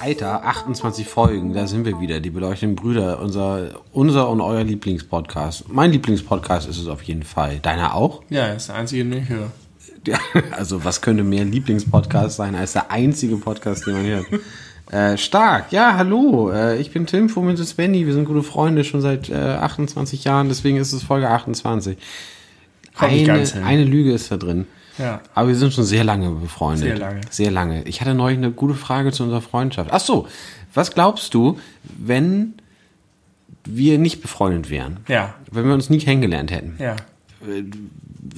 Alter, 28 Folgen, da sind wir wieder, die beleuchteten Brüder, unser, unser und euer Lieblingspodcast. Mein Lieblingspodcast ist es auf jeden Fall. Deiner auch? Ja, ist der einzige, den ich höre. Ja, also was könnte mehr Lieblingspodcast sein als der einzige Podcast, den man hört? Äh, stark, ja, hallo, äh, ich bin Tim von Mrs. Benny, wir sind gute Freunde schon seit äh, 28 Jahren, deswegen ist es Folge 28. Kommt nicht Eine, eine Lüge ist da drin. Ja. Aber wir sind schon sehr lange befreundet. Sehr lange. Sehr lange. Ich hatte neulich eine gute Frage zu unserer Freundschaft. Ach so, was glaubst du, wenn wir nicht befreundet wären? Ja. Wenn wir uns nie kennengelernt hätten? Ja.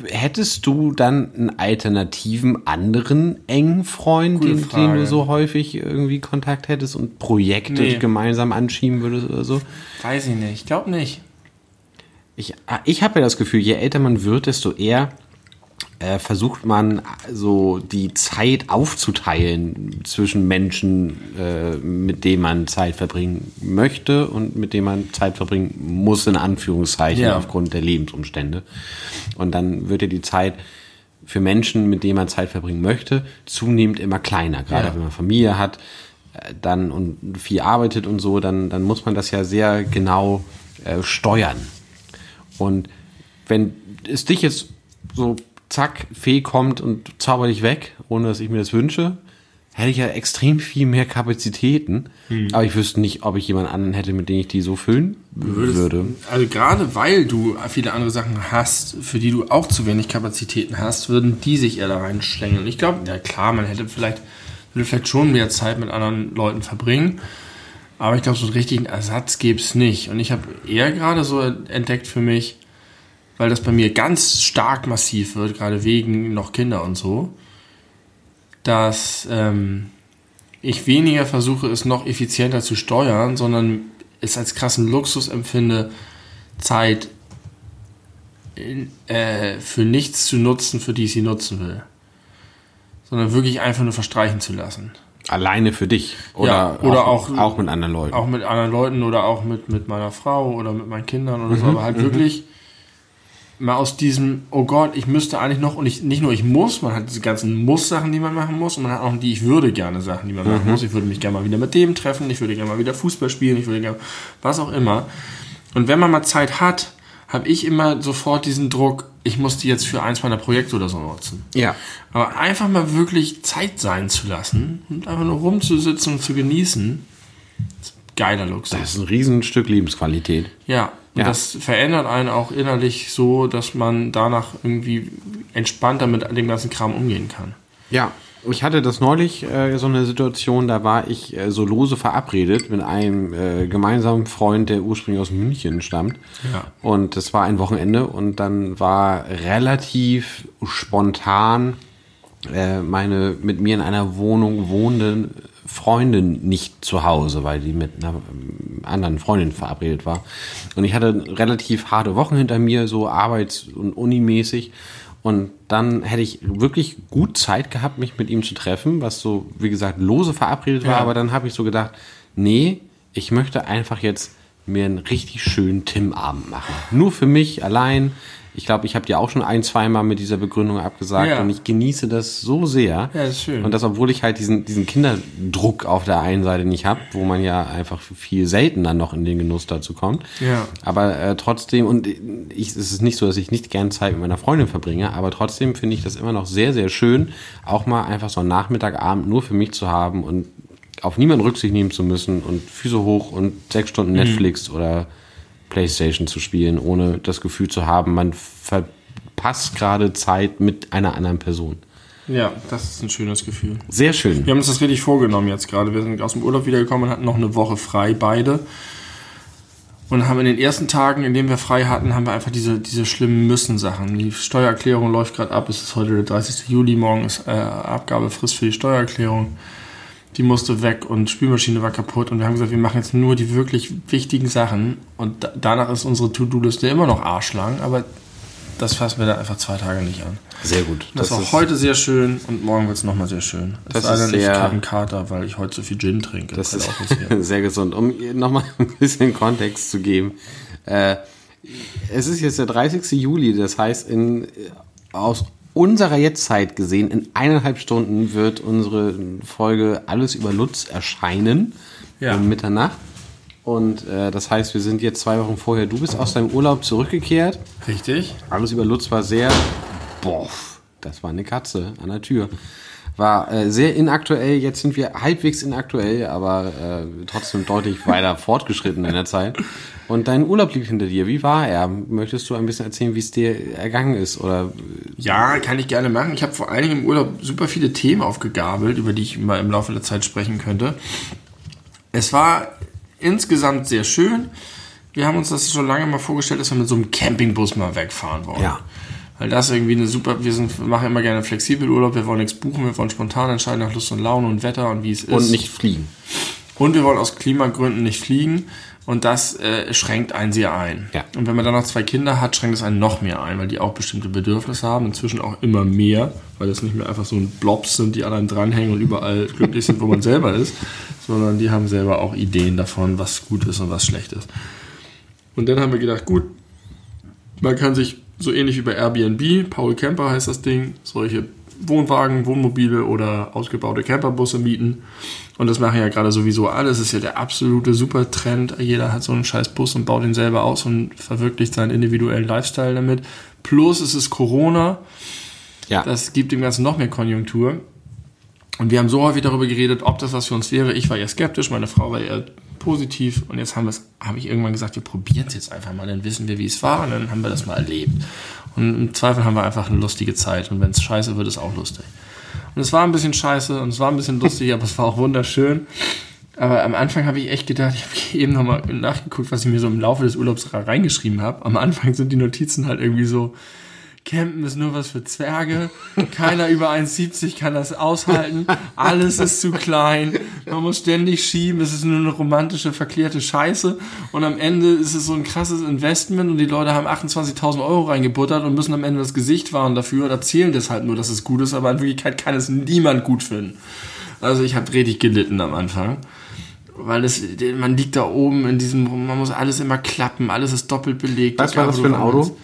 Hättest du dann einen alternativen anderen engen Freund, den, den du so häufig irgendwie Kontakt hättest und Projekte Nee. gemeinsam anschieben würdest oder so? Weiß ich nicht. Ich glaube nicht. Ich, ich habe ja das Gefühl, je älter man wird, desto eher versucht man so die Zeit aufzuteilen zwischen Menschen, äh, mit denen man Zeit verbringen möchte und mit denen man Zeit verbringen muss, in Anführungszeichen, Ja. aufgrund der Lebensumstände. Und dann wird ja die Zeit für Menschen, mit denen man Zeit verbringen möchte, zunehmend immer kleiner. Gerade Ja. wenn man Familie hat, äh, dann und viel arbeitet und so, dann, dann muss man das ja sehr genau äh, steuern. Und wenn es dich jetzt so zack, Fee kommt und zauber dich weg, ohne dass ich mir das wünsche, hätte ich ja extrem viel mehr Kapazitäten. Aber ich wüsste nicht, ob ich jemand anderen hätte, mit dem ich die so füllen würde. Also gerade weil du viele andere Sachen hast, für die du auch zu wenig Kapazitäten hast, würden die sich eher da reinschlängeln. Ich glaube, ja klar, man hätte vielleicht, würde vielleicht schon mehr Zeit mit anderen Leuten verbringen. Aber ich glaube, so einen richtigen Ersatz gäbe es nicht. Und ich habe eher gerade so entdeckt für mich, weil das bei mir ganz stark massiv wird, gerade wegen noch Kinder und so, dass ähm, ich weniger versuche, es noch effizienter zu steuern, sondern es als krassen Luxus empfinde, Zeit in, äh, für nichts zu nutzen, für die ich sie nutzen will. Sondern wirklich einfach nur verstreichen zu lassen. Alleine für dich. Oder, Ja, oder auch- auch mit anderen Leuten. Auch mit anderen Leuten oder auch mit, mit meiner Frau oder mit meinen Kindern oder so, aber halt wirklich mal aus diesem, oh Gott, ich müsste eigentlich noch, und ich, nicht nur ich muss, man hat diese ganzen Muss-Sachen, die man machen muss, und man hat auch die ich würde gerne Sachen, die man machen muss. Ich würde mich gerne mal wieder mit dem treffen, ich würde gerne mal wieder Fußball spielen, ich würde gerne, was auch immer. Und wenn man mal Zeit hat, habe ich immer sofort diesen Druck, ich muss die jetzt für eins meiner Projekte oder so nutzen. ja. Aber einfach mal wirklich Zeit sein zu lassen und einfach nur rumzusitzen und zu genießen, ist geiler Luxus. Das ist ein Riesenstück Lebensqualität. ja, und Ja. das verändert einen auch innerlich so, dass man danach irgendwie entspannter mit dem ganzen Kram umgehen kann. Ja, ich hatte das neulich äh, so eine Situation, da war ich äh, so lose verabredet mit einem äh, gemeinsamen Freund, der ursprünglich aus München stammt. Ja. Und das war ein Wochenende und dann war relativ spontan äh, meine mit mir in einer Wohnung wohnende Freundin nicht zu Hause, weil die mit einer ähm, anderen Freundin verabredet war. Und ich hatte relativ harte Wochen hinter mir, so arbeits- und unimäßig. Und dann hätte ich wirklich gut Zeit gehabt, mich mit ihm zu treffen, was so, wie gesagt, lose verabredet war. Ja. Aber dann habe ich so gedacht, nee, ich möchte einfach jetzt mir einen richtig schönen Tim-Abend machen. Nur für mich allein. Ich glaube, ich habe dir auch schon ein, zweimal mit dieser Begründung abgesagt Ja. und ich genieße das so sehr. Ja, ist schön. Und das, obwohl ich halt diesen, diesen Kinderdruck auf der einen Seite nicht habe, wo man ja einfach viel seltener noch in den Genuss dazu kommt. Ja. Aber äh, trotzdem, und ich, es ist nicht so, dass ich nicht gern Zeit mit meiner Freundin verbringe, aber trotzdem finde ich das immer noch sehr, sehr schön, auch mal einfach so einen Nachmittagabend nur für mich zu haben und auf niemanden Rücksicht nehmen zu müssen und Füße hoch und sechs Stunden Netflix oder Playstation zu spielen, ohne das Gefühl zu haben, man verpasst gerade Zeit mit einer anderen Person. Ja, das ist ein schönes Gefühl. Sehr schön. Wir haben uns das richtig vorgenommen jetzt gerade. Wir sind aus dem Urlaub wiedergekommen und hatten noch eine Woche frei, beide. Und haben in den ersten Tagen, in denen wir frei hatten, haben wir einfach diese, diese schlimmen Müssen-Sachen. Die Steuererklärung läuft gerade ab. Es ist heute der 30. Juli. Morgen ist äh, Abgabefrist für die Steuererklärung. Die musste weg und Spülmaschine war kaputt. Und wir haben gesagt, wir machen jetzt nur die wirklich wichtigen Sachen. Und da, danach ist unsere To-Do-Liste immer noch arschlang. Aber das fassen wir da einfach zwei Tage nicht an. Sehr gut. Das, das war heute sehr schön und morgen wird es nochmal sehr schön. Das ist nicht sehr- kein Kater, weil ich heute so viel Gin trinke. Das ist auch sehr gesund. Um nochmal ein bisschen Kontext zu geben. Äh, es ist jetzt der 30. Juli, das heißt, in, aus unserer Jetztzeit gesehen, in eineinhalb Stunden wird unsere Folge Alles über Lutz erscheinen. Ja. Um Mitternacht. Und äh, das heißt, wir sind jetzt zwei Wochen vorher. Du bist aus deinem Urlaub zurückgekehrt. Richtig? Alles über Lutz war sehr. Boah, das war eine Katze an der Tür. War äh, sehr inaktuell. Jetzt sind wir halbwegs inaktuell, aber äh, trotzdem deutlich weiter fortgeschritten in der Zeit. Und dein Urlaub liegt hinter dir. Wie war er? Möchtest du ein bisschen erzählen, wie es dir ergangen ist? Oder Ja, kann ich gerne machen. Ich habe vor allen Dingen im Urlaub super viele Themen aufgegabelt, über die ich mal im Laufe der Zeit sprechen könnte. Es war insgesamt sehr schön. Wir haben uns das schon lange mal vorgestellt, dass wir mit so einem Campingbus mal wegfahren wollen. Ja. Weil das irgendwie eine super, wir sind, machen immer gerne flexibel Urlaub, wir wollen nichts buchen, wir wollen spontan entscheiden nach Lust und Laune und Wetter und wie es ist. und nicht fliegen? Und wir wollen aus Klimagründen nicht fliegen. Und das äh, schränkt einen sehr ein. Ja. Und wenn man dann noch zwei Kinder hat, schränkt es einen noch mehr ein, weil die auch bestimmte Bedürfnisse haben. Inzwischen auch immer mehr, weil das nicht mehr einfach so ein Blobs sind, die an einem dranhängen und überall glücklich sind, wo man selber ist, sondern die haben selber auch Ideen davon, was gut ist und was schlecht ist. Und dann haben wir gedacht, gut, man kann sich so ähnlich wie bei Airbnb, Paul Camper heißt das Ding, solche Wohnwagen, Wohnmobile oder ausgebaute Camperbusse mieten. Und das machen ja gerade sowieso alle. Das ist ja der absolute Supertrend. Jeder hat so einen scheiß Bus und baut ihn selber aus und verwirklicht seinen individuellen Lifestyle damit. Plus es ist Corona. Ja. Das gibt dem Ganzen noch mehr Konjunktur. Und wir haben so häufig darüber geredet, ob das was für uns wäre. Ich war eher skeptisch, meine Frau war eher positiv. Und jetzt haben wir es, habe ich irgendwann gesagt, wir probieren es jetzt einfach mal, dann wissen wir, wie es war und dann haben wir das mal erlebt. Und im Zweifel haben wir einfach eine lustige Zeit. Und wenn es scheiße wird, ist auch lustig. Und es war ein bisschen scheiße und es war ein bisschen lustig, aber es war auch wunderschön. Aber am Anfang habe ich echt gedacht, ich habe eben nochmal nachgeguckt, was ich mir so im Laufe des Urlaubs reingeschrieben habe. Am Anfang sind die Notizen halt irgendwie so, Campen ist nur was für Zwerge. Keiner über 1,70 kann das aushalten. Alles ist zu klein. Man muss ständig schieben. Es ist nur eine romantische, verklärte Scheiße. Und am Ende ist es so ein krasses Investment und die Leute haben 28.000 Euro reingebuttert und müssen am Ende das Gesicht wahren dafür und erzählen deshalb nur, dass es gut ist, aber in Wirklichkeit kann es niemand gut finden. Also ich habe richtig gelitten am Anfang. Weil es, man liegt da oben in diesem, man muss alles immer klappen, alles ist doppelt belegt. Was war das für ein Auto?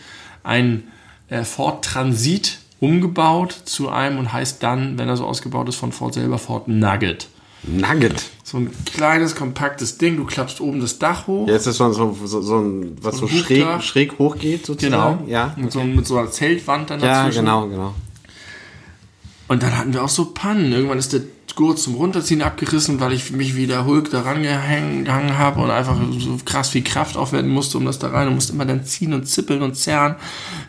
Ein äh, Ford Transit umgebaut zu einem und heißt dann, wenn er so ausgebaut ist, von Ford selber Ford Nugget. Nugget. So ein kleines, kompaktes Ding, du klappst oben das Dach hoch. Ja, ist das so, so, so, so ein, was so, ein schräg, schräg hochgeht sozusagen? Genau. Ja. Mit, so, mit so einer Zeltwand dann Ja, dazwischen. genau, genau. Und dann hatten wir auch so Pannen. Irgendwann ist der Gurt zum Runterziehen abgerissen, weil ich mich wieder Hulk da rangehangen habe und einfach so krass viel Kraft aufwenden musste, um das da rein. Und musste immer dann ziehen und zippeln und zerren.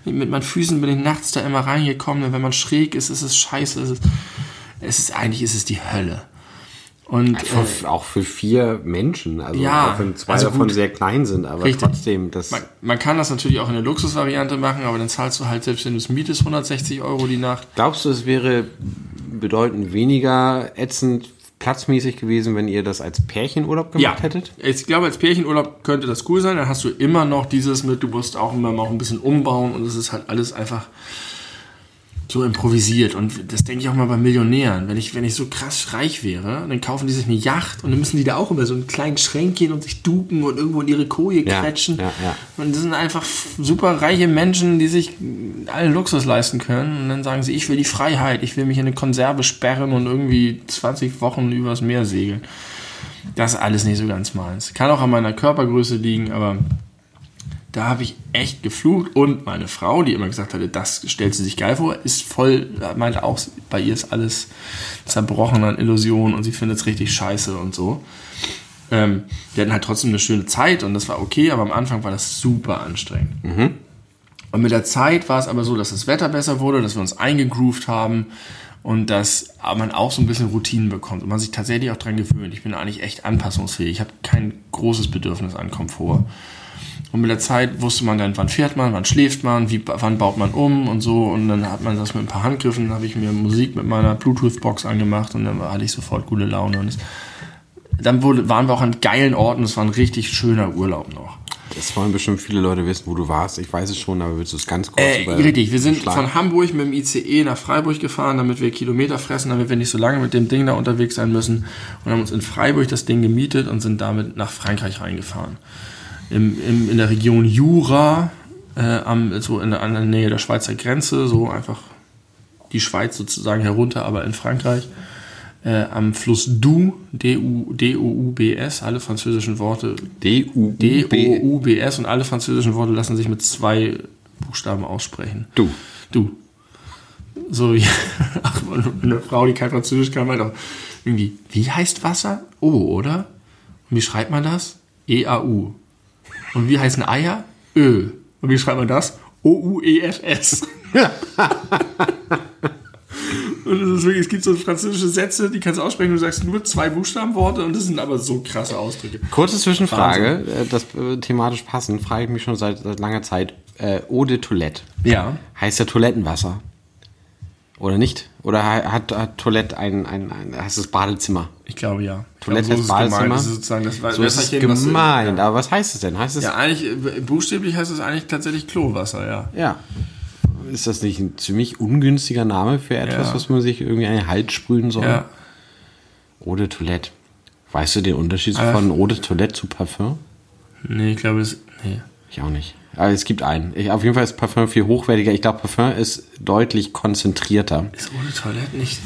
Mit meinen Füßen bin ich nachts da immer reingekommen. Und wenn man schräg ist, ist es scheiße. Es ist, es ist eigentlich ist es die Hölle. Und äh, Für, auch für vier Menschen, also Ja, auch wenn zwei also davon gut. sehr klein sind, aber Richtig. trotzdem, das man, man kann das natürlich auch in der Luxusvariante machen, aber dann zahlst du halt, selbst wenn du es mietest, 160 Euro die Nacht. glaubst du, es wäre bedeutend weniger ätzend platzmäßig gewesen, wenn ihr das als Pärchenurlaub gemacht hättet? Ich glaube, als Pärchenurlaub könnte das cool sein. Dann hast du immer noch dieses mit, du musst auch immer mal auch ein bisschen umbauen und es ist halt alles einfach so improvisiert. Und das denke ich auch mal bei Millionären. Wenn ich, wenn ich so krass reich wäre, dann kaufen die sich eine Yacht und dann müssen die da auch immer so einen kleinen Schränkchen und sich duken und irgendwo in ihre Koje Ja, quetschen. ja, ja. Und das sind einfach super reiche Menschen, die sich allen Luxus leisten können. Und dann sagen sie, ich will die Freiheit, ich will mich in eine Konserve sperren und irgendwie 20 Wochen übers Meer segeln. Das ist alles nicht so ganz meins. Kann auch an meiner Körpergröße liegen, aber da habe ich echt geflucht. Und meine Frau, die immer gesagt hatte, das stellt sie sich geil vor, ist voll, meinte auch, bei ihr ist alles zerbrochen an Illusionen und sie findet es richtig scheiße und so. Ähm, wir hatten halt trotzdem eine schöne Zeit und das war okay, aber am Anfang war das super anstrengend. Und mit der Zeit war es aber so, dass das Wetter besser wurde, dass wir uns eingegroovt haben und dass man auch so ein bisschen Routinen bekommt und man sich tatsächlich auch dran gewöhnt. Ich bin eigentlich echt anpassungsfähig. Ich habe kein großes Bedürfnis an Komfort. Und mit der Zeit wusste man dann, wann fährt man, wann schläft man, wie, wann baut man um und so. Und dann hat man das mit ein paar Handgriffen, dann habe ich mir Musik mit meiner Bluetooth-Box angemacht und dann hatte ich sofort gute Laune. Und es, dann wurde, waren wir auch an geilen Orten, es war ein richtig schöner Urlaub noch. Es wollen bestimmt viele Leute wissen, wo du warst. Ich weiß es schon, aber willst du es ganz kurz Äh, richtig, wir sind von Hamburg mit dem ICE nach Freiburg gefahren, damit wir Kilometer fressen, damit wir nicht so lange mit dem Ding da unterwegs sein müssen. Und haben uns in Freiburg das Ding gemietet und sind damit nach Frankreich reingefahren. Im, im, in der Region Jura, äh, am, so in der, an der Nähe der Schweizer Grenze, so einfach die Schweiz sozusagen herunter, aber in Frankreich. Äh, am Fluss D-U- D-O-U-B-S, alle französischen Worte D-U-B. D-O-U-B-S und alle französischen Worte lassen sich mit zwei Buchstaben aussprechen. Du. Du. So wie ach, eine Frau, die kein Französisch kann, meint auch irgendwie, wie heißt Wasser? O, oder? Und wie schreibt man das? E-A-U. Und wie heißen Eier? Ö. Und wie schreibt man das? O-U-E-F-S. Und es ist wirklich, es gibt so französische Sätze, die kannst du aussprechen, du sagst nur zwei Buchstabenworte und das sind aber so krasse Ausdrücke. Kurze Zwischenfrage, äh, das äh, thematisch passend, frage ich mich schon seit, seit langer Zeit. Äh, Eau de Toilette. Ja. Heißt ja Toilettenwasser? Oder nicht? Oder ha- hat, hat Toilette ein, ein, ein, heißt es Badezimmer? Ich glaube ja. Toilette ist glaube, so ist gemeint. Badezimmer? Das ist sozusagen das So ist es Wässerchen, was- gemeint. Aber was heißt es denn? Heißt es, Ja, eigentlich, äh, buchstäblich heißt es eigentlich tatsächlich Klowasser, ja. ja. Ist das nicht ein ziemlich ungünstiger Name für etwas, Ja. was man sich irgendwie an den Hals sprühen soll? Ja. Eau de Toilette. Weißt du den Unterschied Ah. von Eau de Toilette zu Parfum? Nee, ich glaube, es. Nee. Ich auch nicht. Aber es gibt einen. Ich, auf jeden Fall ist Parfum viel hochwertiger. Ich glaube, Parfum ist deutlich konzentrierter. Ist ohne Toilette nicht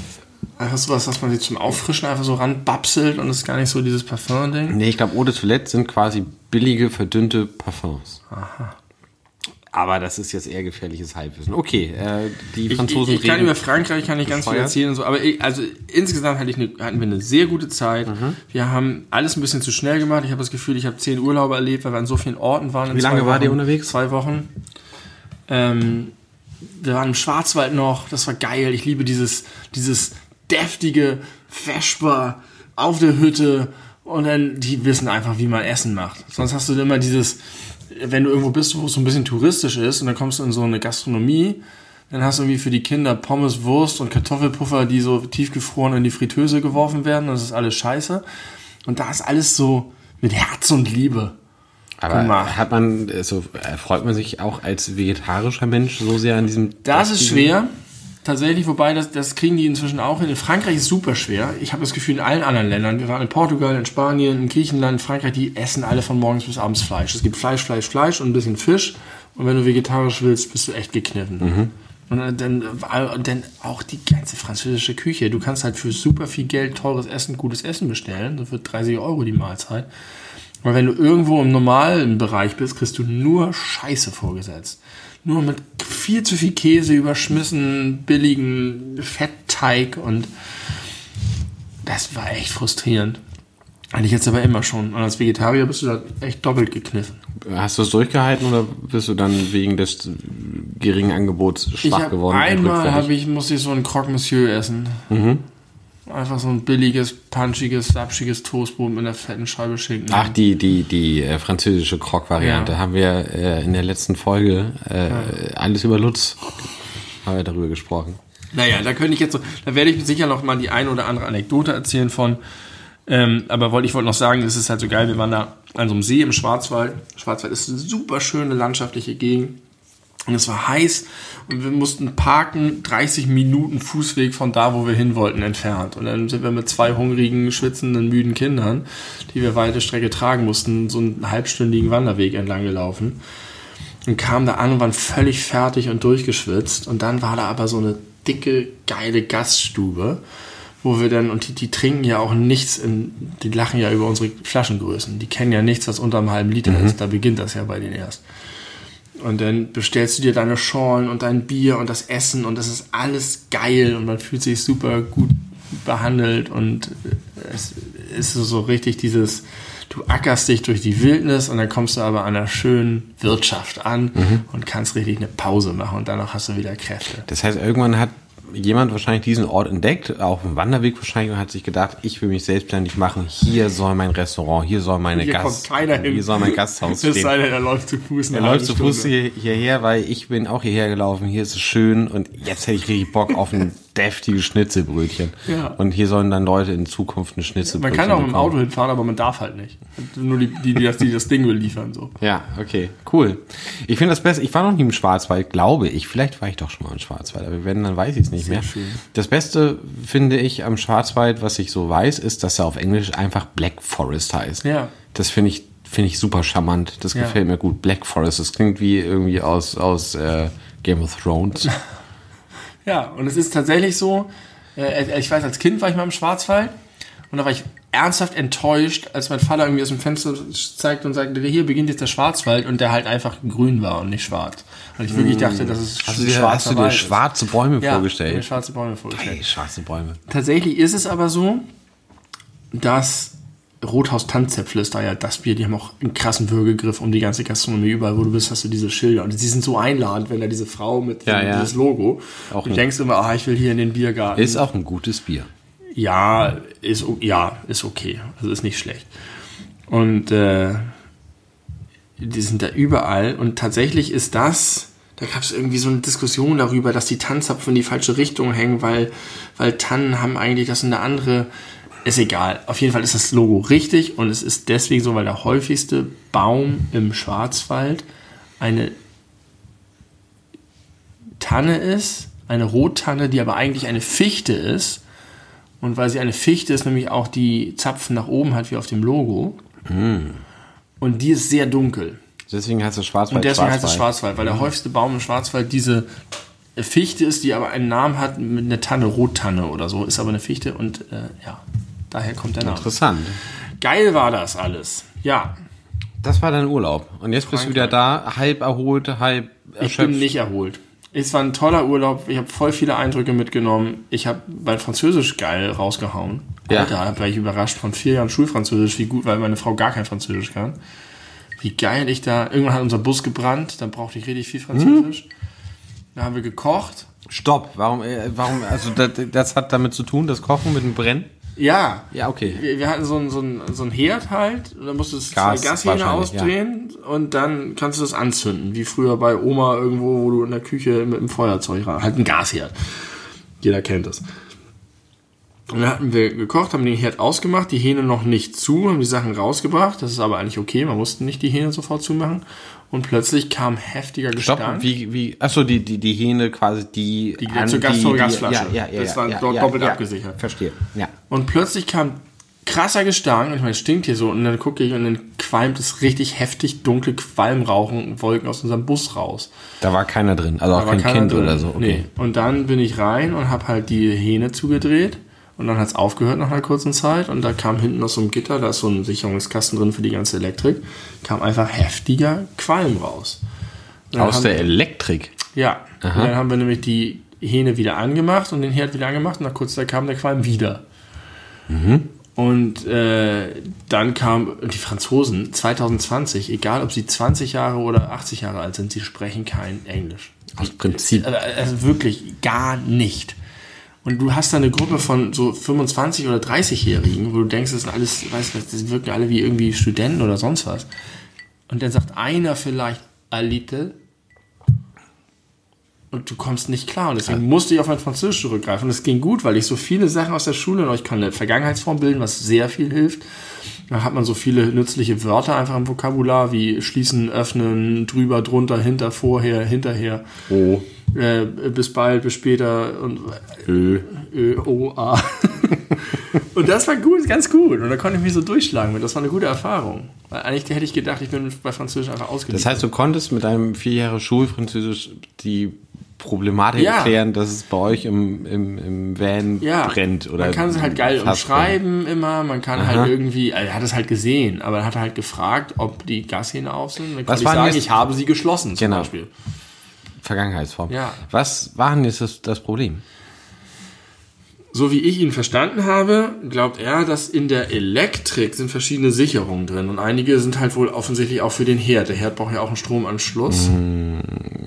einfach sowas, was man sich zum Auffrischen einfach so ranbapselt und es ist gar nicht so dieses Parfum-Ding? Nee, ich glaube, Eau de Toilette sind quasi billige, verdünnte Parfums. Aha. Aber das ist jetzt eher gefährliches Halbwissen. Okay, äh, die Ich, Franzosen ich, ich kann reden. über Frankreich kann ich ganz viel erzählen und so, aber ich, also insgesamt hatte ich eine, hatten wir eine sehr gute Zeit. Mhm. Wir haben alles ein bisschen zu schnell gemacht. Ich habe das Gefühl, ich habe zehn Urlaube erlebt, weil wir an so vielen Orten waren. Wie lange wart Wochen. ihr unterwegs? Zwei Wochen. Ähm, wir waren im Schwarzwald noch, das war geil. Ich liebe dieses, dieses deftige Vesper auf der Hütte und dann, die wissen einfach, wie man Essen macht. Sonst hast du immer dieses, wenn du irgendwo bist, wo es so ein bisschen touristisch ist und dann kommst du in so eine Gastronomie, dann hast du irgendwie für die Kinder Pommes, Wurst und Kartoffelpuffer, die so tiefgefroren in die Fritteuse geworfen werden. Das ist alles scheiße. Und da ist alles so mit Herz und Liebe. Aber gemacht. hat man, so erfreut man sich auch als vegetarischer Mensch so sehr an diesem. Das ist deftigen- schwer. Tatsächlich, wobei das, das kriegen die inzwischen auch hin. In Frankreich ist es super schwer. Ich habe das Gefühl, in allen anderen Ländern, wir waren in Portugal, in Spanien, in Griechenland, in Frankreich, die essen alle von morgens bis abends Fleisch. Es gibt Fleisch, Fleisch, Fleisch und ein bisschen Fisch. Und wenn du vegetarisch willst, bist du echt gekniffen. Und dann, dann, dann auch die ganze französische Küche. Du kannst halt für super viel Geld teures Essen, gutes Essen bestellen. Das wird 30 Euro die Mahlzeit. Aber wenn du irgendwo im normalen Bereich bist, kriegst du nur Scheiße vorgesetzt. Nur mit viel zu viel Käse überschmissen, billigen Fettteig und das war echt frustrierend. Eigentlich jetzt aber immer schon. Und als Vegetarier bist du da echt doppelt gekniffen. Hast du es durchgehalten oder bist du dann wegen des geringen Angebots Ich schwach hab, geworden? einmal habe ich, musste ich so ein Croque Monsieur essen. Einfach so ein billiges, punchiges, sapschiges Toastbrot mit einer fetten Scheibe Schinken. Ach, die, die, die äh, französische Croque-Variante Ja. haben wir äh, in der letzten Folge äh, alles über Lutz haben wir darüber gesprochen. Naja, da könnte ich jetzt so, da werde ich sicher noch mal die ein oder andere Anekdote erzählen von. Ähm, aber wollte ich wollte noch sagen, es ist halt so geil, wir waren da an so einem See im Schwarzwald. Schwarzwald ist eine super schöne landschaftliche Gegend. Und es war heiß und wir mussten parken, 30 Minuten Fußweg von da, wo wir hin wollten, entfernt. Und dann sind wir mit zwei hungrigen, schwitzenden, müden Kindern, die wir weite Strecke tragen mussten, so einen halbstündigen Wanderweg entlang gelaufen und kamen da an und waren völlig fertig und durchgeschwitzt. Und dann war da aber so eine dicke, geile Gaststube, wo wir dann, und die, die trinken ja auch nichts, in, die lachen ja über unsere Flaschengrößen. Die kennen ja nichts, was unter einem halben Liter ist. Da beginnt das ja bei denen erst. Und dann bestellst du dir deine Schorlen und dein Bier und das Essen und das ist alles geil und man fühlt sich super gut behandelt und es ist so richtig dieses, du ackerst dich durch die Wildnis und dann kommst du aber an einer schönen Wirtschaft an und kannst richtig eine Pause machen und danach hast du wieder Kräfte. Das heißt, irgendwann hat jemand wahrscheinlich diesen Ort entdeckt, auf dem Wanderweg wahrscheinlich, und hat sich gedacht, ich will mich selbstständig machen. Hier soll mein Restaurant, hier soll meine Hier Gast, hier soll mein Gasthaus Es stehen. sei denn, er läuft zu Fuß. Er läuft zu Fuß hier, hierher, weil ich bin auch hierher gelaufen. Hier ist es schön und jetzt hätte ich richtig Bock auf ein deftige Schnitzelbrötchen. Ja. Und hier sollen dann Leute in Zukunft eine Man Schnitzelbrötchen kann auch mit dem. Auto hinfahren, aber man darf halt nicht. Nur die, die, die, das, die das Ding beliefern. So. Ja, okay, cool. Ich finde das Beste, ich war noch nie im Schwarzwald, glaube ich. Vielleicht war ich doch schon mal im Schwarzwald, aber wenn, dann weiß ich es nicht mehr. schön. Das Beste finde ich am Schwarzwald, was ich so weiß, ist, dass er auf Englisch einfach Black Forest heißt. Ja. Das finde ich, finde ich super charmant. Das Ja. gefällt mir gut. Black Forest, das klingt wie irgendwie aus, aus äh, Game of Thrones. Ja, und es ist tatsächlich so, äh, ich weiß, als Kind war ich mal im Schwarzwald und da war ich ernsthaft enttäuscht, als mein Vater irgendwie aus dem Fenster zeigte und sagte, hier beginnt jetzt der Schwarzwald und der halt einfach grün war und nicht schwarz. Und ich wirklich dachte, das ist du dir, hast du dir Wald ist. schwarze Bäume ja, mir vorgestellt? schwarze Bäume vorgestellt. Hey, schwarze Bäume. Tatsächlich ist es aber so, dass Rothaus Tanzzäpfle ist da ja das Bier, die haben auch einen krassen Würgegriff um die ganze Gastronomie. Überall, wo du bist, hast du diese Schilder. Und die sind so einladend, wenn da diese Frau mit Ja, ja. dieses Logo. Auch du denkst immer, ah, ich will hier in den Biergarten. Ist auch ein gutes Bier. Ja, ist, ja, ist okay. Also ist nicht schlecht. Und äh, die sind da überall. Und tatsächlich ist das, da gab es irgendwie so eine Diskussion darüber, dass die Tannzapfen in die falsche Richtung hängen, weil, weil Tannen haben eigentlich das eine andere. Ist egal. Auf jeden Fall ist das Logo richtig und es ist deswegen so, weil der häufigste Baum im Schwarzwald eine Tanne ist, eine Rottanne, die aber eigentlich eine Fichte ist. Und weil sie eine Fichte ist, nämlich auch die Zapfen nach oben hat, wie auf dem Logo. Und die ist sehr dunkel. Deswegen heißt es Schwarzwald. Und deswegen heißt es Schwarzwald. Schwarzwald, weil der häufigste Baum im Schwarzwald diese Fichte ist, die aber einen Namen hat mit einer Tanne, Rottanne oder so, ist aber eine Fichte und äh, ja, daher kommt der Name. Interessant. Geil war das alles. Ja, Das war dein Urlaub. Und jetzt bist du wieder da, halb erholt, halb ich erschöpft. bin nicht erholt. Es war ein toller Urlaub. Ich habe voll viele Eindrücke mitgenommen. Ich habe mein Französisch geil rausgehauen. Ja. Alter, da war ich überrascht von vier Jahren Schulfranzösisch, wie gut, weil meine Frau gar kein Französisch kann. Wie geil ich da. Irgendwann hat unser Bus gebrannt, dann brauchte ich richtig viel Französisch. Da haben wir gekocht. Stopp. Warum, äh, warum, also das, das hat damit zu tun, das Kochen mit dem Brennen? Ja. Ja, okay. Wir, wir hatten so einen so einen- so einen Herd halt, und dann musst du das Gas zwei Gashähne ausdrehen und dann kannst du das anzünden, wie früher bei Oma irgendwo, wo du in der Küche mit dem Feuerzeug ran. Halt ein Gasherd. Jeder kennt das. Und dann hatten wir gekocht, haben den Herd ausgemacht, die Hähne noch nicht zu, haben die Sachen rausgebracht. Das ist aber eigentlich okay, man musste nicht die Hähne sofort zumachen. Und plötzlich kam heftiger Stopp. Gestank. Wie, wie, achso, die, die, die Hähne quasi, die, Die zur Gas- Gasflasche. Ja, ja, ja, Das war ja, dort ja, doppelt ja, abgesichert. Verstehe. Ja. Und plötzlich kam krasser Gestank und ich meine, es stinkt hier so und dann gucke ich und dann qualmt es richtig heftig dunkle Qualmrauchen Wolken aus unserem Bus raus. Da war keiner drin. Also auch Da war kein Kind drin. oder so. Okay. Nee. Und dann bin ich rein und habe halt die Hähne zugedreht und dann hat es aufgehört nach einer kurzen Zeit und da kam hinten aus so einem Gitter, da ist so ein Sicherungskasten drin für die ganze Elektrik, kam einfach heftiger Qualm raus. Aus haben- der Elektrik. Ja, und dann haben wir nämlich die Hähne wieder angemacht und den Herd wieder angemacht und nach kurzer Zeit kam der Qualm wieder. Und äh, dann kam die Franzosen 2020, egal ob sie 20 Jahre oder 80 Jahre alt sind, sie sprechen kein Englisch. Aus Prinzip. Also, also wirklich gar nicht. Und du hast da eine Gruppe von so 25 oder 30-Jährigen, wo du denkst, das sind alles, weißt du, das wirken alle wie irgendwie Studenten oder sonst was. Und dann sagt einer vielleicht a little und du kommst nicht klar. Und deswegen musste ich auf mein Französisch zurückgreifen. Und es ging gut, weil ich so viele Sachen aus der Schule noch, ich kann eine Vergangenheitsform bilden, was sehr viel hilft. Da hat man so viele nützliche Wörter einfach im Vokabular, wie schließen, öffnen, drüber, drunter, hinter, vorher, hinterher. Oh. Äh, bis bald, bis später und Ö. Ö, O, A. und das war gut, ganz gut. Und da konnte ich mich so durchschlagen. mit. Das war eine gute Erfahrung. Weil eigentlich hätte ich gedacht, ich bin bei Französisch einfach ausgeliefert. Das heißt, du konntest mit deinem vier Jahre Schulfranzösisch die Problematik Ja. erklären, dass es bei euch im, im, im Van ja, brennt. Oder man kann es halt geil umschreiben immer, man kann Aha. halt irgendwie, also er hat es halt gesehen, aber er hat halt gefragt, ob die Gashähne auf sind. Dann Was konnte ich sagen, ich habe sie geschlossen zum Genau. Beispiel. brennt. Vergangenheitsform. Ja. Was war denn jetzt das, das Problem? So wie ich ihn verstanden habe, glaubt er, dass in der Elektrik sind verschiedene Sicherungen drin und einige sind halt wohl offensichtlich auch für den Herd. Der Herd braucht ja auch einen Stromanschluss.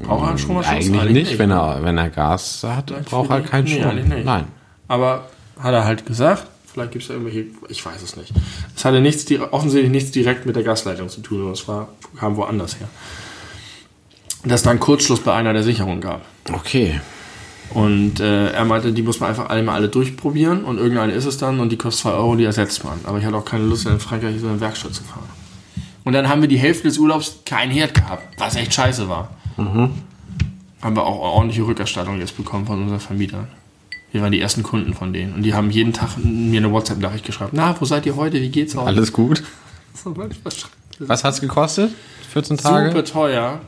Braucht er einen Stromanschluss? Eigentlich nicht, wenn er, wenn er Gas hat, Vielleicht braucht er keinen nee, Strom. nicht. Nein. Aber hat er halt gesagt, vielleicht gibt es da irgendwelche, ich weiß es nicht. Es hatte nichts, offensichtlich nichts direkt mit der Gasleitung zu tun, sondern es war, kam woanders her. Dass da einen Kurzschluss bei einer der Sicherungen gab. Okay. Und äh, er meinte, die muss man einfach alle mal alle durchprobieren und irgendeine ist es dann und die kostet 2 Euro, die ersetzt man. Aber ich hatte auch keine Lust, in Frankreich so eine Werkstatt zu fahren. Und dann haben wir die Hälfte des Urlaubs keinen Herd gehabt, was echt scheiße war. Mhm. Haben wir auch ordentliche Rückerstattung jetzt bekommen von unseren Vermietern. Wir waren die ersten Kunden von denen. Und die haben jeden Tag mir eine WhatsApp-Nachricht geschrieben. Na, wo seid ihr heute? Wie geht's euch? Alles gut. Was hat's gekostet? 14 Tage? Super teuer.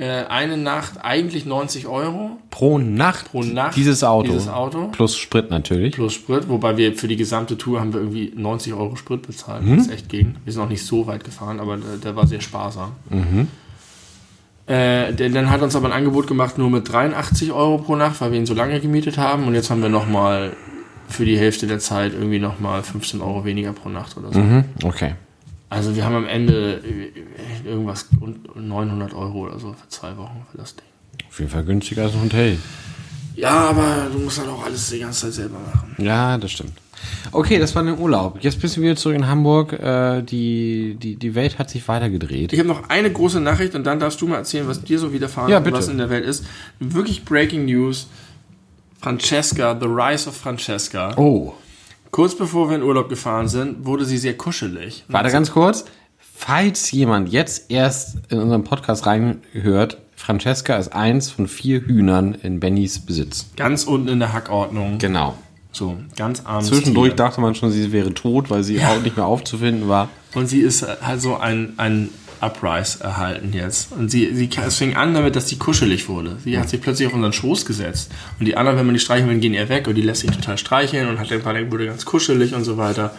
Äh, eine Nacht eigentlich 90 Euro Pro Nacht? pro Nacht. Dieses Auto. Dieses Auto. Plus Sprit natürlich. Plus Sprit, wobei wir für die gesamte Tour haben wir irgendwie 90 Euro Sprit bezahlt, Mhm. was echt ging. Wir sind auch nicht so weit gefahren, aber der, der war sehr sparsam. Mhm. Äh, der, dann hat uns aber ein Angebot gemacht nur mit 83 Euro pro Nacht, weil wir ihn so lange gemietet haben. Und jetzt haben wir nochmal für die Hälfte der Zeit irgendwie nochmal 15 Euro weniger pro Nacht oder so. Mhm. Okay. Also wir haben am Ende äh, irgendwas rund 900 Euro oder so für zwei Wochen für das Ding. Auf jeden Fall günstiger als ein Hotel. Ja, aber du musst halt auch alles die ganze Zeit selber machen. Ja, das stimmt. Okay, das war der Urlaub. Jetzt bist du wieder zurück in Hamburg. Äh, die, die, die Welt hat sich weitergedreht. Ich habe noch eine große Nachricht und dann darfst du mal erzählen, was dir so widerfahren Ja, ist und bitte. was in der Welt ist. Wirklich Breaking News. Francesca, The Rise of Francesca. Oh. Kurz bevor wir in Urlaub gefahren sind, wurde sie sehr kuschelig. Warte ganz kurz. Falls jemand jetzt erst in unseren Podcast reinhört, Francesca ist eins von vier Hühnern in Bennys Besitz. Ganz unten in der Hackordnung. Genau. So, ganz armes Zwischendurch Tier. dachte man schon, sie wäre tot, weil sie auch nicht mehr aufzufinden war. Und sie ist halt so ein, ein Uprise erhalten jetzt. Und sie, sie, es fing an damit, dass sie kuschelig wurde. Sie hat sich plötzlich auf unseren Schoß gesetzt. Und die anderen, wenn man die streicheln will, gehen ihr weg. Und die lässt sich total streicheln und hat dann wurde ganz kuschelig und so weiter.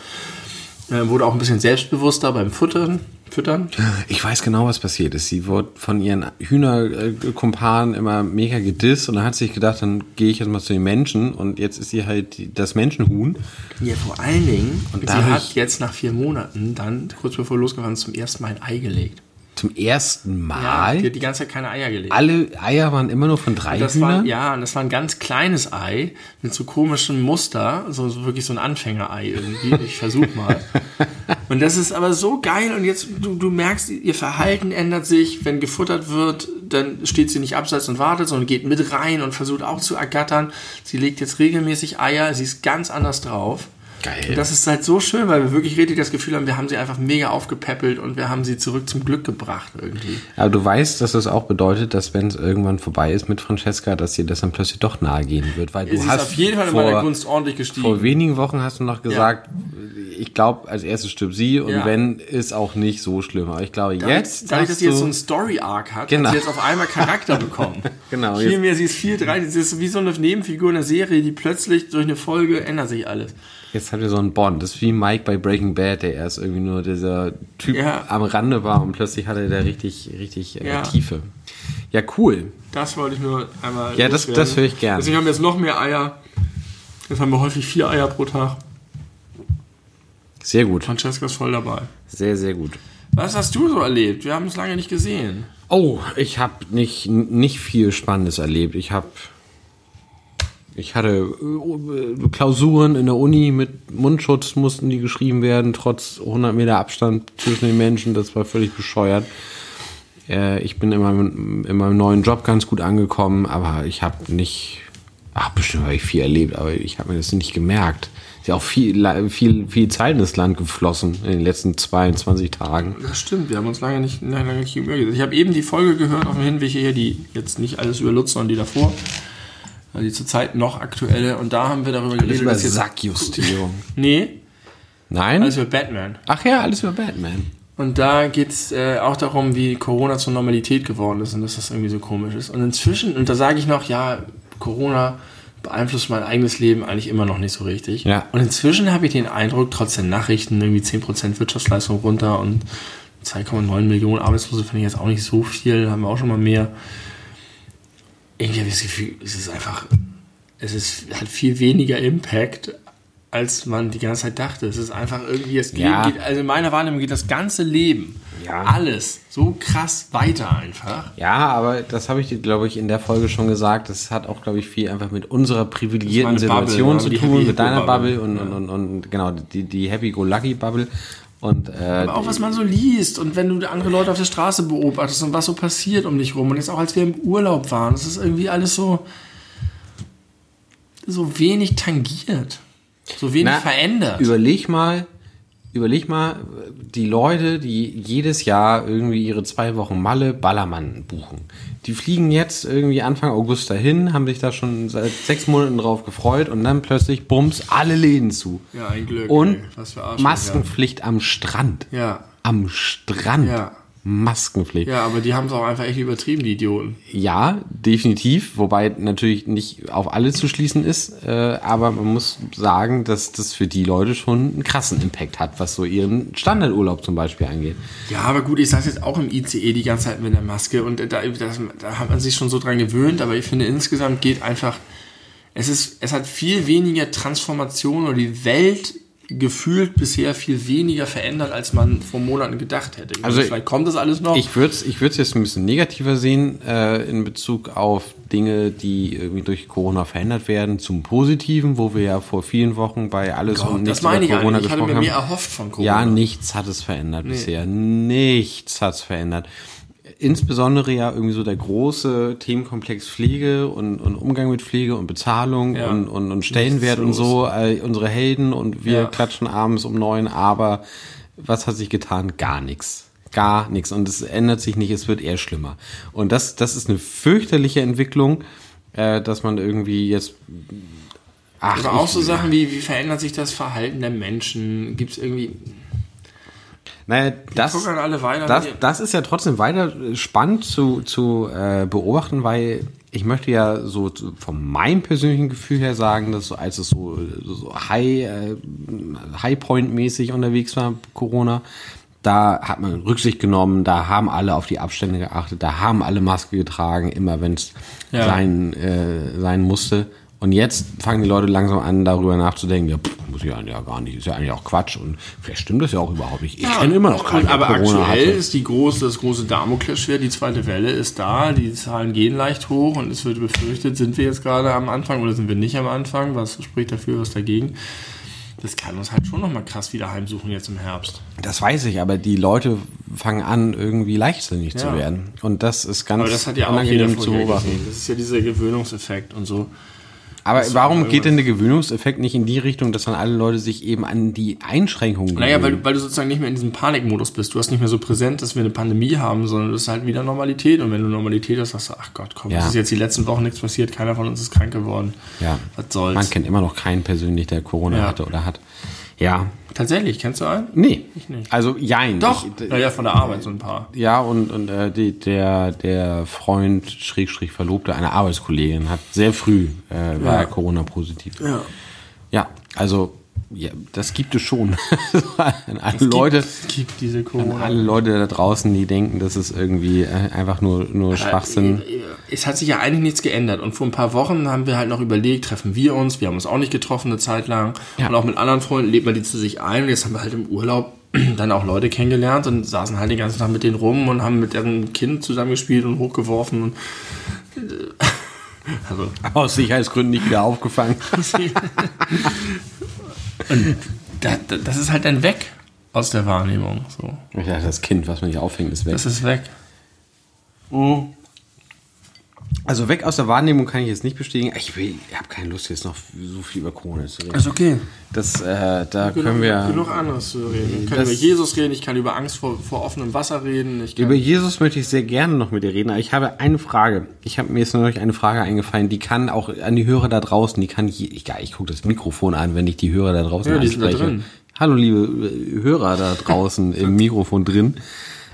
Äh, wurde auch ein bisschen selbstbewusster beim Futtern. Füttern. Ich weiß genau, was passiert ist. Sie wurde von ihren Hühnerkumpanen immer mega gedisst und dann hat sie sich gedacht, dann gehe ich jetzt mal zu den Menschen und jetzt ist sie halt das Menschenhuhn. Ja, vor allen Dingen, Und sie hat jetzt nach vier Monaten dann, kurz bevor wir losgefahren zum ersten Mal ein Ei gelegt. Zum ersten Ja, Mal. die hat die ganze Zeit keine Eier gelegt. Alle Eier waren immer nur von drei Das Hühnern. war, ja, und das war ein ganz kleines Ei mit so komischem Muster, so, so wirklich so ein Anfängerei irgendwie. Ich versuch mal. Und das ist aber so geil und jetzt, du, du merkst, ihr Verhalten ändert sich. Wenn gefuttert wird, dann steht sie nicht abseits und wartet, sondern geht mit rein und versucht auch zu ergattern. Sie legt jetzt regelmäßig Eier, sie ist ganz anders drauf. Geil. Und das ist halt so schön, weil wir wirklich richtig das Gefühl haben, wir haben sie einfach mega aufgepäppelt und wir haben sie zurück zum Glück gebracht irgendwie. Aber du weißt, dass das auch bedeutet, dass wenn es irgendwann vorbei ist mit Francesca, dass dir das dann plötzlich doch nahe gehen wird. Weil du ist hast auf jeden Fall in vor, meiner Gunst ordentlich gestiegen. vor wenigen Wochen hast du noch gesagt, ich glaube, als erstes stirbt sie und Ja. wenn, ist auch nicht so schlimm. Aber ich glaube, jetzt. Dadurch, dass sie jetzt so einen Story-Arc hat, Genau. hat sie jetzt auf einmal Charakter bekommen. Genau, Viel mehr, sie ist viel drei, sie ist wie so eine Nebenfigur in einer Serie, die plötzlich durch eine Folge ändert sich alles. Jetzt hat er so einen Bond. Das ist wie Mike bei Breaking Bad, der erst irgendwie nur dieser Typ Ja. am Rande war und plötzlich hatte der richtig, richtig äh, Ja. Tiefe. Ja, cool. Das wollte ich nur einmal. Ja, das- das höre ich gerne. Deswegen haben wir jetzt noch mehr Eier. Jetzt haben wir häufig vier Eier pro Tag. Sehr gut. Francesca ist voll dabei. Sehr, sehr gut. Was hast du so erlebt? Wir haben es lange nicht gesehen. Oh, ich habe nicht, nicht viel Spannendes erlebt. Ich habe. Ich hatte äh, Klausuren in der Uni mit Mundschutz, mussten die geschrieben werden, trotz 100 Meter Abstand zwischen den Menschen. Das war völlig bescheuert. Äh, ich bin in meinem, in meinem neuen Job ganz gut angekommen, aber ich habe nicht. Ach, bestimmt habe ich viel erlebt, aber ich habe mir das nicht gemerkt. Ist ja auch viel, viel, viel Zeit in das Land geflossen in den letzten 22 Tagen. Das stimmt, wir haben uns lange nicht, lange, nicht gesehen. Ich habe eben die Folge gehört auf dem Hinweg hier, die jetzt nicht alles über Lutz, sondern die davor. Also die zurzeit noch aktuelle. Und da haben wir darüber Alles geredet, über dass jetzt. Sackjustierung. Nee, Nein? alles über Batman. Ach ja, alles über Batman. Und da geht es äh, auch darum, wie Corona zur Normalität geworden ist und dass das irgendwie so komisch ist. Und inzwischen, und da sage ich noch, ja, Corona beeinflusst mein eigenes Leben eigentlich immer noch nicht so richtig. Ja. Und inzwischen habe ich den Eindruck, trotz der Nachrichten, irgendwie 10% Wirtschaftsleistung runter und 2,9 Millionen Arbeitslose finde ich jetzt auch nicht so viel, haben wir auch schon mal mehr. Irgendwie habe ich das Gefühl, es ist einfach, es ist, hat viel weniger Impact, als man die ganze Zeit dachte. Es ist einfach irgendwie, es geht, Ja. geht also in meiner Wahrnehmung geht das ganze Leben, Ja. alles so krass weiter einfach. Ja, aber das habe ich dir, glaube ich, in der Folge schon gesagt. Das hat auch, glaube ich, viel einfach mit unserer privilegierten Bubble, Situation ja, zu tun, mit deiner Bubble. Bubble und, und, und, und genau, die, die Happy-Go-Lucky-Bubble. Und äh, Aber auch was man so liest und wenn du andere Leute auf der Straße beobachtest und was so passiert um dich rum und jetzt auch als wir im Urlaub waren, das ist irgendwie alles so, so wenig tangiert. So wenig Na, verändert. Überleg mal, überleg mal, die Leute, die jedes Jahr irgendwie ihre zwei Wochen Malle Ballermann buchen. Die fliegen jetzt irgendwie Anfang August dahin, haben sich da schon seit sechs Monaten drauf gefreut und dann plötzlich bums alle Läden zu. Ja, ein Glück, Und ey. Maskenpflicht am Strand. Ja. Am Strand. Ja. Maskenpflicht. Ja, aber die haben es auch einfach echt übertrieben, die Idioten. Ja, definitiv, wobei natürlich nicht auf alle zu schließen ist, äh, aber man muss sagen, dass das für die Leute schon einen krassen Impact hat, was so ihren Standardurlaub zum Beispiel angeht. Ja, aber gut, ich saß jetzt auch im ICE die ganze Zeit mit der Maske und da, das, da hat man sich schon so dran gewöhnt, aber ich finde insgesamt geht einfach, es ist, es hat viel weniger Transformation oder die Welt gefühlt bisher viel weniger verändert, als man vor Monaten gedacht hätte. Also vielleicht kommt das alles noch. Ich würde es ich würd's jetzt ein bisschen negativer sehen äh, in Bezug auf Dinge, die irgendwie durch Corona verändert werden, zum Positiven, wo wir ja vor vielen Wochen bei alles und nichts das meine ich über Corona eigentlich. Ich hatte gesprochen mir mehr haben. erhofft von Corona. Ja, nichts hat es verändert bisher. Nichts hat es verändert. Insbesondere ja irgendwie so der große Themenkomplex Pflege und, und Umgang mit Pflege und Bezahlung Ja. und, und, und Stellenwert und so, äh, unsere Helden und wir Ja. klatschen abends um neun, aber was hat sich getan? Gar nichts. Gar nichts. Und es ändert sich nicht, es wird eher schlimmer. Und das, das ist eine fürchterliche Entwicklung, äh, dass man irgendwie jetzt. Ach, aber auch so Sachen wie, wie verändert sich das Verhalten der Menschen? Gibt es irgendwie. Naja, das, das, das ist ja trotzdem weiter spannend zu, zu äh, beobachten, weil ich möchte ja so von meinem persönlichen Gefühl her sagen, dass so, als es so, so High, äh, High Point mäßig unterwegs war, Corona, da hat man Rücksicht genommen, da haben alle auf die Abstände geachtet, da haben alle Maske getragen, immer wenn es Ja. sein, äh, sein musste. Und jetzt fangen die Leute langsam an, darüber nachzudenken, ja, pff, muss ich eigentlich ja gar nicht, ist ja eigentlich auch Quatsch und vielleicht stimmt das ja auch überhaupt nicht. Ich kenne immer noch keinen, Aber Corona aktuell hatte. ist die große, das große Damoklesschwert, die zweite Welle ist da, die Zahlen gehen leicht hoch und es wird befürchtet, sind wir jetzt gerade am Anfang oder sind wir nicht am Anfang? Was spricht dafür, was dagegen? Das kann uns halt schon nochmal krass wieder heimsuchen jetzt im Herbst. Das weiß ich, aber die Leute fangen an, irgendwie leichtsinnig zu Ja. werden. Und das ist ganz Aber das hat ja auch jeder unangenehm zu beobachten. Das ist ja dieser Gewöhnungseffekt und so. Aber warum geht denn der Gewöhnungseffekt nicht in die Richtung, dass dann alle Leute sich eben an die Einschränkungen Naja, weil, gewöhnen? weil du sozusagen nicht mehr in diesem Panikmodus bist. Du hast nicht mehr so präsent, dass wir eine Pandemie haben, sondern das ist halt wieder Normalität. Und wenn du Normalität hast, sagst du, ach Gott, komm, Ja. es ist jetzt die letzten Wochen nichts passiert, keiner von uns ist krank geworden. ja. Was soll's. Man kennt immer noch keinen persönlich, der Corona Ja. hatte oder hat. Ja. Tatsächlich, kennst du einen? Nee. nicht. Also jein. Doch, Ich, naja, von der Arbeit so ein paar. Ja, und, und äh, die, der, der Freund, Schrägstrich Verlobte einer Arbeitskollegin, hat sehr früh, äh, war Ja. Corona-positiv. Ja. Ja, also, ja, das gibt es schon. an alle Leute, Es gibt diese an alle Leute da draußen, die denken, das ist irgendwie äh, einfach nur, nur Schwachsinn. Es hat sich ja eigentlich nichts geändert. Und vor ein paar Wochen haben wir halt noch überlegt, treffen wir uns. Wir haben uns auch nicht getroffen eine Zeit lang. Ja. Und auch mit anderen Freunden lebt man die zu sich ein. Und jetzt haben wir halt im Urlaub dann auch Leute kennengelernt und saßen halt den ganzen Tag mit denen rum und haben mit deren Kind zusammengespielt und hochgeworfen. Und, also, Aus Sicherheitsgründen nicht wieder aufgefangen. und da, da, das ist halt dann weg aus der Wahrnehmung. So. Dachte, das Kind, was man nicht auffängt, ist weg. Das ist weg. Also weg aus der Wahrnehmung kann ich jetzt nicht bestätigen. Ich, will- ich habe keine Lust, jetzt noch so viel über Corona zu reden. Ist okay. Das, äh, da können wir... genug anderes zu reden. Ich kann Das- über Jesus reden, ich kann über Angst vor, vor offenem Wasser reden. Ich kann Über Jesus möchte ich sehr gerne noch mit dir reden, aber ich habe eine Frage. Ich habe mir jetzt noch eine Frage eingefallen, die kann auch an die Hörer da draußen, die kann je, ich, ich gucke das Mikrofon an, wenn ich die Hörer da draußen Ja, die sind da anspreche. drin. Hallo liebe äh, Hörer da draußen im Mikrofon drin.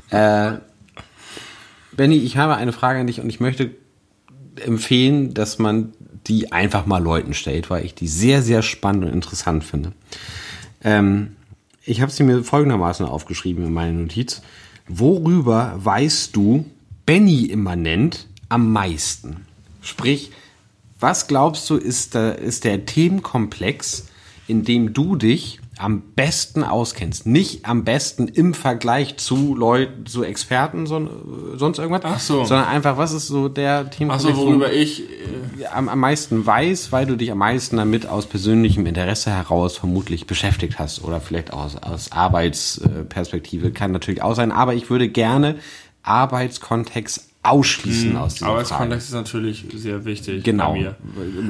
Äh, Benny, ich habe eine Frage an dich und ich möchte empfehlen, dass man die einfach mal Leuten stellt, weil ich die sehr, sehr spannend und interessant finde. Ähm, ich habe sie mir folgendermaßen aufgeschrieben in meiner Notiz. Worüber weißt du Benny immanent am meisten? Sprich, was glaubst du ist der, ist der Themenkomplex, in dem du dich am besten auskennst? Nicht am besten im Vergleich zu Leuten, zu Experten, son, sonst irgendwas, Ach so. sondern einfach, was ist so der Themenkomplex, Achso, wo- worüber ich. Äh, am, am meisten weiß, weil du dich am meisten damit aus persönlichem Interesse heraus vermutlich beschäftigt hast oder vielleicht aus, aus Arbeitsperspektive, kann natürlich auch sein, aber ich würde gerne Arbeitskontext ausschließen aus dieser Frage. Arbeitskontext ist natürlich sehr wichtig Genau. bei mir.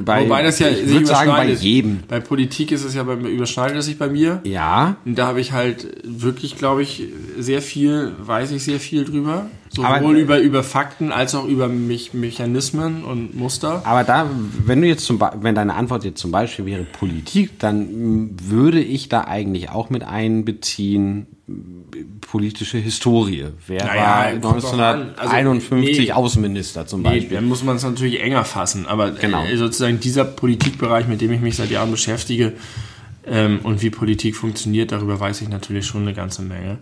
Bei, Wobei das ja ich würde sagen, bei jedem. Bei Politik ist es ja, bei, überschneidet es sich bei mir. Ja, Und da habe ich halt wirklich, glaube ich, sehr viel, weiß ich sehr viel drüber. Aber- Sowohl über, über Fakten als auch über mich, Mechanismen und Muster. aber da, wenn du jetzt zum wenn deine Antwort jetzt zum Beispiel wäre Politik, dann würde ich da eigentlich auch mit einbeziehen politische Historie. Wer Naja, war kommt drauf an. Also, 1951 nee. Außenminister zum Nee, Beispiel? dann muss man es natürlich enger fassen. Aber Genau. äh, sozusagen dieser Politikbereich, mit dem ich mich seit Jahren beschäftige ähm, und wie Politik funktioniert, darüber weiß ich natürlich schon eine ganze Menge.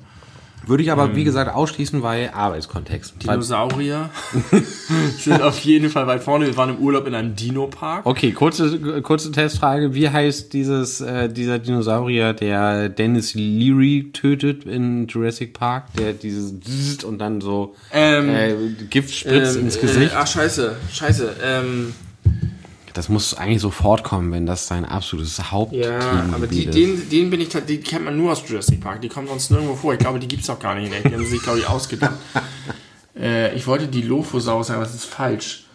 Würde ich Ähm. aber, wie gesagt, ausschließen bei Arbeitskontext. Weil- Dinosaurier sind auf jeden Fall weit vorne. Wir waren im Urlaub in einem Dino-Park. Okay, kurze, kurze Testfrage. Wie heißt dieses, äh, dieser Dinosaurier, der Dennis Leary tötet in Jurassic Park? Der dieses und dann so Ähm, äh, Gift spritzt Ähm, ins Gesicht? Äh, ach, scheiße, scheiße. Ähm, das muss eigentlich sofort kommen, wenn das sein absolutes Hauptteam ja, aber die, den, den bin ich, die kennt man nur aus Jurassic Park. Die kommen sonst nirgendwo vor. Ich glaube, die gibt's auch gar nicht. Die haben sie sich, glaube ich, ausgedacht. äh, ich wollte die Lophosaurus sagen, aber das ist falsch.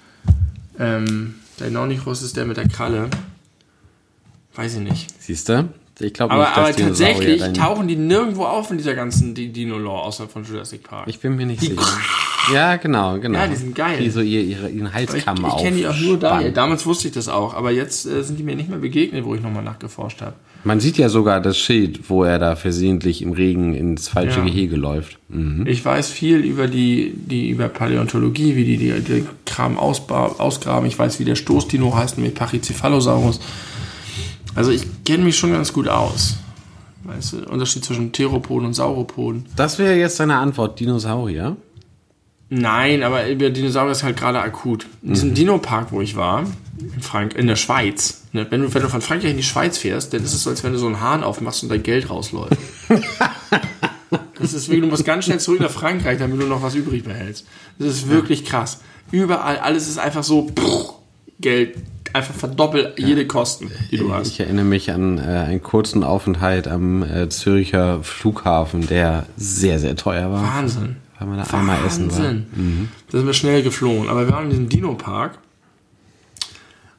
Ähm, der Nonichros ist der mit der Kralle. Weiß ich nicht. Siehst du? Ich glaube Aber, nicht, dass aber tatsächlich dein- tauchen die nirgendwo auf in dieser ganzen Di- Dino-Lore, außer von Jurassic Park. Ich bin mir nicht sicher. Ja, genau, genau. Ja, die sind geil. Die so ihr, ihre, ihren ich Halskamm ich kenne die auch nur aufspannen. Damals wusste ich das auch, aber jetzt äh, sind die mir nicht mehr begegnet, wo ich nochmal nachgeforscht habe. Man sieht ja sogar das Schild, wo er da versehentlich im Regen ins falsche Ja. Gehege läuft. Mhm. Ich weiß viel über die, die über Paläontologie, wie die, die, die Kram ausgraben. Ich weiß, wie der Stoßdino heißt, nämlich Pachycephalosaurus. Also ich kenne mich schon ganz gut aus. Weißt du, Unterschied zwischen Theropoden und Sauropoden. Das wäre jetzt deine Antwort, Dinosaurier. Nein, aber über Dinosaurier ist halt gerade akut. In diesem Dino-Park, wo ich war, in, Frank in der Schweiz, ne, wenn, du, wenn du von Frankreich in die Schweiz fährst, dann ist es so, als wenn du so einen Hahn aufmachst und dein Geld rausläuft. das ist wirklich, du musst ganz schnell zurück nach Frankreich, damit du noch was übrig behältst. Das ist wirklich krass. Überall, alles ist einfach so pff, Geld, einfach verdoppelt jede Kosten, die du hast. Ich erinnere mich an äh, einen kurzen Aufenthalt am äh, Zürcher Flughafen, der sehr, sehr teuer war. Wahnsinn. Weil man da einmal essen war. Wahnsinn. Da sind wir schnell geflogen. Aber wir waren in diesem Dino-Park.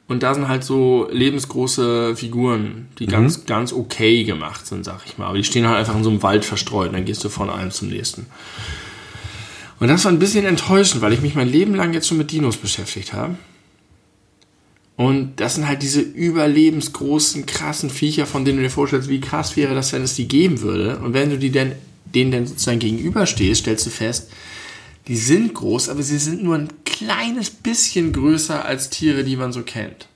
Und da sind halt so lebensgroße Figuren, die ganz, ganz okay gemacht sind, sag ich mal. Aber die stehen halt einfach in so einem Wald verstreut und dann gehst du von einem zum nächsten. Und das war ein bisschen enttäuschend, weil ich mich mein Leben lang jetzt schon mit Dinos beschäftigt habe. Und das sind halt diese überlebensgroßen, krassen Viecher, von denen du dir vorstellst, wie krass wäre das, wenn es die geben würde. Und wenn du die denn, denen dann sozusagen gegenüberstehst, stellst du fest, die sind groß, aber sie sind nur ein kleines bisschen größer als Tiere, die man so kennt.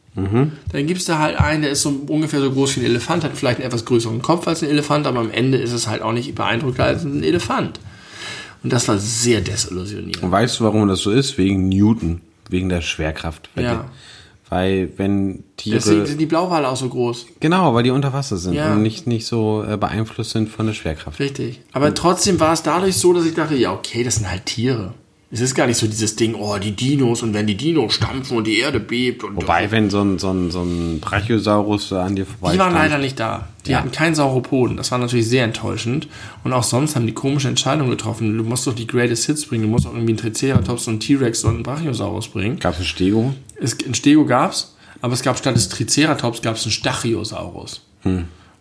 Dann gibst du halt einen, der ist so ungefähr so groß wie ein Elefant, hat vielleicht einen etwas größeren Kopf als ein Elefant, aber am Ende ist es halt auch nicht beeindruckender als ein Elefant. Und das war sehr desillusionierend. Und weißt du, warum das so ist? Wegen Newton, wegen der Schwerkraft. Ja. Weil wenn Tiere... Deswegen sind die Blauwale auch so groß. genau, weil die unter Wasser sind Ja. und nicht, nicht so äh, beeinflusst sind von der Schwerkraft. Richtig. Aber trotzdem war es dadurch so, dass ich dachte, ja, okay, das sind halt Tiere. Es ist gar nicht so dieses Ding, oh, die Dinos und wenn die Dinos stampfen und die Erde bebt und Wobei, wenn so ein, so ein, so ein Brachiosaurus an dir vorbei Die waren leider nicht da. Die Ja. hatten keinen Sauropoden. Das war natürlich sehr enttäuschend. Und auch sonst haben die komische Entscheidungen getroffen. Du musst doch die Greatest Hits bringen. Du musst auch irgendwie einen Triceratops und einen T-Rex und einen Brachiosaurus bringen. Gab es ein Stego? Es, ein Stego gab's, aber es gab statt des Triceratops gab es einen Stachiosaurus.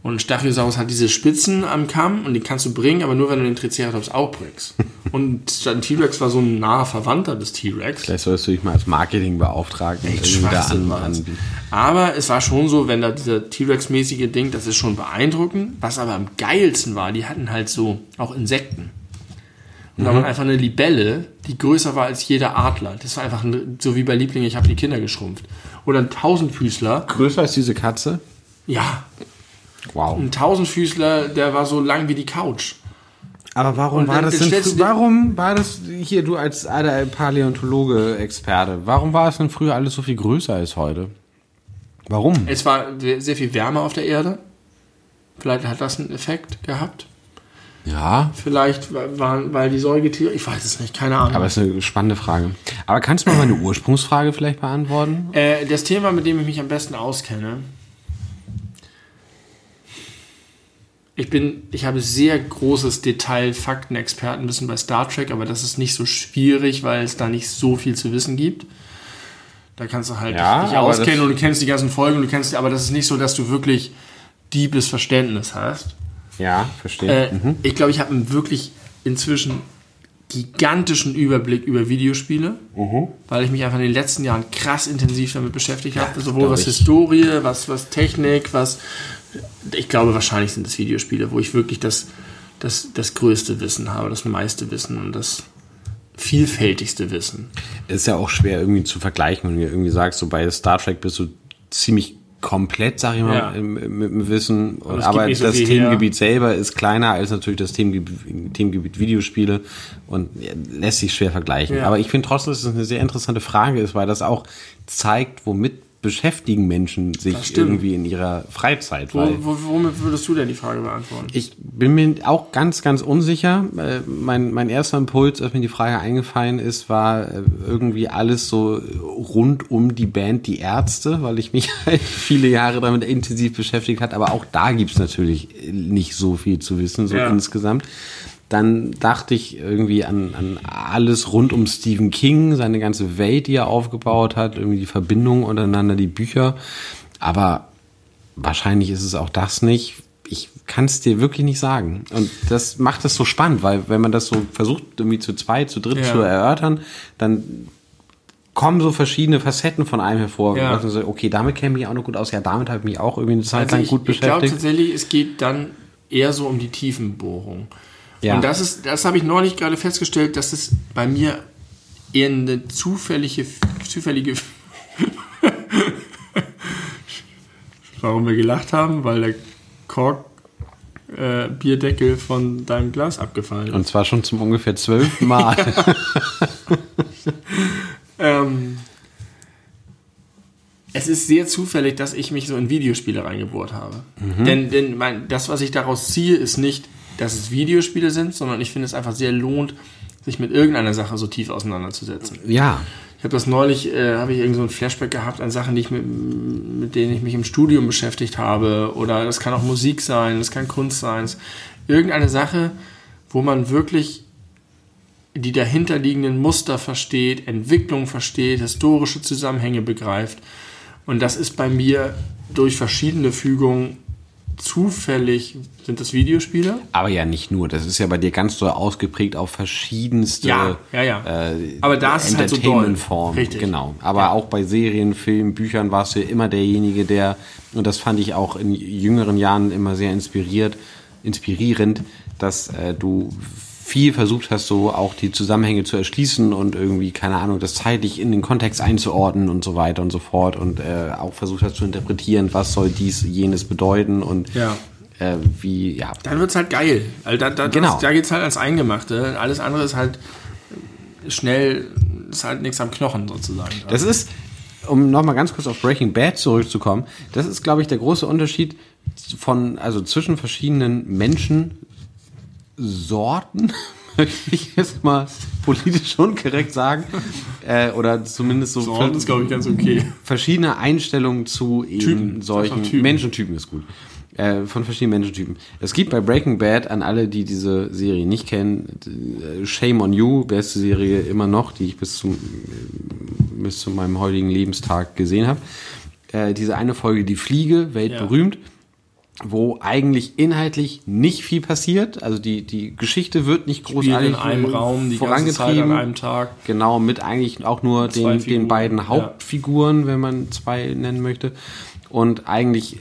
Und Stachiosaurus hat diese Spitzen am Kamm und die kannst du bringen, aber nur wenn du den Triceratops auch bringst. und ein T-Rex war so ein naher Verwandter des T-Rex. Vielleicht solltest du dich mal als Marketingbeauftragten irgendwie da Schwachsinn an, anbieten. Aber es war schon so, wenn da dieser T-Rex-mäßige Ding, das ist schon beeindruckend. Was aber am geilsten war, die hatten halt so auch Insekten. Und da war einfach eine Libelle, die größer war als jeder Adler. Das war einfach ein, so wie bei Liebling, ich habe die Kinder geschrumpft. Oder ein Tausendfüßler. Größer als diese Katze? Ja, Wow. ein Tausendfüßler, der war so lang wie die Couch. Aber warum Und war das denn stellst du frü- dir- warum war das hier du als alter Paläontologe Experte, warum war es denn früher alles so viel größer als heute? Warum? Es war sehr viel wärmer auf der Erde. Vielleicht hat das einen Effekt gehabt. Ja, Vielleicht waren, weil die Säugetiere, ich weiß es nicht, keine Ahnung. aber es ist eine spannende Frage. Aber kannst du mal meine Ursprungsfrage vielleicht beantworten? Äh, das Thema, mit dem ich mich am besten auskenne, ich bin, ich habe sehr großes Detail, Fakten, Expertenwissen bei Star Trek, aber das ist nicht so schwierig, weil es da nicht so viel zu wissen gibt. Da kannst du halt Ja, dich auskennen und du kennst die ganzen Folgen, du kennst, aber das ist nicht so, dass du wirklich diebes Verständnis hast. Ja, verstehe. Äh, Ich glaube, ich habe einen wirklich inzwischen gigantischen Überblick über Videospiele, weil ich mich einfach in den letzten Jahren krass intensiv damit beschäftigt habe. Sowohl glaub was ich. Historie, was, was Technik, was. Ich glaube, wahrscheinlich sind es Videospiele, wo ich wirklich das, das, das größte Wissen habe, das meiste Wissen und das vielfältigste Wissen. Ist ja auch schwer irgendwie zu vergleichen, wenn du irgendwie sagst, so bei Star Trek bist du ziemlich komplett, sag ich mal, Ja. im, im, im Wissen. es gibt Aber so das Themengebiet selber ist kleiner als natürlich das Themengebiet, Themengebiet Videospiele und ja, lässt sich schwer vergleichen. Ja. Aber ich finde trotzdem, dass es eine sehr interessante Frage ist, weil das auch zeigt, womit beschäftigen Menschen sich irgendwie in ihrer Freizeit. Wo, weil wo, womit würdest du denn die Frage beantworten? ich bin mir auch ganz, ganz unsicher. Äh, Mein, mein erster Impuls, als mir die Frage eingefallen ist, war äh, irgendwie alles so rund um die Band Die Ärzte, weil ich mich halt viele Jahre damit intensiv beschäftigt hat. Aber auch da gibt's natürlich nicht so viel zu wissen, so Ja. insgesamt. Dann dachte ich irgendwie an, an alles rund um Stephen King, seine ganze Welt, die er aufgebaut hat, irgendwie die Verbindung untereinander, die Bücher. Aber wahrscheinlich ist es auch das nicht. Ich kann es dir wirklich nicht sagen. Und das macht es so spannend, weil wenn man das so versucht, irgendwie zu zweit, zu dritt Ja. zu erörtern, dann kommen so verschiedene Facetten von einem hervor. Ja. So, okay, damit kenne ich mich auch noch gut aus. Ja, damit habe ich mich auch irgendwie eine Zeit lang Also ich, gut ich glaube beschäftigt. tatsächlich, es geht dann eher so um die Tiefenbohrung. Ja. Und das ist, das habe ich neulich gerade festgestellt, dass es bei mir eher eine zufällige, zufällige. Warum wir gelacht haben, weil der Kork äh, Bierdeckel von deinem Glas abgefallen ist. Und zwar schon zum ungefähr zwölften Mal. Ähm, es ist sehr zufällig, dass ich mich so in Videospiele reingebohrt habe. Denn, denn mein, das, was ich daraus ziehe, ist nicht, dass es Videospiele sind, sondern ich finde es einfach sehr lohnt, sich mit irgendeiner Sache so tief auseinanderzusetzen. ja. Ich habe das neulich, äh, habe ich irgend so ein Flashback gehabt an Sachen, die ich mit, mit denen ich mich im Studium beschäftigt habe. Oder das kann auch Musik sein, das kann Kunst sein. Irgendeine Sache, wo man wirklich die dahinterliegenden Muster versteht, Entwicklung versteht, historische Zusammenhänge begreift. Und das ist bei mir durch verschiedene Fügungen zufällig, sind das Videospiele? Aber ja nicht nur. Das ist ja bei dir ganz so ausgeprägt auf verschiedenste Ja, ja, ja. Äh, Aber da ist es halt so doll. Entertainment-Formen. Richtig. Genau. Aber auch bei Serien, Filmen, Büchern warst du ja immer derjenige, der, und das fand ich auch in jüngeren Jahren immer sehr inspiriert, inspirierend, dass äh, du viel versucht hast, so auch die Zusammenhänge zu erschließen und irgendwie, keine Ahnung, das zeitlich in den Kontext einzuordnen und so weiter und so fort und äh, auch versucht hast zu interpretieren, was soll dies, jenes bedeuten und Ja. äh, wie, ja, Dann wird es halt geil. Also da, da, Genau. das, da geht es halt ans Eingemachte. Alles andere ist halt schnell, ist halt nichts am Knochen sozusagen. Das ist, um nochmal ganz kurz auf Breaking Bad zurückzukommen, das ist, glaube ich, der große Unterschied von, also zwischen verschiedenen Menschensorten, möchte ich jetzt mal politisch unkorrekt sagen, äh, oder zumindest so Sorten ist, glaube ich, ganz okay. verschiedene Einstellungen zu eben Typen. solchen Typen. Menschentypen ist gut. Äh, von verschiedenen Menschentypen. Es gibt bei Breaking Bad an alle, die diese Serie nicht kennen, äh, Shame on You, beste Serie immer noch, die ich bis zum bis zu meinem heutigen Lebenstag gesehen habe. Äh, diese eine Folge Die Fliege, weltberühmt, wo eigentlich inhaltlich nicht viel passiert. Also die, die Geschichte wird nicht großartig in einem Raum die ganze Zeit vorangetrieben. an einem Tag. Genau, mit eigentlich auch nur den, den beiden ja. Hauptfiguren, wenn man zwei nennen möchte. Und eigentlich,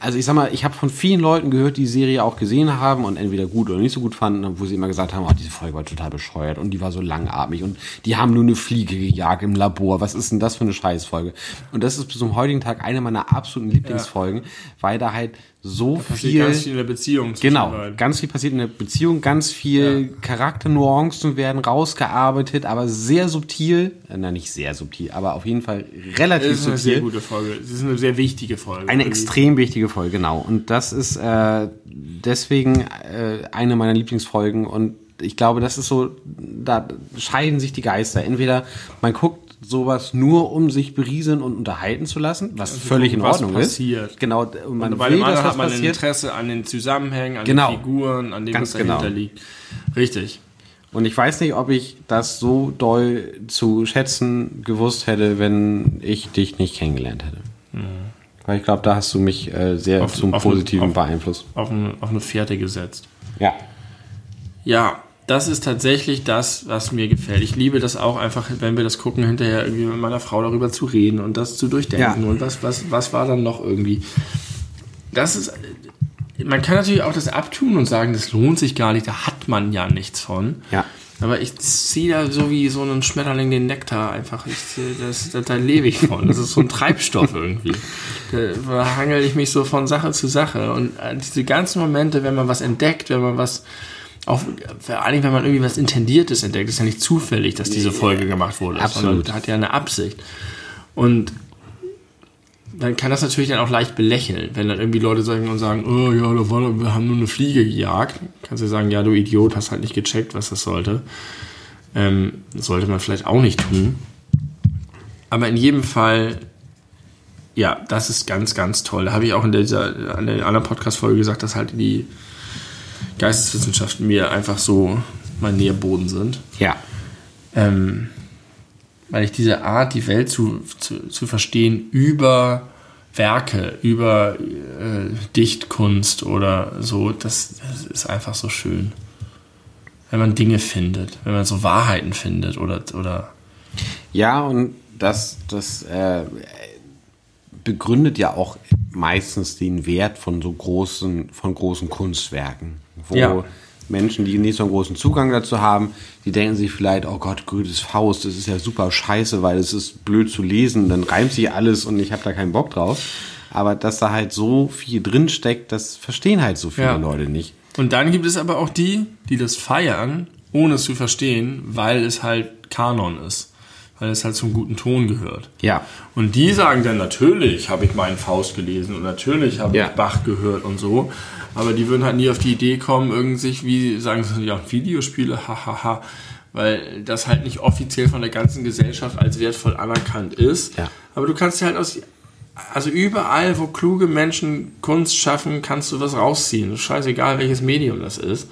also ich sag mal, ich habe von vielen Leuten gehört, die die Serie auch gesehen haben und entweder gut oder nicht so gut fanden, wo sie immer gesagt haben, oh, diese Folge war total bescheuert und die war so langatmig und die haben nur eine Fliege gejagt im Labor. Was ist denn das für eine Scheißfolge? Und das ist bis zum heutigen Tag eine meiner absoluten Lieblingsfolgen, weil da halt so viel ganz viel in der Beziehung. Genau, ganz viel passiert in der Beziehung, ganz viel Charakternuancen werden rausgearbeitet, aber sehr subtil, äh, nein, nicht sehr subtil, aber auf jeden Fall relativ Das ist eine subtil. sehr gute Folge. Das ist eine sehr wichtige Folge. Eine extrem wichtige Folge, genau. Und das ist äh, deswegen äh, eine meiner Lieblingsfolgen und ich glaube, das ist so, da scheiden sich die Geister. Entweder man guckt sowas nur, um sich berieseln und unterhalten zu lassen, was Also völlig in was Ordnung passiert. ist. Genau, und man Und bei will, dass was hat man ein passiert. Interesse an den Zusammenhängen, an Genau. den Figuren, an dem, Ganz was dahinter genau. liegt. Richtig. Und ich weiß nicht, ob ich das so doll zu schätzen gewusst hätte, wenn ich dich nicht kennengelernt hätte. Weil ich glaube, da hast du mich äh, sehr Mhm. Auf- zum auf- Positiven auf- beeinflusst. Auf eine, auf eine Fährte gesetzt. Ja. Ja, das ist tatsächlich das, was mir gefällt. Ich liebe das auch einfach, wenn wir das gucken, hinterher irgendwie mit meiner Frau darüber zu reden und das zu durchdenken. Ja. Und was, was, was war dann noch irgendwie? Das ist. Man kann natürlich auch das abtun und sagen, das lohnt sich gar nicht, da hat man ja nichts von. Ja. Aber ich ziehe da so wie so einen Schmetterling den Nektar einfach. Ich, zieh- das, da, da lebe ich von. Das ist so ein Treibstoff irgendwie. Da hangel ich mich so von Sache zu Sache. Und äh, diese ganzen Momente, wenn man was entdeckt, wenn man was, auch vor allem, wenn man irgendwie was Intendiertes entdeckt, ist ja nicht zufällig, dass diese Folge gemacht wurde. Absolut. Hat ja eine Absicht. Und dann kann das natürlich dann auch leicht belächeln, wenn dann irgendwie Leute sagen und sagen, oh ja, da war, wir haben nur eine Fliege gejagt. Kannst du sagen, ja, du Idiot, hast halt nicht gecheckt, was das sollte. Ähm, das sollte man vielleicht auch nicht tun. Aber in jedem Fall, ja, das ist ganz, ganz toll. Da habe ich auch in dieser an der anderen Podcast-Folge gesagt, dass halt die Geisteswissenschaften mir einfach so mein Nährboden sind. Ja. Ähm, weil ich diese Art, die Welt zu, zu, zu verstehen über Werke, über äh, Dichtkunst oder so, das, das ist einfach so schön. Wenn man Dinge findet, wenn man so Wahrheiten findet oder, oder Ja, und das, das äh, begründet ja auch meistens den Wert von so großen, von großen Kunstwerken. Wo Ja. Menschen, die nicht so einen großen Zugang dazu haben, die denken sich vielleicht, oh Gott, Goethes Faust, das ist ja super scheiße, weil es ist blöd zu lesen, dann reimt sich alles und ich habe da keinen Bock drauf. Aber dass da halt so viel drin steckt, das verstehen halt so viele Ja. Leute nicht. Und dann gibt es aber auch die, die das feiern, ohne es zu verstehen, weil es halt Kanon ist. Weil es halt zum guten Ton gehört. Ja. Und die sagen dann, natürlich habe ich meinen Faust gelesen und natürlich habe Ja. ich Bach gehört und so. Aber die würden halt nie auf die Idee kommen, irgendwie sich, wie sagen sie, ja, Videospiele, hahaha. Weil das halt nicht offiziell von der ganzen Gesellschaft als wertvoll anerkannt ist. Ja. Aber du kannst ja halt aus, also überall, wo kluge Menschen Kunst schaffen, kannst du was rausziehen. Scheißegal, welches Medium das ist.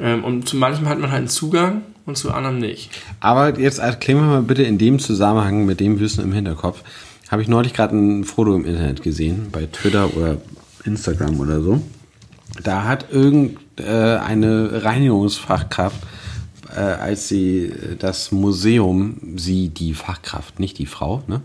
Ähm, und zu manchem hat man halt einen Zugang und zu anderem nicht. Aber jetzt erklären wir mal bitte in dem Zusammenhang mit dem Wissen im Hinterkopf. Habe ich neulich gerade ein Foto im Internet gesehen, bei Twitter oder Instagram oder so. Da hat irgendeine äh, Reinigungsfachkraft, äh, als sie äh, das Museum, sie die Fachkraft, nicht die Frau, ne?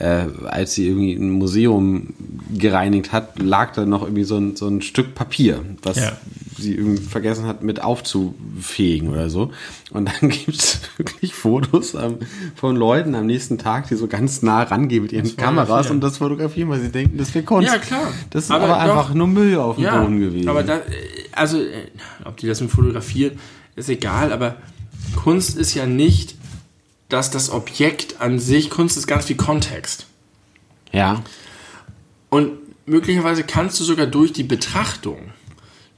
Äh, als sie irgendwie ein Museum gereinigt hat, lag da noch irgendwie so ein, so ein Stück Papier, was Ja. sie irgendwie vergessen hat mit aufzufegen oder so. Und dann gibt's wirklich Fotos ähm, von Leuten am nächsten Tag, die so ganz nah rangehen mit ihren Kameras und das fotografieren, weil sie denken, das wäre Kunst. Ja, klar. Das ist Aber aber, doch- einfach nur Müll auf dem Ja, Boden gewesen. aber da, äh, also, äh, ob die das mit fotografieren, ist egal, aber Kunst ist ja nicht, dass das Objekt an sich, Kunst ist ganz viel Kontext. ja, Und möglicherweise kannst du sogar durch die Betrachtung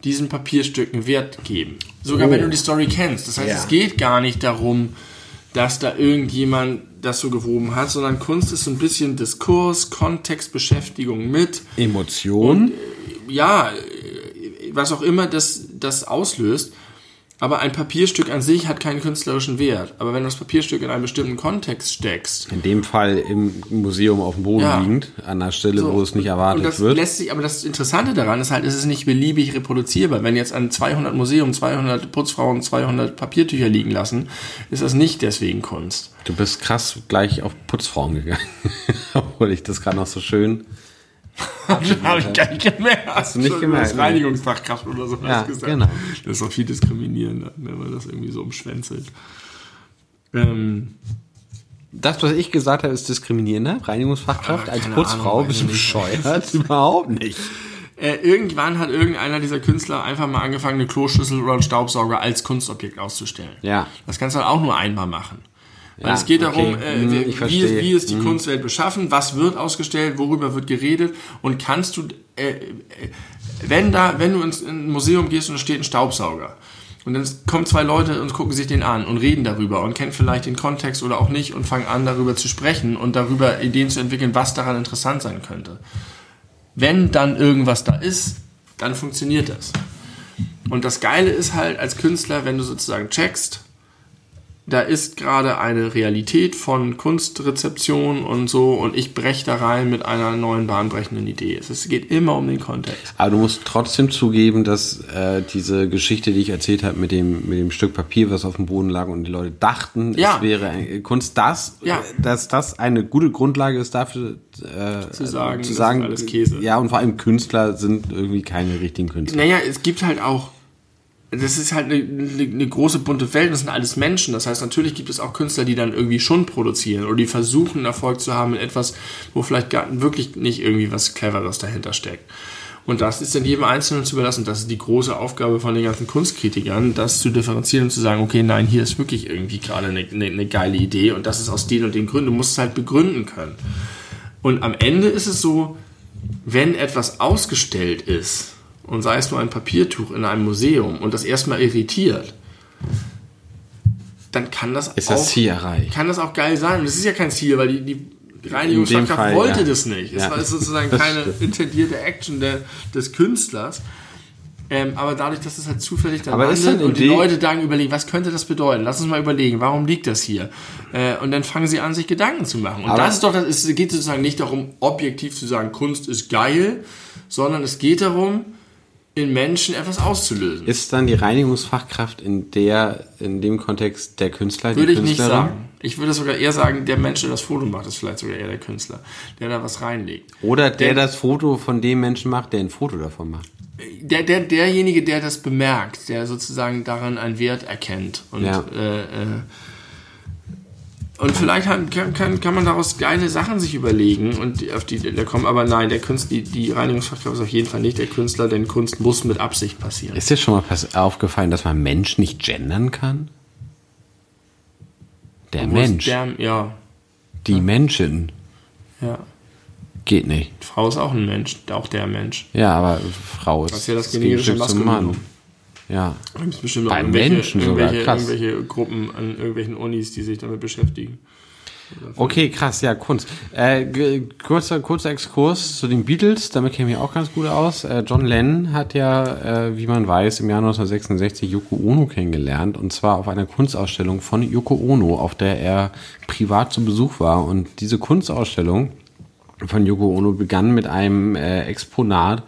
diesen Papierstücken Wert geben. Sogar Oh. wenn du die Story kennst. Das heißt, Ja. es geht gar nicht darum, dass da irgendjemand das so gewoben hat, sondern Kunst ist so ein bisschen Diskurs, Kontext, Beschäftigung mit Emotion. ja, äh, was auch immer das, das auslöst. Aber ein Papierstück an sich hat keinen künstlerischen Wert. Aber wenn du das Papierstück in einen bestimmten Kontext steckst, in dem Fall im Museum auf dem Boden Ja. liegend, an der Stelle, wo es nicht erwartet das wird. lässt sich, aber das Interessante daran ist halt, es ist nicht beliebig reproduzierbar. Wenn jetzt an 200 Museum 200 Putzfrauen 200 Papiertücher liegen lassen, ist das nicht deswegen Kunst. Du bist krass gleich auf Putzfrauen gegangen. Obwohl ich das gerade noch so schön. Habe ich gar nicht gemerkt. Hast du nicht gemerkt, Als ne? Reinigungsfachkraft oder so Ja, gesagt. genau. Das ist auch viel diskriminierender, wenn man das irgendwie so umschwänzelt. Ähm, Das, was ich gesagt habe, ist diskriminierender. Reinigungsfachkraft Ah, als Putzfrau Ahnung, bist du bescheuert? Überhaupt nicht. äh, irgendwann hat irgendeiner dieser Künstler einfach mal angefangen, eine Kloschüssel oder einen Staubsauger als Kunstobjekt auszustellen. Ja. Das kannst du halt auch nur einmal machen. Ja, es geht okay. darum, äh, Hm, wie, ich wie, ist die Kunstwelt beschaffen, was wird ausgestellt, worüber wird geredet und kannst du, äh, äh, wenn da, wenn du ins in ein Museum gehst und da steht ein Staubsauger Und dann kommen zwei Leute und gucken sich den an und reden darüber und kennen vielleicht den Kontext oder auch nicht und fangen an, darüber zu sprechen und darüber Ideen zu entwickeln, was daran interessant sein könnte. Wenn dann irgendwas da ist, dann funktioniert das. Und das Geile ist halt als Künstler, wenn du sozusagen checkst, da ist gerade eine Realität von Kunstrezeption und so und ich breche da rein mit einer neuen bahnbrechenden Idee. Es geht immer um den Kontext. Aber du musst trotzdem zugeben, dass äh, diese Geschichte, die ich erzählt habe mit dem, mit dem Stück Papier, was auf dem Boden lag und die Leute dachten, Ja. es wäre ein, Kunst, das, Ja. dass das eine gute Grundlage ist dafür, äh, Zu sagen, zu sagen alles Käse. ja, und vor allem Künstler sind irgendwie keine richtigen Künstler. Naja, es gibt halt auch, das ist halt eine, eine, eine große bunte Welt, das sind alles Menschen. Das heißt, natürlich gibt es auch Künstler, die dann irgendwie schon produzieren oder die versuchen, Erfolg zu haben mit etwas, wo vielleicht gar wirklich nicht irgendwie was Cleveres dahinter steckt. Und das ist dann jedem Einzelnen zu überlassen. Das ist die große Aufgabe von den ganzen Kunstkritikern, das zu differenzieren und zu sagen, okay, nein, hier ist wirklich irgendwie gerade eine, eine, eine geile Idee und das ist aus den und den Gründen. Du musst es halt begründen können. Und am Ende ist es so, wenn etwas ausgestellt ist, und sei es nur ein Papiertuch in einem Museum und das erstmal irritiert, dann kann das Ist auch, das Ziel erreicht? kann das auch geil sein. Und das ist ja kein Ziel, weil die, die Reinigungsfachkraft Fall, wollte ja. das nicht. Es Ja. war sozusagen keine intendierte Action der, des Künstlers. Ähm, aber dadurch, dass es halt zufällig da Aber ist landet dann und die Leute dann überlegen, was könnte das bedeuten? Lass uns mal überlegen, warum liegt das hier? Äh, und dann fangen sie an, sich Gedanken zu machen. Und Aber- das ist doch, es geht sozusagen nicht darum, objektiv zu sagen, Kunst ist geil, sondern es geht darum, in Menschen etwas auszulösen. Ist dann die Reinigungsfachkraft in der, in dem Kontext der Künstler, die Würde ich nicht sagen. Ich würde sogar eher sagen, der Mensch, der das Foto macht, ist vielleicht sogar eher der Künstler, der da was reinlegt. Oder der Denn- das Foto von dem Menschen macht, der ein Foto davon macht. Der, der, derjenige, der das bemerkt, der sozusagen daran einen Wert erkennt. Und, Ja. äh, äh, und vielleicht kann, kann, kann man daraus geile Sachen sich überlegen und auf die da kommen. Aber nein, der Künstler, die, die Reinigungsfachkraft ist auf jeden Fall nicht der Künstler, denn Kunst muss mit Absicht passieren. Ist dir schon mal aufgefallen, dass man Mensch nicht gendern kann? Der Wo ist Mensch, Der, ja, die Menschen, ja. geht nicht. Frau ist auch ein Mensch, auch der Mensch. Ja, aber Frau ist Das ist ja das zum Maskulinum. Mann. Ja. Gibt es bestimmt Bei auch irgendwelche, Menschen sogar, irgendwelche, krass. irgendwelche Gruppen an irgendwelchen Unis, die sich damit beschäftigen. Okay, krass, ja, Kunst. Äh, kurzer, kurzer Exkurs zu den Beatles, damit kenne ich mich auch ganz gut aus. Äh, John Lennon hat ja, äh, wie man weiß, im Jahr 1966 Yoko Ono kennengelernt und zwar auf einer Kunstausstellung von Yoko Ono, auf der er privat zu Besuch war. Und diese Kunstausstellung von Yoko Ono begann mit einem äh, Exponat,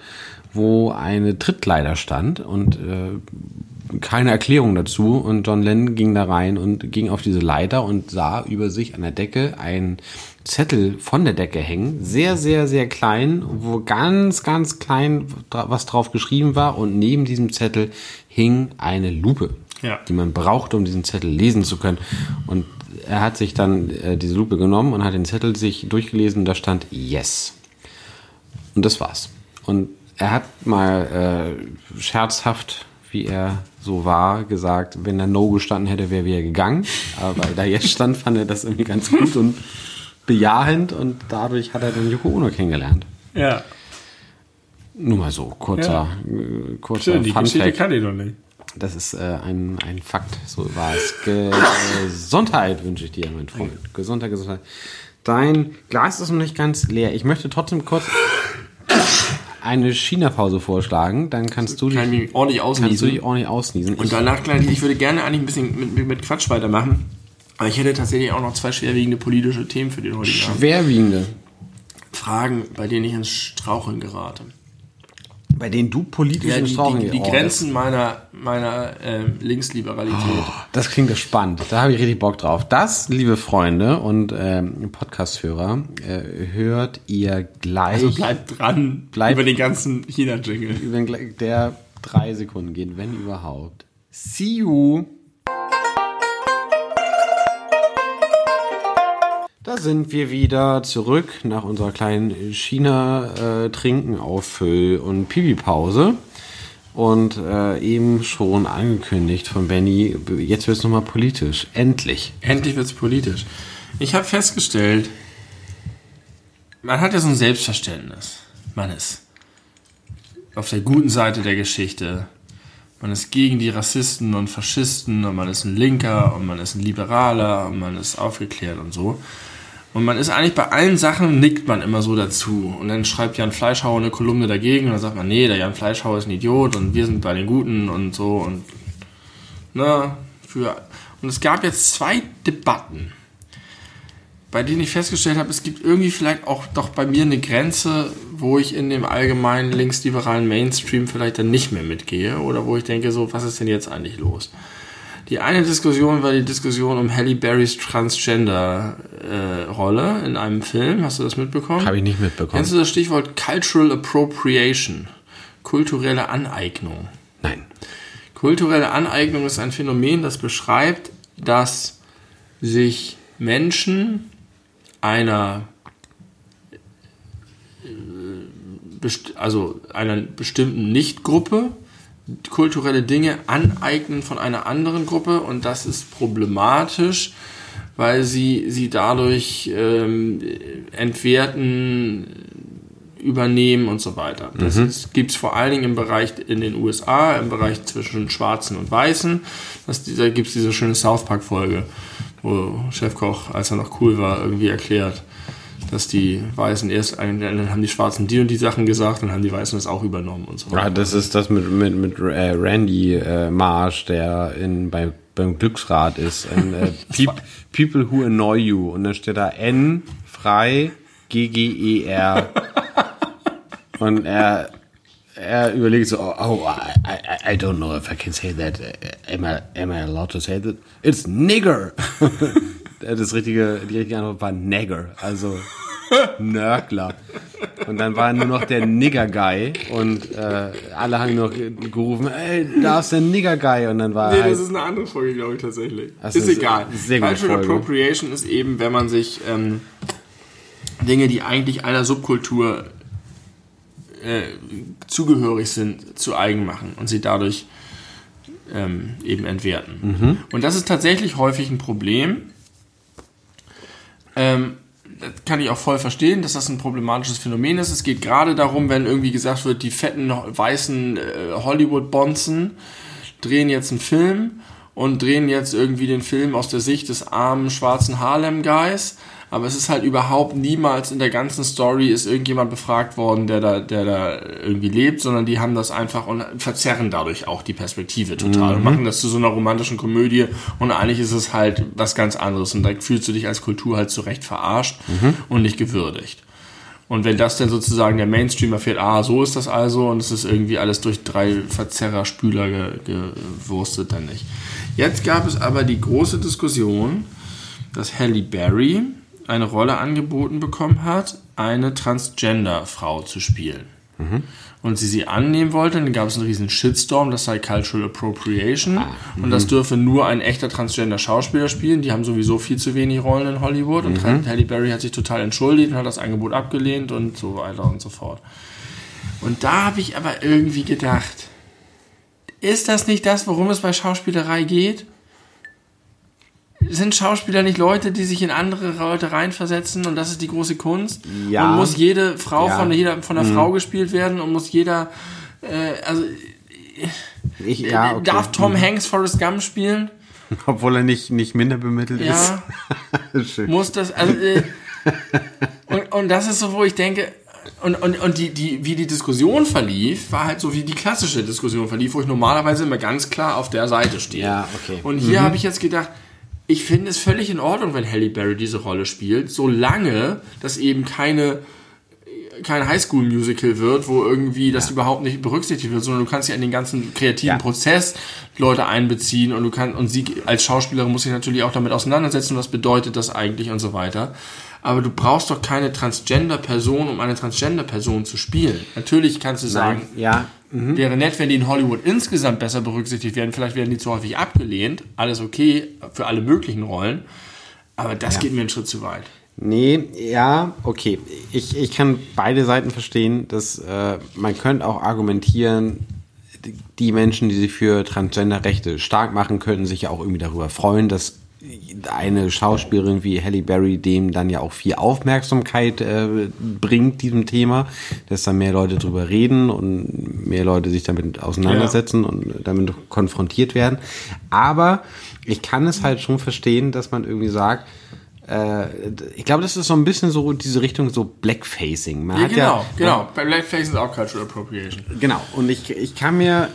wo eine Trittleiter stand und äh, keine Erklärung dazu. Und John Lennon ging da rein und ging auf diese Leiter und sah über sich an der Decke einen Zettel von der Decke hängen. Sehr, sehr, sehr klein, wo ganz, ganz klein was drauf geschrieben war. Und neben diesem Zettel hing eine Lupe, Ja. die man brauchte, um diesen Zettel lesen zu können. Und er hat sich dann äh, diese Lupe genommen und hat den Zettel sich durchgelesen und da stand Yes. Und das war's. Und er hat mal äh, scherzhaft, wie er so war, gesagt, wenn da No gestanden hätte, wäre er gegangen. Aber weil da Yes stand, fand er das irgendwie ganz gut und bejahend und dadurch hat er dann Yoko Ono kennengelernt. Ja, Nur mal so, kurzer, äh, kurzer schön, die Fun Geschichte kann ich noch nicht. Das ist äh, ein, ein Fakt, so war es. Gesundheit wünsche ich dir, mein Freund. Gesundheit, Gesundheit. Dein Glas ist noch nicht ganz leer. Ich möchte trotzdem kurz eine China-Pause vorschlagen. Dann kannst du dich, Kann ich mich ordentlich kannst du ausniesen. dich ordentlich ausniesen. Und danach, gleich, ich würde gerne eigentlich ein bisschen mit, mit, mit Quatsch weitermachen. Aber ich hätte tatsächlich auch noch zwei schwerwiegende politische Themen für den heutigen Abend. schwerwiegende, Fragen, bei denen ich ins Straucheln gerate. Bei denen du politisch Ja, die, die, die geordnet. Grenzen meiner, meiner ähm, Linksliberalität. Das klingt ja spannend. Da habe ich richtig Bock drauf. Das, liebe Freunde und ähm, Podcast-Hörer, äh, hört ihr gleich. Also bleibt dran Bleibt- über den ganzen China-Jingle. der drei Sekunden geht, wenn überhaupt. See you. Da sind wir wieder zurück nach unserer kleinen China-Trinken, Auffüll- und Pipi-Pause. Und äh, eben schon angekündigt von Benny, jetzt wird es nochmal politisch. Endlich. Endlich wird's politisch. Ich habe festgestellt, man hat ja so ein Selbstverständnis. Man ist auf der guten Seite der Geschichte. man ist gegen die Rassisten und Faschisten und man ist ein Linker und man ist ein Liberaler und man ist aufgeklärt und so. Und man ist eigentlich bei allen Sachen, nickt man immer so dazu. Und dann schreibt Jan Fleischhauer eine Kolumne dagegen und dann sagt man, nee, der Jan Fleischhauer ist ein Idiot und wir sind bei den Guten und so und ne, für. Und es gab jetzt zwei Debatten, bei denen ich festgestellt habe, es gibt irgendwie vielleicht auch doch bei mir eine Grenze, wo ich in dem allgemeinen linksliberalen Mainstream vielleicht dann nicht mehr mitgehe oder wo ich denke, so, was ist denn jetzt eigentlich los? Die eine Diskussion war die Diskussion um Halle Berrys Transgender-Rolle äh, in einem Film. Hast du das mitbekommen? Habe ich nicht mitbekommen. Kennst du das Stichwort Cultural Appropriation? Kulturelle Aneignung. Nein. Kulturelle Aneignung ist ein Phänomen, das beschreibt, dass sich Menschen einer also einer bestimmten Nichtgruppe kulturelle Dinge aneignen von einer anderen Gruppe und das ist problematisch, weil sie sie dadurch ähm, entwerten, übernehmen und so weiter. Das mhm. gibt es vor allen Dingen im Bereich in den USA, im Bereich zwischen Schwarzen und Weißen. Das, da gibt es diese schöne South Park-Folge, wo Chefkoch, als er noch cool war, irgendwie erklärt, dass die Weißen erst, dann haben die Schwarzen die und die Sachen gesagt, dann haben die Weißen das auch übernommen und so weiter. Ja, das ist das mit, mit, mit äh, Randy äh, Marsh, der in, bei, beim Glücksrad ist. Und, äh, Peop, people who annoy you. Und dann steht da N frei G G E R. und er er überlegt so, oh, oh I, I, I, don't know if I can say that. Am I, am I allowed to say that? It's nigger. das richtige, die richtige Antwort war Nagger, also Nörgler. Und dann war nur noch der Nigger-Guy und äh, alle haben nur gerufen, ey, da ist der Nigger-Guy. Und dann war Nee, halt, das ist eine andere Folge, glaube ich, tatsächlich. Ist, ist egal. Sehr Cultural Appropriation ist eben, wenn man sich ähm, Dinge, die eigentlich einer Subkultur äh, zugehörig sind, zu eigen machen und sie dadurch ähm, eben entwerten. Mhm. Und das ist tatsächlich häufig ein Problem, ähm, das kann ich auch voll verstehen, dass das ein problematisches Phänomen ist. Es geht gerade darum, wenn irgendwie gesagt wird, die fetten weißen äh, Hollywood-Bonzen drehen jetzt einen Film und drehen jetzt irgendwie den Film aus der Sicht des armen schwarzen Harlem-Guys aber es ist halt überhaupt niemals in der ganzen Story ist irgendjemand befragt worden, der da, der da irgendwie lebt, sondern die haben das einfach und verzerren dadurch auch die Perspektive total mhm. und machen das zu so einer romantischen Komödie und eigentlich ist es halt was ganz anderes und da fühlst du dich als Kultur halt zurecht verarscht mhm. und nicht gewürdigt. Und wenn das dann sozusagen der Mainstream erfährt, ah, so ist das also und es ist irgendwie alles durch drei Verzerrer-Spüler gewurstet, dann nicht. Jetzt gab es aber die große Diskussion, dass Halle Berry, eine Rolle angeboten bekommen hat, eine Transgender-Frau zu spielen. Mhm. Und sie sie annehmen wollte, dann gab es einen riesen Shitstorm, das sei Cultural Appropriation. Ah, und das dürfe nur ein echter Transgender-Schauspieler spielen. Die haben sowieso viel zu wenig Rollen in Hollywood. Und mhm. Halle Berry hat sich total entschuldigt und hat das Angebot abgelehnt und so weiter und so fort. Und da habe ich aber irgendwie gedacht, ist das nicht das, worum es bei Schauspielerei geht? Sind Schauspieler nicht Leute, die sich in andere Leute reinversetzen und das ist die große Kunst? Ja. Und muss jede Frau ja. von jeder von einer mhm. Frau gespielt werden und muss jeder äh, also ich, ja, äh, okay. darf Tom mhm. Hanks Forrest Gump spielen? Obwohl er nicht, nicht minder bemittelt ja. ist. muss das, also, äh, und, und das ist so, wo ich denke, und, und, und die, die, wie die Diskussion verlief, war halt so wie die klassische Diskussion verlief, wo ich normalerweise immer ganz klar auf der Seite stehe. Ja, okay. Und hier mhm. habe ich jetzt gedacht, ich finde es völlig in Ordnung, wenn Halle Berry diese Rolle spielt, solange das eben keine kein Highschool-Musical wird, wo irgendwie das ja. überhaupt nicht berücksichtigt wird, sondern du kannst ja in den ganzen kreativen ja. Prozess Leute einbeziehen und du kannst und sie als Schauspielerin muss sich natürlich auch damit auseinandersetzen, was bedeutet das eigentlich und so weiter aber du brauchst doch keine Transgender-Person, um eine Transgender-Person zu spielen. Natürlich kannst du sagen, Nein, ja. Mhm. wäre nett, wenn die in Hollywood insgesamt besser berücksichtigt werden. Vielleicht werden die zu häufig abgelehnt. Alles okay für alle möglichen Rollen. Aber das ja. geht mir einen Schritt zu weit. Nee, ja, okay. Ich, ich kann beide Seiten verstehen. Dass, äh, man könnte auch argumentieren, die Menschen, die sich für Transgender-Rechte stark machen, könnten sich ja auch irgendwie darüber freuen, dass eine Schauspielerin wie Halle Berry dem dann ja auch viel Aufmerksamkeit äh, bringt, diesem Thema, dass dann mehr Leute drüber reden und mehr Leute sich damit auseinandersetzen ja. und damit konfrontiert werden. Aber ich kann es halt schon verstehen, dass man irgendwie sagt, äh, ich glaube, das ist so ein bisschen so diese Richtung so Blackfacing. Man ja, genau, ja, genau. Bei Blackfacing ist auch Cultural Appropriation. Genau. Und ich, ich kann mir,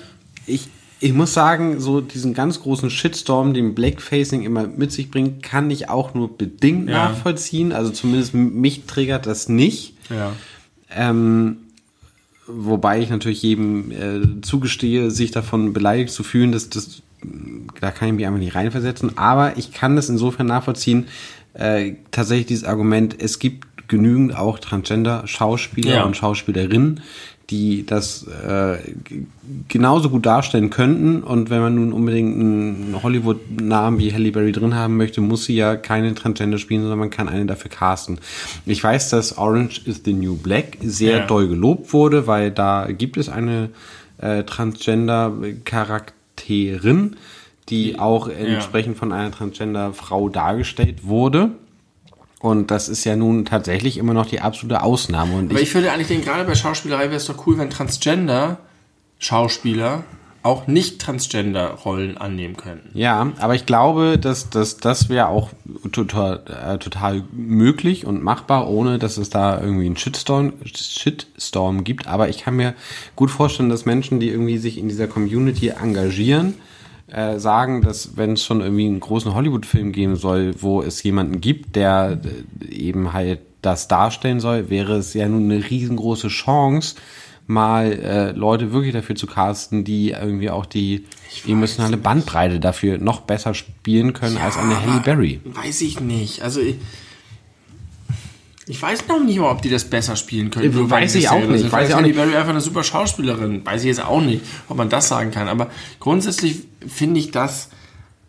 ich, ich muss sagen, so diesen ganz großen Shitstorm, den Blackfacing immer mit sich bringt, kann ich auch nur bedingt ja. nachvollziehen. Also zumindest mich triggert das nicht. Ja. Ähm, wobei ich natürlich jedem äh, zugestehe, sich davon beleidigt zu fühlen, dass das, da kann ich mich einfach nicht reinversetzen. Aber ich kann das insofern nachvollziehen, äh, tatsächlich dieses Argument, es gibt genügend auch Transgender-Schauspieler ja. und Schauspielerinnen, die das äh, genauso gut darstellen könnten. Und wenn man nun unbedingt einen Hollywood-Namen wie Halle Berry drin haben möchte, muss sie ja keine Transgender spielen, sondern man kann eine dafür casten. Ich weiß, dass Orange is the New Black sehr ja. doll gelobt wurde, weil da gibt es eine äh, Transgender-Charakterin, die auch entsprechend ja. von einer Transgender-Frau dargestellt wurde. Und das ist ja nun tatsächlich immer noch die absolute Ausnahme. Und Aber ich, ich würde eigentlich denken, gerade bei Schauspielerei wäre es doch cool, wenn Transgender-Schauspieler auch nicht Transgender-Rollen annehmen könnten. Ja, aber ich glaube, dass, dass das wäre auch total, äh, total möglich und machbar, ohne dass es da irgendwie einen Shitstorm, Shitstorm gibt. Aber ich kann mir gut vorstellen, dass Menschen, die irgendwie sich in dieser Community engagieren, äh, sagen, dass wenn es schon irgendwie einen großen Hollywood-Film geben soll, wo es jemanden gibt, der äh, eben halt das darstellen soll, wäre es ja nun eine riesengroße Chance, mal äh, Leute wirklich dafür zu casten, die irgendwie auch die emotionale Bandbreite dafür noch besser spielen können ja, als eine Halle Berry. Weiß ich nicht. Also ich, ich weiß noch nicht mal, ob die das besser spielen können. Ich weiß ich auch nicht. Weiß ich auch nicht. Berry einfach eine super Schauspielerin. Weiß ich jetzt auch nicht, ob man das sagen kann. Aber grundsätzlich finde ich das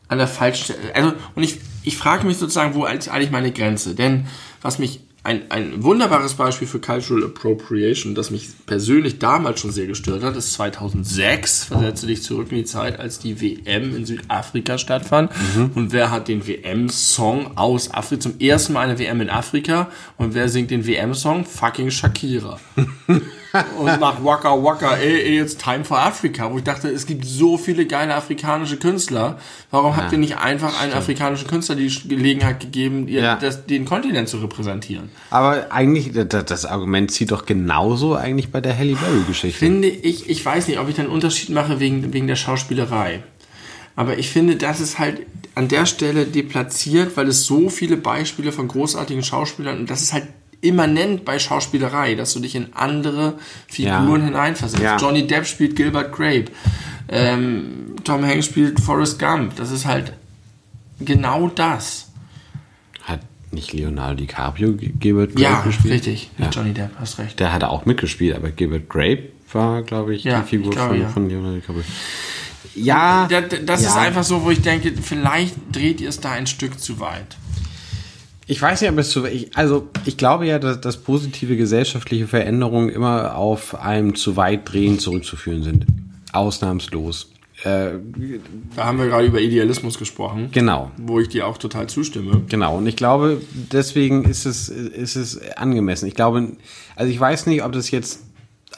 an der falschen Stelle. Also, und ich, ich frage mich sozusagen, wo ist eigentlich meine Grenze? Denn was mich ein, ein wunderbares Beispiel für Cultural Appropriation, das mich persönlich damals schon sehr gestört hat, ist 2006. Versetze dich zurück in die Zeit, als die WM in Südafrika stattfand. Mhm. Und wer hat den WM-Song aus Afrika? Zum ersten Mal eine WM in Afrika. Und wer singt den WM-Song? Fucking Shakira. und macht Waka Waka, ey, ey, it's time for Africa, wo ich dachte, es gibt so viele geile afrikanische Künstler. Warum ja, habt ihr nicht einfach stimmt. einen afrikanischen Künstler die Gelegenheit gegeben, ihr, ja. das, den Kontinent zu repräsentieren? Aber eigentlich, das, das, Argument zieht doch genauso eigentlich bei der Halle Berry-Geschichte. Finde ich, ich weiß nicht, ob ich da einen Unterschied mache wegen, wegen der Schauspielerei. Aber ich finde, das ist halt an der Stelle deplatziert, weil es so viele Beispiele von großartigen Schauspielern und das ist halt immanent bei Schauspielerei, dass du dich in andere Figuren ja. hineinversetzt. Ja. Johnny Depp spielt Gilbert Grape. Ähm, Tom Hanks spielt Forrest Gump. Das ist halt genau das. Nicht Leonardo DiCaprio Gilbert Grape ja, gespielt? Richtig. Ja, richtig. Johnny Depp, hast recht. Der hat auch mitgespielt, aber Gilbert Grape war, glaube ich, ja, die Figur glaube, von, ja. von Leonardo DiCaprio. Ja. Das, das ist einfach so, wo ich denke, vielleicht dreht ihr es da ein Stück zu weit. Ich weiß nicht, ob es zu. Ich, also, ich glaube ja, dass, dass positive gesellschaftliche Veränderungen immer auf einem zu weit drehen zurückzuführen sind. Ausnahmslos. Äh, da haben wir gerade über Idealismus gesprochen. Genau. Wo ich dir auch total zustimme. Genau. Und ich glaube, deswegen ist es, ist es angemessen. Ich glaube, also ich weiß nicht, ob das jetzt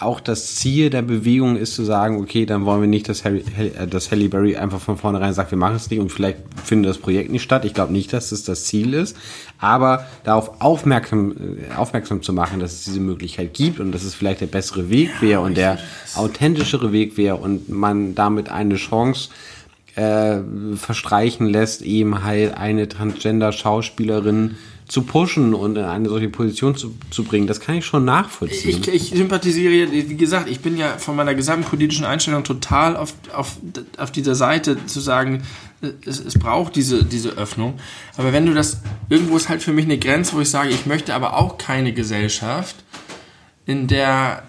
auch das Ziel der Bewegung ist zu sagen, okay, dann wollen wir nicht, dass, Harry, äh, dass Halle Berry einfach von vornherein sagt, wir machen es nicht und vielleicht findet das Projekt nicht statt. Ich glaube nicht, dass das das Ziel ist, aber darauf aufmerksam, äh, aufmerksam zu machen, dass es diese Möglichkeit gibt und dass es vielleicht der bessere Weg wäre und der authentischere Weg wäre und man damit eine Chance äh, verstreichen lässt, eben halt eine Transgender-Schauspielerin zu pushen und in eine solche Position zu, zu bringen, das kann ich schon nachvollziehen. Ich, ich sympathisiere, wie gesagt, ich bin ja von meiner gesamten politischen Einstellung total auf, auf, auf dieser Seite zu sagen, es, es braucht diese, diese Öffnung. Aber wenn du das, irgendwo ist halt für mich eine Grenze, wo ich sage, ich möchte aber auch keine Gesellschaft, in der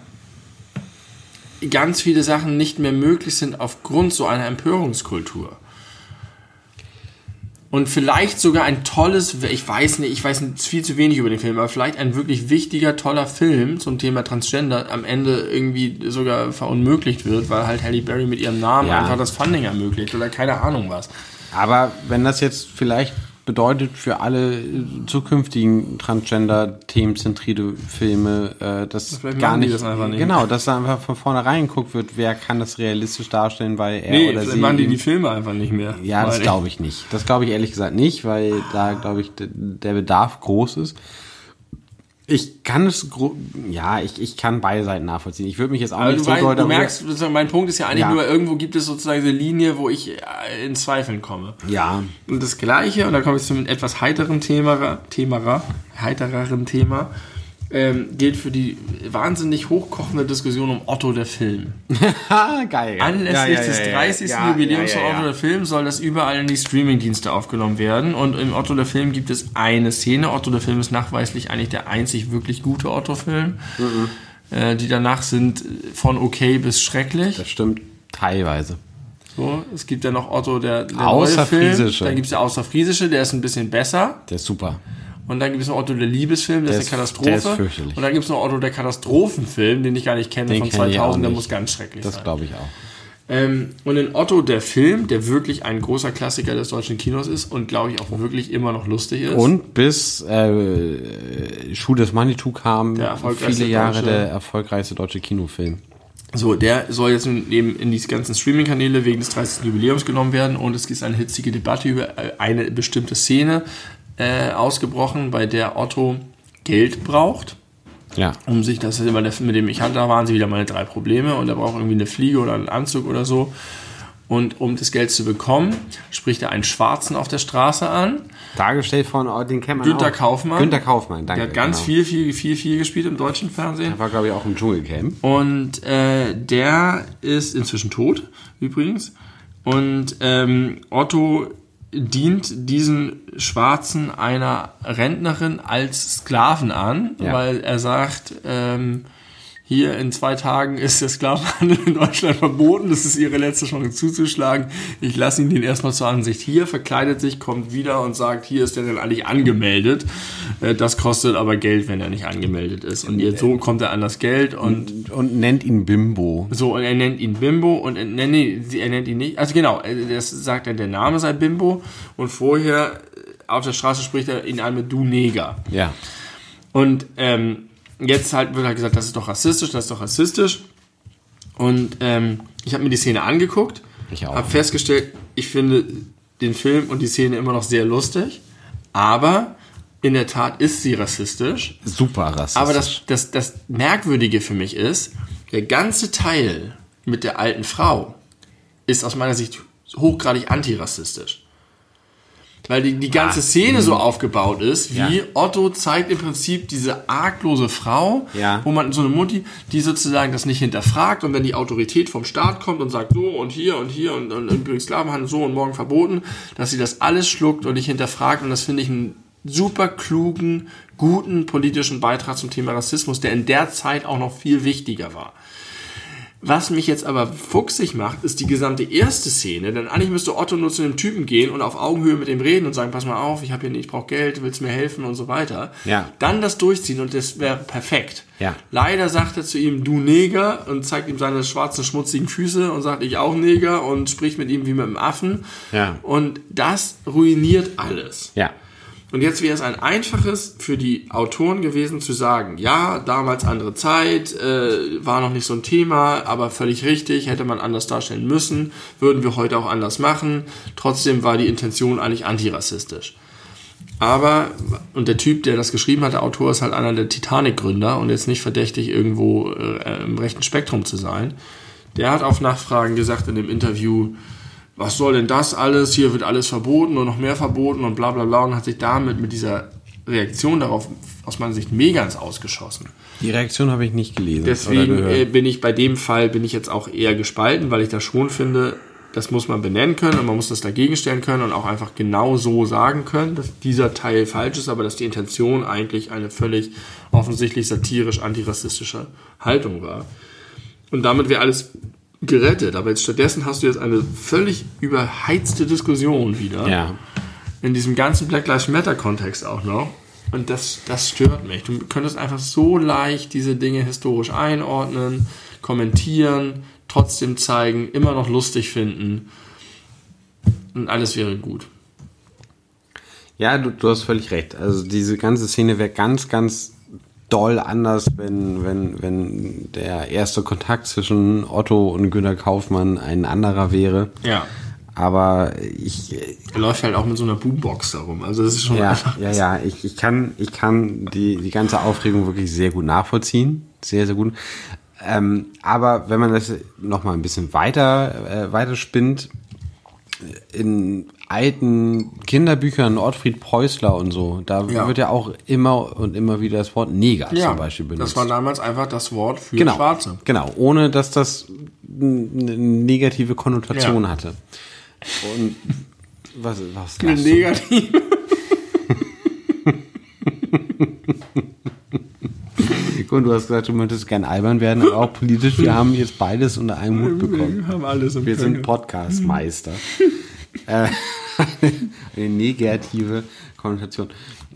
ganz viele Sachen nicht mehr möglich sind aufgrund so einer Empörungskultur. Und vielleicht sogar ein tolles, ich weiß nicht, ich weiß viel zu wenig über den Film, aber vielleicht ein wirklich wichtiger, toller Film zum Thema Transgender am Ende irgendwie sogar verunmöglicht wird, weil halt Halle Berry mit ihrem Namen Ja. einfach das Funding ermöglicht oder keine Ahnung was. Aber wenn das jetzt vielleicht bedeutet für alle äh, zukünftigen Transgender-themenzentrierte Filme, äh, dass Vielleicht gar nicht, das nicht. genau, dass da einfach von vornherein geguckt wird, wer kann das realistisch darstellen, weil er Nee, oder sie machen die die Filme einfach nicht mehr. Ja, das glaube ich nicht. Das glaube ich ehrlich gesagt nicht, weil da, glaube ich, der Bedarf groß ist. Ich kann es, ja, ich, ich kann beide Seiten nachvollziehen. Ich würde mich jetzt auch Aber nicht du, so weißt, doll du merkst, mein Punkt ist ja eigentlich Ja. nur, irgendwo gibt es sozusagen diese Linie, wo ich äh, in Zweifeln komme. Ja, Und das Gleiche, und da komme ich zu einem etwas heiteren Thema, Thema heitereren Thema, ähm, gilt für die wahnsinnig hochkochende Diskussion um Otto der Film. geil. Anlässlich Ja, ja, des ja, ja. 30. Ja, Jubiläums von. Otto der Film soll das überall in die Streamingdienste aufgenommen werden. Und im Otto der Film gibt es eine Szene. Otto der Film ist nachweislich eigentlich der einzig wirklich gute Otto-Film. Mhm. Äh, die danach sind von okay bis schrecklich. Das stimmt teilweise. So, es gibt ja noch Otto der, der Außerfriesische. Dann gibt es der Außerfriesische, der ist ein bisschen besser. Der ist super. Und dann gibt es noch Otto der Liebesfilm, der, Der ist eine Katastrophe. der ist fürchterlich. Und dann gibt es noch Otto der Katastrophenfilm, den ich gar nicht kenne, Den von kenn ich auch 2000, der muss ganz schrecklich Das sein. glaube ich auch. Ähm, und in Otto der Film, der wirklich ein großer Klassiker des deutschen Kinos ist und glaube ich auch wirklich immer noch lustig ist. Und bis äh, Schuh des Manitou kam, viele Jahre deutsche- der erfolgreichste deutsche Kinofilm. So, der soll jetzt eben in die ganzen Streaming-Kanäle wegen des 30. Jubiläums genommen werden und es ist eine hitzige Debatte über äh, eine bestimmte Szene äh, ausgebrochen, bei der Otto Geld braucht. Ja. um sich das immer mit dem ich hatte, da waren sie wieder meine drei Probleme und er braucht irgendwie eine Fliege oder einen Anzug oder so. Und um das Geld zu bekommen, spricht er einen Schwarzen auf der Straße an. Dargestellt von, oh, den kennt man Günter auch. Kaufmann. Günter Kaufmann, danke. Der hat ganz genau. viel, viel, viel, viel gespielt im deutschen Fernsehen. Der war, glaube ich, auch im Dschungelcamp. Und äh, der ist inzwischen tot, übrigens. Und ähm, Otto dient diesen Schwarzen einer Rentnerin als Sklaven an, Ja. weil er sagt, ähm, hier in zwei Tagen ist der Sklavenhandel in Deutschland verboten, das ist ihre letzte Chance zuzuschlagen. Ich lasse ihn den erstmal zur Ansicht hier, verkleidet sich, kommt wieder und sagt, hier ist er denn eigentlich angemeldet. Äh, Das kostet aber Geld, wenn er nicht angemeldet ist. Und jetzt so kommt er an das Geld und Und nennt ihn Bimbo. so, und er nennt ihn Bimbo und er, nee, sie- er nennt ihn nicht. Also genau, äh, das sagt er, der Name sei Bimbo und vorher äh, auf der Straße spricht er ihn an mit Du Neger. Ja. Und ähm, jetzt halt wird halt gesagt, das ist doch rassistisch, das ist doch rassistisch. Und ähm, ich habe mir die Szene angeguckt, habe festgestellt, ich finde den Film und die Szene immer noch sehr lustig, aber in der Tat ist sie rassistisch. Super rassistisch. Aber das, das, das Merkwürdige für mich ist, der ganze Teil mit der alten Frau ist aus meiner Sicht hochgradig antirassistisch. Weil die, die ganze Ah, Szene so aufgebaut ist, wie Ja. Otto zeigt im Prinzip diese arglose Frau, Ja. wo man so eine Mutti, die sozusagen das nicht hinterfragt und wenn die Autorität vom Staat kommt und sagt so und hier und hier und, und übrigens Sklavenhandel so und morgen verboten, dass sie das alles schluckt und nicht hinterfragt und das finde ich einen super klugen, guten politischen Beitrag zum Thema Rassismus, der in der Zeit auch noch viel wichtiger war. Was mich jetzt aber fuchsig macht, ist die gesamte erste Szene, denn eigentlich müsste Otto nur zu dem Typen gehen und auf Augenhöhe mit ihm reden und sagen, pass mal auf, ich habe hier nicht, ich brauche Geld, willst mir helfen und so weiter. Ja. Dann das durchziehen und das wäre perfekt. Ja. Leider sagt er zu ihm, du Neger und zeigt ihm seine schwarzen, schmutzigen Füße und sagt, ich auch Neger und spricht mit ihm wie mit einem Affen. Ja. Und das ruiniert alles. Ja. Und jetzt wäre es ein einfaches für die Autoren gewesen zu sagen, ja, damals andere Zeit, äh, war noch nicht so ein Thema, aber völlig richtig, hätte man anders darstellen müssen, würden wir heute auch anders machen. Trotzdem war die Intention eigentlich antirassistisch. Aber, und der Typ, der das geschrieben hat, der Autor, ist halt einer der Titanic-Gründer und jetzt nicht verdächtig, irgendwo äh, im rechten Spektrum zu sein. Der hat auf Nachfragen gesagt in dem Interview, was soll denn das alles? Hier wird alles verboten und noch mehr verboten und bla bla bla und hat sich damit mit dieser Reaktion darauf aus meiner Sicht mega ins Ausgeschossen. Die Reaktion habe ich nicht gelesen. Deswegen äh, bin ich bei dem Fall bin ich jetzt auch eher gespalten, weil ich das schon finde, das muss man benennen können und man muss das dagegen stellen können und auch einfach genau so sagen können, dass dieser Teil falsch ist, aber dass die Intention eigentlich eine völlig offensichtlich satirisch antirassistische Haltung war. Und damit wäre alles gerettet. Aber jetzt stattdessen hast du jetzt eine völlig überheizte Diskussion wieder ja. In diesem ganzen Black Lives Matter Kontext auch noch. Und das, das stört mich. Du könntest einfach so leicht diese Dinge historisch einordnen, kommentieren, trotzdem zeigen, immer noch lustig finden. Und alles wäre gut. Ja, du, du hast völlig recht. Also diese ganze Szene wäre ganz, ganz doll anders, wenn, wenn, wenn der erste Kontakt zwischen Otto und Günter Kaufmann ein anderer wäre. Ja. Aber ich. Er läuft halt auch mit so einer Boombox darum. Also das ist schon ja. Ja, ja, ich, ich kann, ich kann die, die ganze Aufregung wirklich sehr gut nachvollziehen. Sehr, sehr gut. Ähm, aber wenn man das noch mal ein bisschen weiter, äh, weiter spinnt, in alten Kinderbüchern, Ottfried Preußler und so, da Ja. wird ja auch immer und immer wieder das Wort Neger Ja, zum Beispiel benutzt. das war damals einfach das Wort für genau, Schwarze. Genau, ohne dass das eine negative Konnotation Ja. hatte. Und was, was Eine negative. Und du hast gesagt, du möchtest gern albern werden, aber auch politisch. Wir haben jetzt beides unter einem Hut bekommen. Wir haben alles im Wir sind. Podcast-Meister. äh, eine negative Konnotation.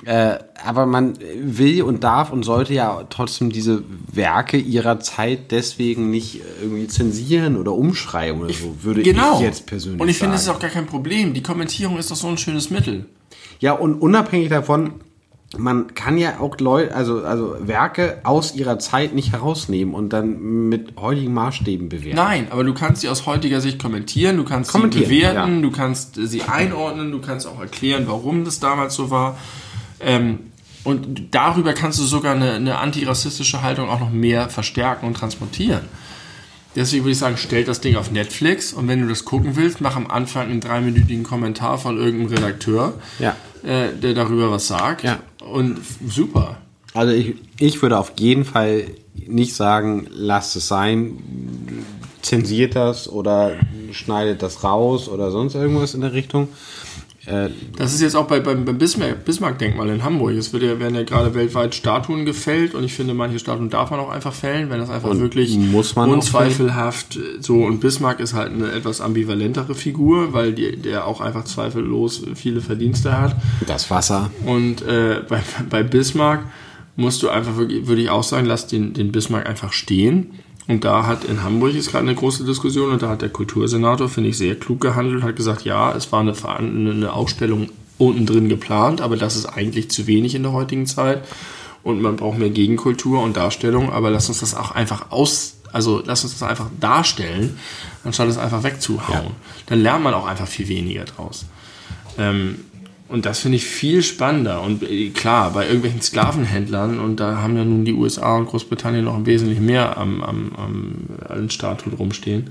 Äh, aber man will und darf und sollte ja trotzdem diese Werke ihrer Zeit deswegen nicht irgendwie zensieren oder umschreiben oder so, würde Genau. ich jetzt persönlich Und ich finde, sagen. es ist auch gar kein Problem. Die Kommentierung ist doch so ein schönes Mittel. Ja, und unabhängig davon, man kann ja auch Leute, also, also Werke aus ihrer Zeit nicht herausnehmen und dann mit heutigen Maßstäben bewerten. Nein, aber du kannst sie aus heutiger Sicht kommentieren, du kannst sie bewerten, ja. du kannst sie einordnen, du kannst auch erklären, warum das damals so war. Ähm, und darüber kannst du sogar eine, eine antirassistische Haltung auch noch mehr verstärken und transportieren. Deswegen würde ich sagen, stell das Ding auf Netflix und wenn du das gucken willst, mach am Anfang einen dreiminütigen Kommentar von irgendeinem Redakteur, Ja. äh, der darüber was sagt. Ja. Und super. Also ich, ich würde auf jeden Fall nicht sagen, lasst es sein, zensiert das oder schneidet das raus oder sonst irgendwas in der Richtung. Äh, Das ist jetzt auch bei, beim, beim Bismarck- Bismarck-Denkmal in Hamburg. Es wird ja, werden ja gerade weltweit Statuen gefällt und ich finde, manche Statuen darf man auch einfach fällen, wenn das einfach Und wirklich muss man unzweifelhaft äh, so. Und Bismarck ist halt eine etwas ambivalentere Figur, weil die, der auch einfach zweifellos viele Verdienste hat. das Wasser. Und äh, bei, bei Bismarck musst du einfach würde ich auch sagen, lass den, den Bismarck einfach stehen. Und da hat in Hamburg ist gerade eine große Diskussion und da hat der Kultursenator, finde ich, sehr klug gehandelt, hat gesagt, ja, es war eine, eine Ausstellung unten drin geplant, aber das ist eigentlich zu wenig in der heutigen Zeit. Und man braucht mehr Gegenkultur und Darstellung, aber lass uns das auch einfach aus, also lass uns das einfach darstellen, anstatt es einfach wegzuhauen. Ja. Dann lernt man auch einfach viel weniger draus. Ähm, und das finde ich viel spannender. Und äh, klar, bei irgendwelchen Sklavenhändlern, und da haben ja nun die USA und Großbritannien noch ein wesentlich mehr am, am, am an Statuen rumstehen,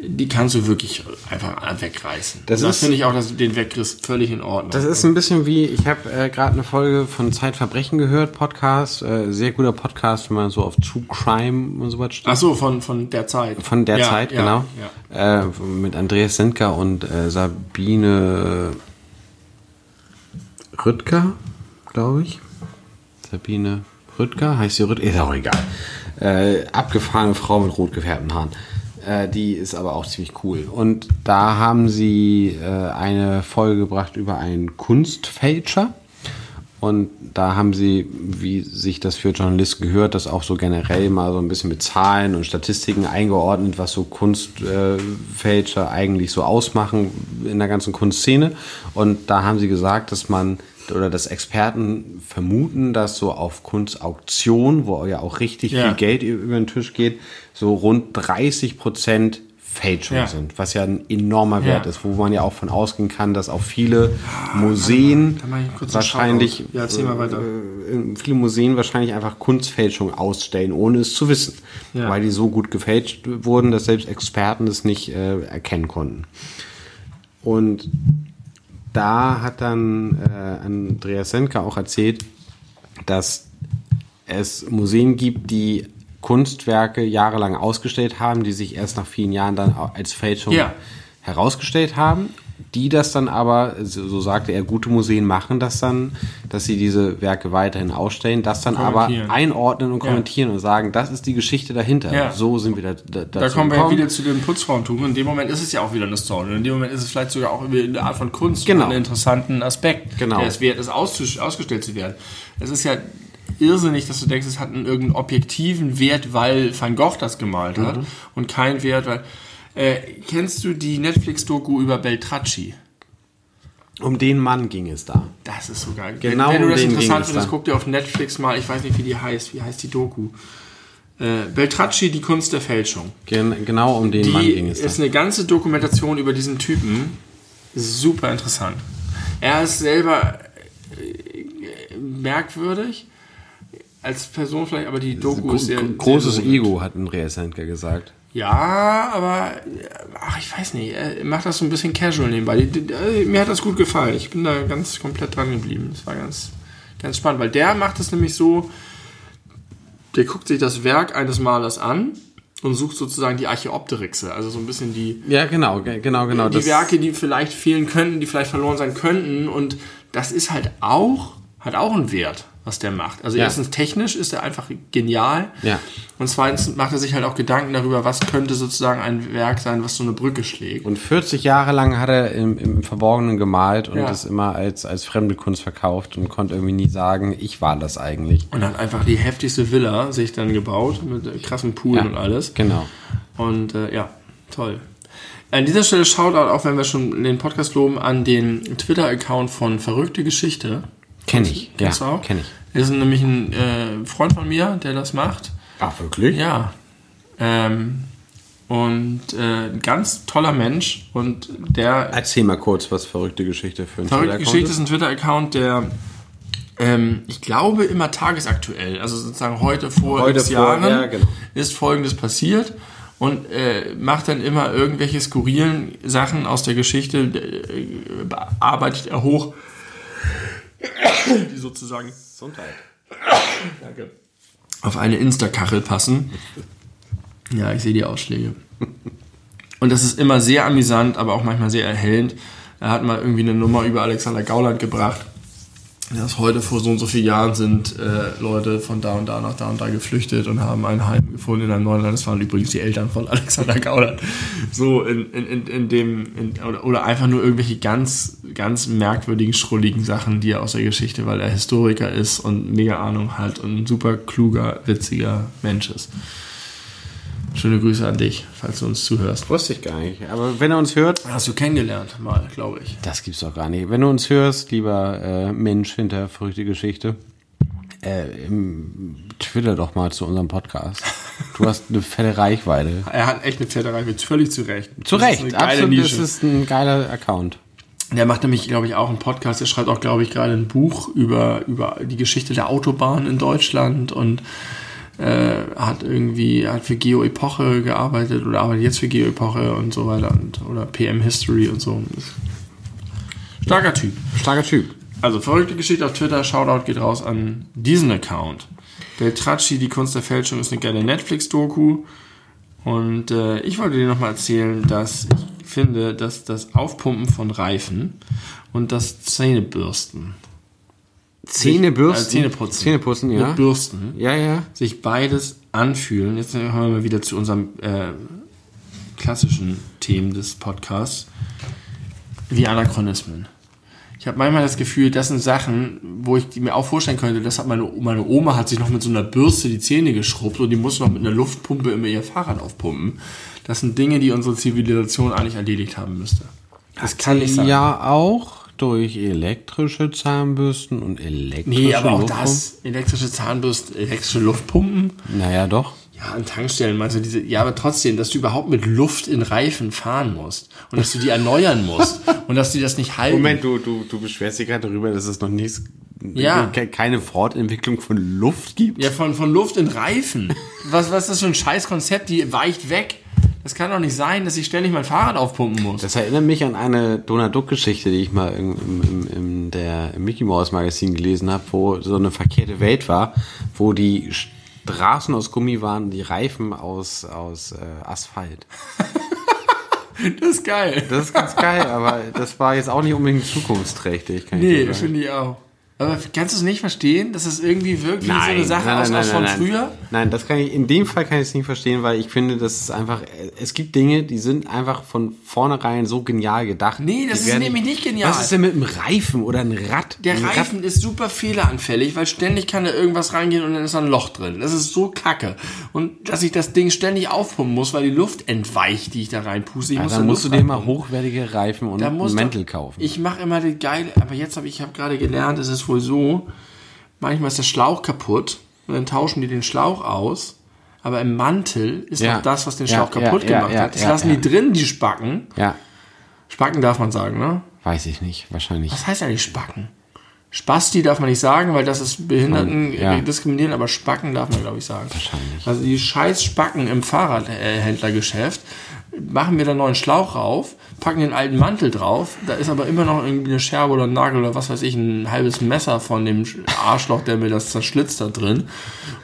die kannst du wirklich einfach wegreißen. Das Das, finde ich auch, dass du den wegriss völlig in Ordnung. Das ist ein bisschen wie, ich habe äh, gerade eine Folge von Zeitverbrechen gehört, Podcast, äh, sehr guter Podcast, wenn man so auf True Crime und sowas steht. Ach so, von, von der Zeit. Von der Ja, Zeit, ja, genau. Ja. Äh, mit Andreas Sendker und äh, Sabine Rüttger, glaube ich. Sabine Rüttger, heißt sie Rüttger? Ist auch egal. Äh, abgefahrene Frau mit rot gefärbten Haaren. Äh, die ist aber auch ziemlich cool. Und da haben sie äh, eine Folge gebracht über einen Kunstfälscher. Und da haben sie, wie sich das für Journalisten gehört, das auch so generell mal so ein bisschen mit Zahlen und Statistiken eingeordnet, was so Kunstfälscher eigentlich so ausmachen in der ganzen Kunstszene. Und da haben sie gesagt, dass man oder dass Experten vermuten, dass so auf Kunstauktion, wo ja auch richtig Ja. viel Geld über den Tisch geht, so rund 30 Prozent Fälschung Ja. sind, was ja ein enormer Wert Ja. ist, wo man ja auch von ausgehen kann, dass auch viele Museen einen wahrscheinlich. Ja, mal weiter. äh, viele Museen wahrscheinlich einfach Kunstfälschung ausstellen, ohne es zu wissen, weil die so gut gefälscht wurden, dass selbst Experten das nicht äh, erkennen konnten. Und da hat dann äh, Andreas Senka auch erzählt, dass es Museen gibt, die Kunstwerke jahrelang ausgestellt haben, die sich erst nach vielen Jahren dann als Fälschung Ja. herausgestellt haben die das dann aber, so, sagte er, gute Museen machen das dann, dass sie diese Werke weiterhin ausstellen, das dann aber einordnen und kommentieren und sagen, das ist die Geschichte dahinter. Ja. So sind wir da, da, dazu Da kommen wir gekommen. wieder zu dem Putzfrauentum. In dem Moment ist es ja auch wieder eine Story. In dem Moment ist es vielleicht sogar auch eine Art von Kunst Genau. und einen interessanten Aspekt, Genau. der es wert ist, ausgestellt zu werden. Es ist ja irrsinnig, dass du denkst, es hat einen irgendeinen objektiven Wert, weil Van Gogh das gemalt hat Mhm. und kein Wert, weil... Äh, kennst du die Netflix-Doku über Beltracci? Um den Mann ging es da. Das ist so geil. Genau wenn, wenn du um das den ging interessant es findest, guck dir auf Netflix mal, ich weiß nicht, wie die heißt. Wie heißt die Doku? Äh, Beltracci, die Kunst der Fälschung. Gen genau um den Mann Die ging es ist da. eine ganze Dokumentation über diesen Typen. Super interessant. Er ist selber äh, merkwürdig als Person vielleicht, aber die Doku ist sehr, Gro großes sehr. Ego, hat Andreas Sendker gesagt. Ja, aber äh, ach, ich weiß nicht, er macht das so ein bisschen casual nebenbei. Äh, Mir hat das gut gefallen. Ich bin da ganz komplett dran geblieben. Das war ganz, ganz spannend, weil der macht es nämlich so, der guckt sich das Werk eines Malers an und sucht sozusagen die Archäopteryxe, also so ein bisschen die, Ja, genau, ge- genau, genau. die Werke, die vielleicht fehlen könnten, die vielleicht verloren sein könnten. Und das ist halt auch, hat auch einen Wert, was der macht. Also Ja. erstens technisch ist er einfach genial. Ja. Und zweitens macht er sich halt auch Gedanken darüber, was könnte sozusagen ein Werk sein, was so eine Brücke schlägt. Und 40 Jahre lang hat er im, im Verborgenen gemalt und Ja. das immer als, als fremde Kunst verkauft und konnte irgendwie nie sagen, ich war das eigentlich. Und hat einfach die heftigste Villa sich dann gebaut, mit krassen Poolen und alles. Genau. Und äh, ja, toll. An dieser Stelle Shoutout, auch wenn wir schon den Podcast loben, an den Twitter-Account von Verrückte Geschichte. Kenn ich. Ja, Kennst du auch? kenn ich. Ist nämlich ein äh, Freund von mir, der das macht. Ach, wirklich? Ja. Ähm, und äh, ein ganz toller Mensch. Und der Erzähl mal kurz, was verrückte Geschichte für ein Verrückte Twitter-Account Geschichte ist ein Twitter-Account, der ähm, ich glaube immer tagesaktuell, also sozusagen heute vor Heute vor, Jahren ja, genau. ist Folgendes passiert und äh, macht dann immer irgendwelche skurrilen Sachen aus der Geschichte, äh, bearbeitet er hoch, die sozusagen Gesundheit. Danke. auf eine Insta-Kachel passen. Ja, ich sehe die Ausschläge. Und das ist immer sehr amüsant, aber auch manchmal sehr erhellend. Er hat mal irgendwie eine Nummer über Alexander Gauland gebracht. Dass heute vor so und so vielen Jahren sind äh, Leute von da und da nach da und da geflüchtet und haben ein Heim gefunden in einem neuen Land. Das waren übrigens die Eltern von Alexander Gauland. So in, in, in, in dem, in, oder, oder einfach nur irgendwelche ganz, ganz merkwürdigen, schrulligen Sachen, die er aus der Geschichte, weil er Historiker ist und mega Ahnung hat und ein super kluger, witziger Mensch ist. Schöne Grüße an dich, falls du uns zuhörst. Wusste ich gar nicht. Aber wenn er uns hört, Hast du kennengelernt, mal, glaube ich. das gibt's doch gar nicht. Wenn du uns hörst, lieber äh, Mensch hinter verrückte Geschichte, äh, twitter doch mal zu unserem Podcast. Du hast eine fette Reichweite. Er hat echt eine Pferderei, mit völlig zu Recht. Zu Das Recht, absolut. Nische. Das ist ein geiler Account. Der macht nämlich, glaube ich, auch einen Podcast. Der schreibt auch, glaube ich, gerade ein Buch über, über die Geschichte der Autobahn in Deutschland und äh, hat irgendwie, hat für Geo Epoche gearbeitet oder arbeitet jetzt für Geo Epoche und so weiter und, oder PM History und so. Starker Typ. Starker Typ. Also verrückte Geschichte auf Twitter. Shoutout geht raus an diesen Account. Beltracci, die Kunst der Fälschung, ist eine geile Netflix-Doku. Und äh, ich wollte dir nochmal erzählen, dass ich finde, dass das Aufpumpen von Reifen und das Zähnebürsten, Zähnebürsten. Äh, Zähneputzen. Zähneputzen, ja. mit Bürsten, Ja, ja. sich beides anfühlen. Jetzt kommen wir mal wieder zu unserem äh, klassischen Themen des Podcasts, wie Anachronismen. Ich habe manchmal das Gefühl, das sind Sachen, wo ich mir auch vorstellen könnte, das hat meine, meine Oma hat sich noch mit so einer Bürste die Zähne geschrubbt und die muss noch mit einer Luftpumpe immer ihr Fahrrad aufpumpen. Das sind Dinge, die unsere Zivilisation eigentlich erledigt haben müsste. Das kann nicht sein. Ja, auch durch elektrische Zahnbürsten und elektrische Nee, aber auch Luftpumpen. das, elektrische Zahnbürsten, elektrische Luftpumpen. Naja, doch. Ja, an Tankstellen meinst du diese, ja, aber trotzdem, dass du überhaupt mit Luft in Reifen fahren musst und dass du die erneuern musst und dass die das nicht halten. Moment, du, du, du beschwerst dich gerade darüber, dass es noch nichts, Ja. ke- keine Fortentwicklung von Luft gibt. Ja, von, von Luft in Reifen. Was, was ist das für ein Scheißkonzept? Die weicht weg. Das kann doch nicht sein, dass ich ständig mein Fahrrad aufpumpen muss. Das erinnert mich an eine Donald Duck-Geschichte, die ich mal im, im, im, im der Mickey Mouse Magazin gelesen habe, wo so eine verkehrte Welt war, wo die Straßen aus Gummi waren, die Reifen aus, aus äh, Asphalt. Das ist geil. Das ist ganz geil, aber das war jetzt auch nicht unbedingt zukunftsträchtig. Kann Nee, finde ich auch. Aber kannst du es nicht verstehen, dass es irgendwie wirkt wie so eine Sache nein, aus, nein, aus nein, von nein. früher? Nein, das kann ich, in dem Fall kann ich es nicht verstehen, weil ich finde, das ist einfach, es gibt Dinge, die sind einfach von vornherein so genial gedacht. Nee, das Die ist nämlich nicht genial. Was ist denn mit einem Reifen oder einem Rad? Der Ein Rad- Reifen ist super fehleranfällig, weil ständig kann da irgendwas reingehen und dann ist da ein Loch drin. Das ist so kacke. Und dass ich das Ding ständig aufpumpen muss, weil die Luft entweicht, die ich da reinpuste. Ich Ja, muss dann da musst du dir mal hochwertige Reifen und Mäntel kaufen. Ich mache immer die geile, aber jetzt habe ich habe gerade gelernt, es ist wohl so, manchmal ist der Schlauch kaputt und dann tauschen die den Schlauch aus. Aber im Mantel ist Ja. noch das, was den Schlauch ja, kaputt ja, gemacht hat. Das lassen die drin, die Spacken. ja, Spacken darf man sagen, ne? weiß ich nicht, wahrscheinlich. Was heißt eigentlich Spacken? Spasti darf man nicht sagen, weil das ist Behinderten Ja. äh, diskriminieren, aber Spacken darf man, glaube ich, sagen. Wahrscheinlich. Also die scheiß Spacken im Fahrradhändlergeschäft machen mir da einen neuen Schlauch rauf, packen den alten Mantel drauf, da ist aber immer noch irgendwie eine Scherbe oder ein Nagel oder was weiß ich, ein halbes Messer von dem Arschloch, der mir das zerschlitzt da drin.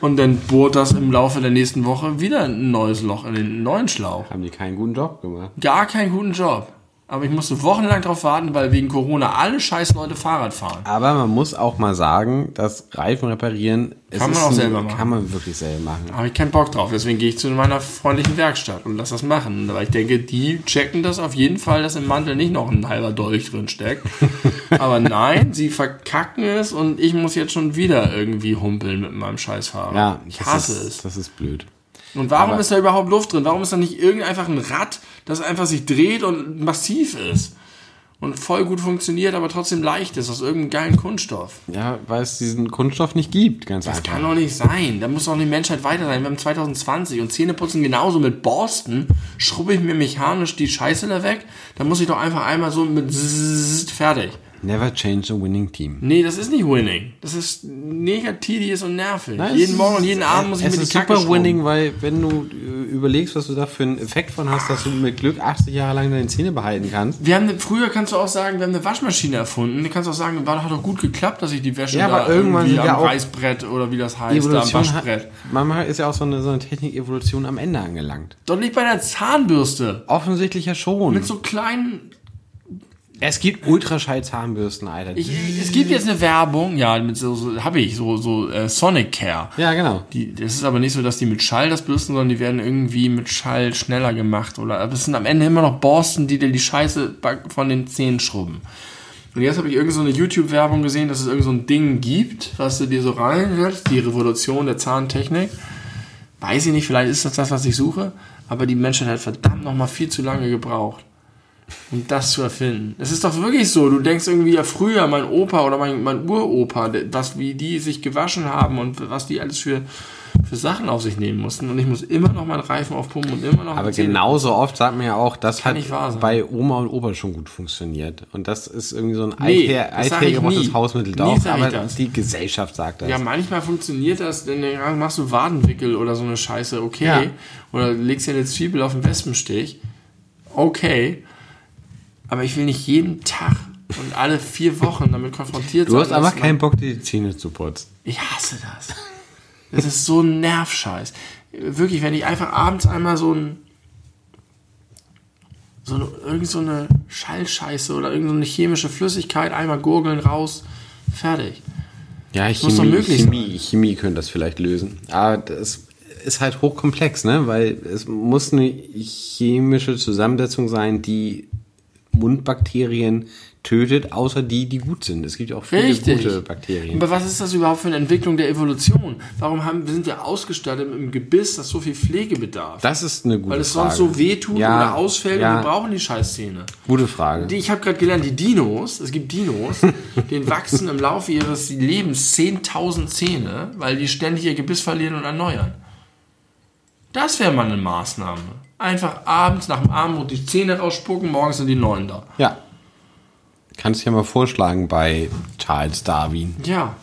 Und dann bohrt das im Laufe der nächsten Woche wieder ein neues Loch in den neuen Schlauch. Haben die keinen guten Job gemacht? Gar keinen guten Job. Aber ich musste wochenlang drauf warten, weil wegen Corona alle scheiß Leute Fahrrad fahren. Aber man muss auch mal sagen, dass Reifen reparieren, Kann man ist auch ein- selber machen. Kann man wirklich selber machen. habe ich keinen Bock drauf. Deswegen gehe ich zu meiner freundlichen Werkstatt und lass das machen. Weil ich denke, die checken das auf jeden Fall, dass im Mantel nicht noch ein halber Dolch drin steckt. Aber nein, sie verkacken es und ich muss jetzt schon wieder irgendwie humpeln mit meinem Scheißfahrer. Ja, ich hasse ist, es. Das ist blöd. Und warum aber- ist da überhaupt Luft drin? Warum ist da nicht irgend einfach ein Rad, das einfach sich dreht und massiv ist? Und voll gut funktioniert, aber trotzdem leicht ist, aus irgendeinem geilen Kunststoff. Ja, weil es diesen Kunststoff nicht gibt, ganz Das einfach. kann doch nicht sein. Da muss doch die Menschheit weiter sein. Wir haben 2020 und Zähneputzen genauso mit Borsten. Schrubbe ich mir mechanisch die Scheiße da weg. Da muss ich doch einfach einmal so mit Zzzz fertig. Never change a winning team. Nee, das ist nicht Winning. Das ist negatives und nervig. Nein, jeden Morgen und jeden Abend muss ich mir die ist Kacke super winning, schrubben. weil wenn du äh, überlegst, was du da für einen Effekt von hast, dass du mit Glück 80 Jahre lang deine Zähne behalten kannst. Wir haben eine, früher kannst du auch sagen, wir haben eine Waschmaschine erfunden. Du kannst auch sagen, war, hat doch gut geklappt, dass ich die Wäsche Ja, aber irgendwann irgendwie am Reißbrett oder wie das heißt, Evolution da am hat, Waschbrett. manchmal ist ja auch so eine, so eine Technik-Evolution am Ende angelangt. Doch nicht bei der Zahnbürste. Offensichtlich ja schon. Mit so kleinen es gibt Ultraschall-Zahnbürsten, Alter. Ich, es gibt jetzt eine Werbung, ja, mit so, so habe ich, so, so äh, Sonic Care. ja, genau. Die, das ist aber nicht so, dass die mit Schall das bürsten, sondern die werden irgendwie mit Schall schneller gemacht. Oder aber es sind am Ende immer noch Borsten, die dir die Scheiße von den Zähnen schrubben. Und jetzt habe ich irgend so eine YouTube-Werbung gesehen, dass es irgend so ein Ding gibt, was du dir so reinsetzt, die Revolution der Zahntechnik. Weiß ich nicht, vielleicht ist das das, was ich suche, aber die Menschheit hat verdammt nochmal viel zu lange gebraucht um das zu erfinden. Es ist doch wirklich so, du denkst irgendwie ja früher, mein Opa oder mein, mein Uropa, was, wie die sich gewaschen haben und was die alles für, für Sachen auf sich nehmen mussten. Und ich muss immer noch meinen Reifen aufpumpen und immer noch. Aber genauso oft sagt man ja auch, das hat wahr sein. bei Oma und Opa schon gut funktioniert. Und das ist irgendwie so ein Nee, alther, das sag ich althergemachtes nie. Hausmittel. Ich aber die Gesellschaft sagt das. Ja, manchmal funktioniert das, denn dann machst du Wadenwickel oder so eine Scheiße, okay. Ja. Oder legst dir eine Zwiebel auf den Wespenstich, okay. Aber ich will nicht jeden Tag und alle vier Wochen damit konfrontiert du sein. hast dass einfach man- keinen Bock, dir die Zähne zu putzen. Ich hasse das. Das ist so ein Nervscheiß. Wirklich, wenn ich einfach abends einmal so ein so eine, irgend so eine Schallscheiße oder irgend so eine chemische Flüssigkeit einmal gurgeln raus, fertig. Ja, muss Chemie, doch möglich Chemie, Chemie könnte das vielleicht lösen. Aber das ist halt hochkomplex, ne? Weil es muss eine chemische Zusammensetzung sein, die Mundbakterien tötet, außer die, die gut sind. Es gibt auch viele Richtig. gute Bakterien. Aber was ist das überhaupt für eine Entwicklung der Evolution? Warum haben, sind wir ausgestattet mit einem Gebiss, das so viel Pflege bedarf? Das ist eine gute Weil es Frage. sonst so wehtut Ja, oder ausfällt ja. und wir brauchen die Scheißzähne. Gute Frage. Die, ich habe gerade gelernt, die Dinos, es gibt Dinos, denen wachsen im Laufe ihres Lebens 10.000 Zähne, weil die ständig ihr Gebiss verlieren und erneuern. Das wäre mal eine Maßnahme. Einfach abends nach dem Abendbrot die Zähne rausspucken, morgens sind die neuen da. Ja. Kannst du ja mal vorschlagen bei Charles Darwin. Ja,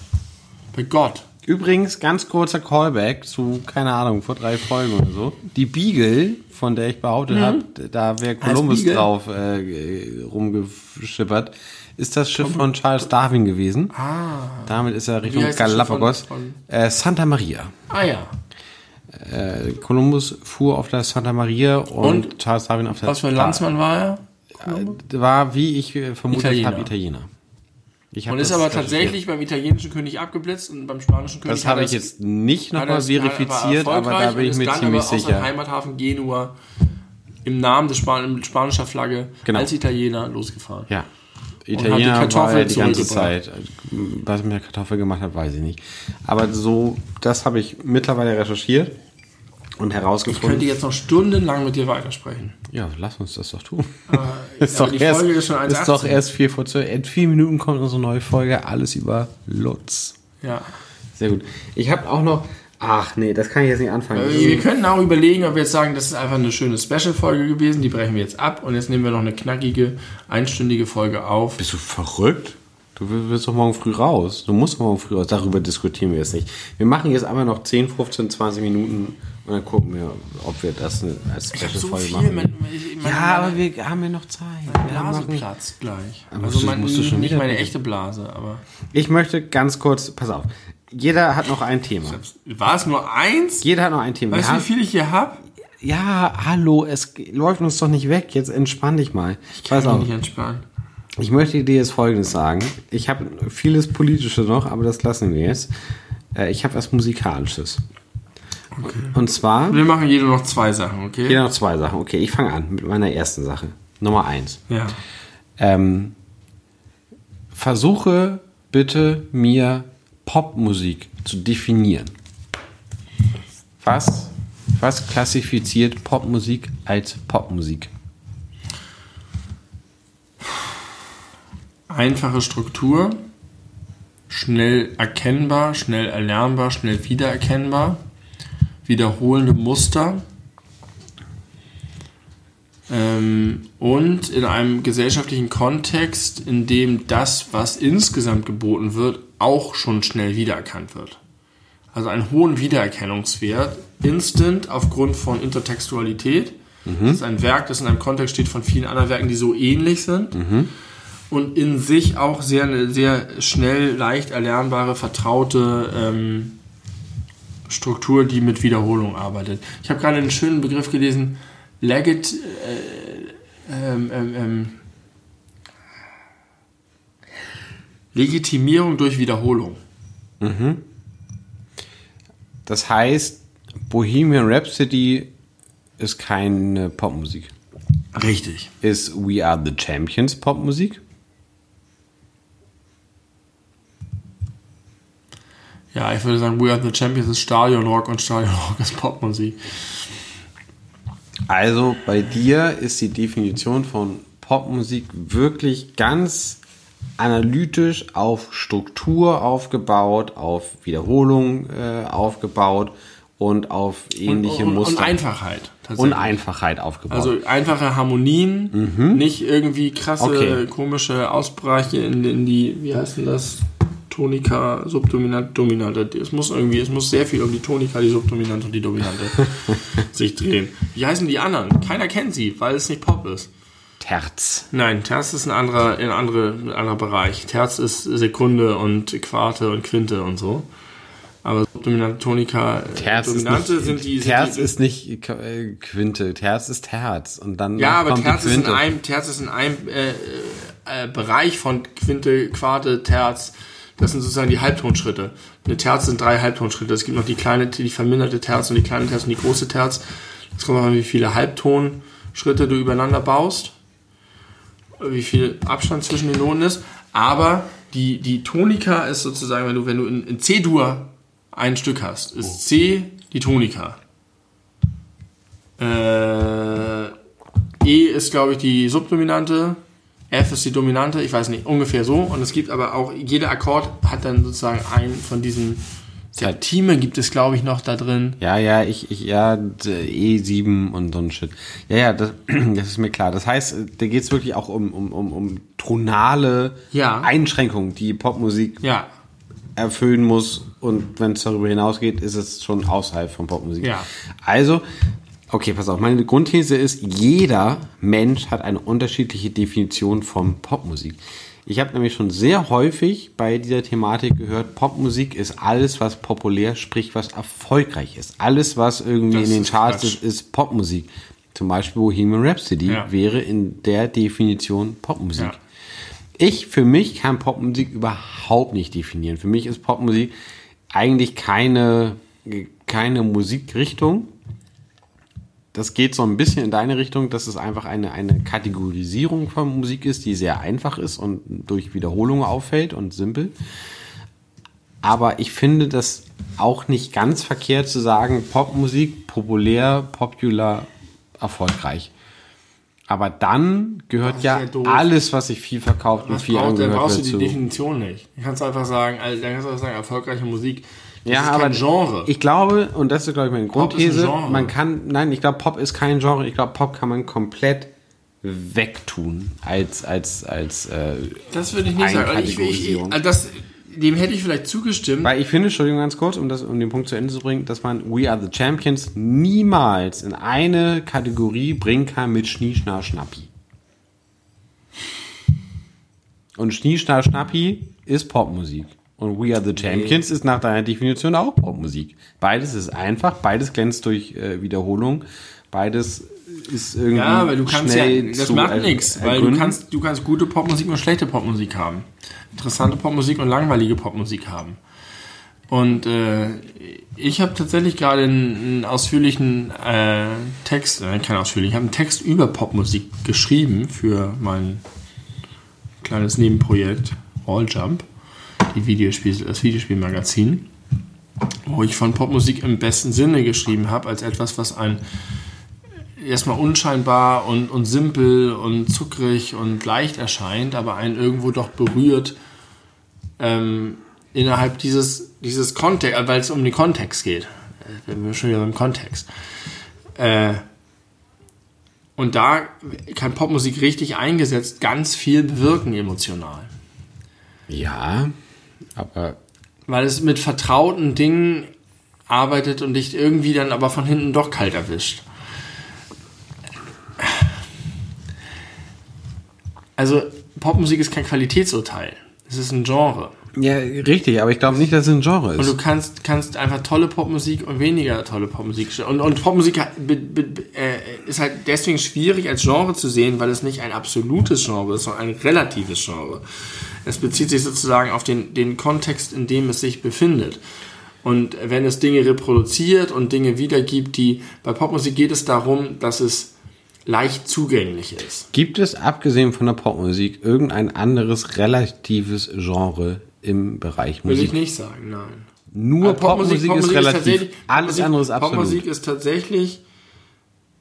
bei Gott. Übrigens, ganz kurzer Callback zu, keine Ahnung, vor drei Folgen oder so. Die Beagle, von der ich behauptet habe, da wäre Columbus drauf äh, rumgeschippert, ist das Schiff von Charles Darwin gewesen. Ah. Damit ist er Richtung Galapagos. Äh, Santa Maria. Ah ja. Äh, Columbus fuhr auf der Santa Maria und, Und? Charles Darwin auf der Was für ein Landsmann war er? war, wie ich äh, vermutet Italiener. habe, Italiener. Ich Und ist aber tatsächlich beim italienischen König abgeblitzt und beim spanischen König Das habe ich jetzt nicht nochmal verifiziert, aber da bin ich mir ziemlich aus sicher. seinem Heimathafen Genua im Namen des Span spanischer Flagge Genau. als Italiener losgefahren. Ja. Italiener Kartoffel war er die ganze. Zeit. Was er mit der Kartoffel gemacht hat, weiß ich nicht. Aber so, das habe ich mittlerweile recherchiert und Ich herausgefunden. könnte jetzt noch stundenlang mit dir weitersprechen. ja, lass uns das doch tun. Aber, Ist doch, die erst, Folge ist schon ist doch 1,18. erst vier vor zwölf. In vier Minuten kommt unsere neue Folge. Alles über Lutz. Ja. Sehr gut. Ich habe auch noch. Ach nee, das kann ich jetzt nicht anfangen. Äh, Wir könnten auch überlegen, ob wir jetzt sagen, das ist einfach eine schöne Special-Folge gewesen. Die brechen wir jetzt ab und jetzt nehmen wir noch eine knackige, einstündige Folge auf. Bist du verrückt? Du willst doch morgen früh raus. Du musst morgen früh raus. Darüber diskutieren wir jetzt nicht. Wir machen jetzt einfach noch 10, 15, 20 Minuten und dann gucken wir, ob wir das eine- als Ich habe so Special-Folge viel. machen. Mein, ich- meine, ja, aber wir haben ja noch Zeit. Wir Blase machen- platzt gleich. Also musst du- mein, musst du schon nicht meine echte Blase, aber. Ich möchte ganz kurz, pass auf. Jeder hat noch ein Thema. War es nur eins? Jeder hat noch ein Thema. Weißt du, wie viel ich hier habe? Ja, hallo, es läuft uns doch nicht weg. Jetzt entspann dich mal. Pass Kann auf. mich nicht entspannen. Ich möchte dir jetzt Folgendes sagen. Ich habe vieles Politische noch, aber das lassen wir jetzt. Äh, Ich habe was Musikalisches. Und zwar, Wir machen jeder noch zwei Sachen, okay? jeder noch zwei Sachen. Okay, ich fange an mit meiner ersten Sache. Nummer eins. Ja. Ähm, versuche bitte mir Popmusik zu definieren. Was, was klassifiziert Popmusik als Popmusik? Einfache Struktur, schnell erkennbar, schnell erlernbar, schnell wiedererkennbar, wiederholende Muster ähm, und in einem gesellschaftlichen Kontext, in dem das, was insgesamt geboten wird, auch schon schnell wiedererkannt wird. Also einen hohen Wiedererkennungswert, instant aufgrund von Intertextualität. Das ist ein Werk, das in einem Kontext steht von vielen anderen Werken, die so ähnlich sind und in sich auch sehr eine sehr schnell, leicht erlernbare, vertraute ähm, Struktur, die mit Wiederholung arbeitet. Ich habe gerade einen schönen Begriff gelesen, Legit, äh, ähm, ähm, ähm, Legitimierung durch Wiederholung. Das heißt, Bohemian Rhapsody ist keine Popmusik. Richtig. Ist We Are the Champions Popmusik? Ja, ich würde sagen, We Are the Champions ist Stadionrock und Stadionrock ist Popmusik. Also bei dir ist die Definition von Popmusik wirklich ganz analytisch auf Struktur aufgebaut, auf Wiederholung äh, aufgebaut und auf ähnliche und, und, Muster Und Einfachheit. und. Einfachheit aufgebaut. Also einfache Harmonien, nicht irgendwie krasse, Mhm. Okay. komische Ausbereiche in, in die, wie heißt denn das? Tonika, Subdominante, Dominante. Es muss irgendwie, es muss sehr viel um die Tonika, die Subdominante und die Dominante sich drehen. Wie heißen die anderen? Keiner kennt sie, weil es nicht Pop ist. Terz. Nein, Terz ist ein anderer, ein anderer, ein anderer Bereich. Terz ist Sekunde und Quarte und Quinte und so. Aber Subdominante, Tonika, äh, Terz Dominante nicht, sind die. Sind Terz die, ist nicht äh, Quinte, Terz ist Terz und dann Ja, aber Terz ist, in einem, Terz ist in einem äh, äh, Bereich von Quinte, Quarte, Terz. Das sind sozusagen die Halbtonschritte. Eine Terz sind drei Halbtonschritte. Es gibt noch die kleine, die verminderte Terz und die kleine Terz und die große Terz. Es kommt an, wie viele Halbtonschritte du übereinander baust, wie viel Abstand zwischen den Noten ist. Aber die, die Tonika ist sozusagen, wenn du, wenn du in, in C-Dur ein Stück hast, ist C die Tonika. Äh, E ist, glaube ich, die Subdominante. F ist die Dominante, ich weiß nicht, ungefähr so. Und es gibt aber auch, jeder Akkord hat dann sozusagen einen von diesen Septime gibt es, glaube ich, noch da drin. Ja, ja, ich, ich, ja, d- E7 und so ein Shit. Ja, ja, das, das ist mir klar. Das heißt, da geht es wirklich auch um, um, um, um tonale Ja. Einschränkungen, die Popmusik Ja, erfüllen muss. Und wenn es darüber hinausgeht, ist es schon außerhalb von Popmusik. Ja. Also, Okay, pass auf. Meine Grundthese ist, jeder Mensch hat eine unterschiedliche Definition von Popmusik. Ich habe nämlich schon sehr häufig bei dieser Thematik gehört, Popmusik ist alles, was populär, sprich was erfolgreich ist. Alles, was irgendwie Das in den Charts ist, ist Popmusik. Zum Beispiel Bohemian Rhapsody Ja. wäre in der Definition Popmusik. Ja. Ich für mich kann Popmusik überhaupt nicht definieren. Für mich ist Popmusik eigentlich keine, keine Musikrichtung. Das geht so ein bisschen in deine Richtung, dass es einfach eine, eine Kategorisierung von Musik ist, die sehr einfach ist und durch Wiederholung auffällt und simpel. Aber ich finde das auch nicht ganz verkehrt zu sagen, Popmusik, populär, popular, erfolgreich. Aber dann gehört ja ja alles, was sich viel verkauft und Das viel braucht, dann angehört brauchst du die zu. Definition nicht. Du kannst einfach sagen, also, dann kannst du einfach sagen, erfolgreiche Musik. Das Ja, ist aber kein Genre. ich glaube, und das ist, glaube ich, meine Pop ist ein Grundthese, Genre. man kann, nein, ich glaube, Pop ist kein Genre. Ich glaube, Pop kann man komplett wegtun als, als, als, äh, das würde ich nicht sagen. Also Ich, ich, ich, also das, dem hätte ich vielleicht zugestimmt. Weil ich finde, Entschuldigung ganz kurz, um, das, um den Punkt zu Ende zu bringen, dass man We Are the Champions niemals in eine Kategorie bringen kann mit Schnie, Schnar, Schnappi. Und Schnie, Schnar, Schnappi ist Popmusik. Und We Are the Champions ist nach deiner Definition auch Popmusik. Beides ist einfach, beides glänzt durch äh, Wiederholung, beides ist irgendwie ja, aber du kannst ja, das macht nichts, weil du kannst, du kannst gute Popmusik und schlechte Popmusik haben. Interessante Popmusik und langweilige Popmusik haben. Und äh, ich habe tatsächlich gerade einen, ausführlichen äh, Text, äh, kein ausführlich, ich habe einen Text über Popmusik geschrieben für mein kleines Nebenprojekt Walljump, die Videospiel, das Videospielmagazin, wo ich von Popmusik im besten Sinne geschrieben habe, als etwas, was ein erstmal unscheinbar und, und simpel und zuckrig und leicht erscheint, aber einen irgendwo doch berührt ähm, innerhalb dieses, dieses Kontext, weil es um den Kontext geht. Äh, Wir schon wieder im Kontext. Äh, und da kann Popmusik richtig eingesetzt ganz viel bewirken emotional. Ja, aber Weil es mit vertrauten Dingen arbeitet und dich irgendwie dann aber von hinten doch kalt erwischt. Also Popmusik ist kein Qualitätsurteil. Es ist ein Genre. ja, richtig, aber ich glaube nicht, dass es ein Genre Und du ist. kannst, kannst einfach tolle Popmusik und weniger tolle Popmusik stellen. Und, und Popmusik hat- be, be, be- äh, ist halt deswegen schwierig als Genre zu sehen, weil es nicht ein absolutes Genre ist, sondern ein relatives Genre. Es bezieht sich sozusagen auf den, den Kontext, in dem es sich befindet. Und wenn es Dinge reproduziert und Dinge wiedergibt, die bei Popmusik geht es darum, dass es leicht zugänglich ist. Gibt es, abgesehen von der Popmusik, irgendein anderes relatives Genre im Bereich Will ich Musik? nicht sagen, nein. Nur Äh, Popmusik, ist relativ. tatsächlich- Alles Popmusik- andere ist absolut. Popmusik ist tatsächlich,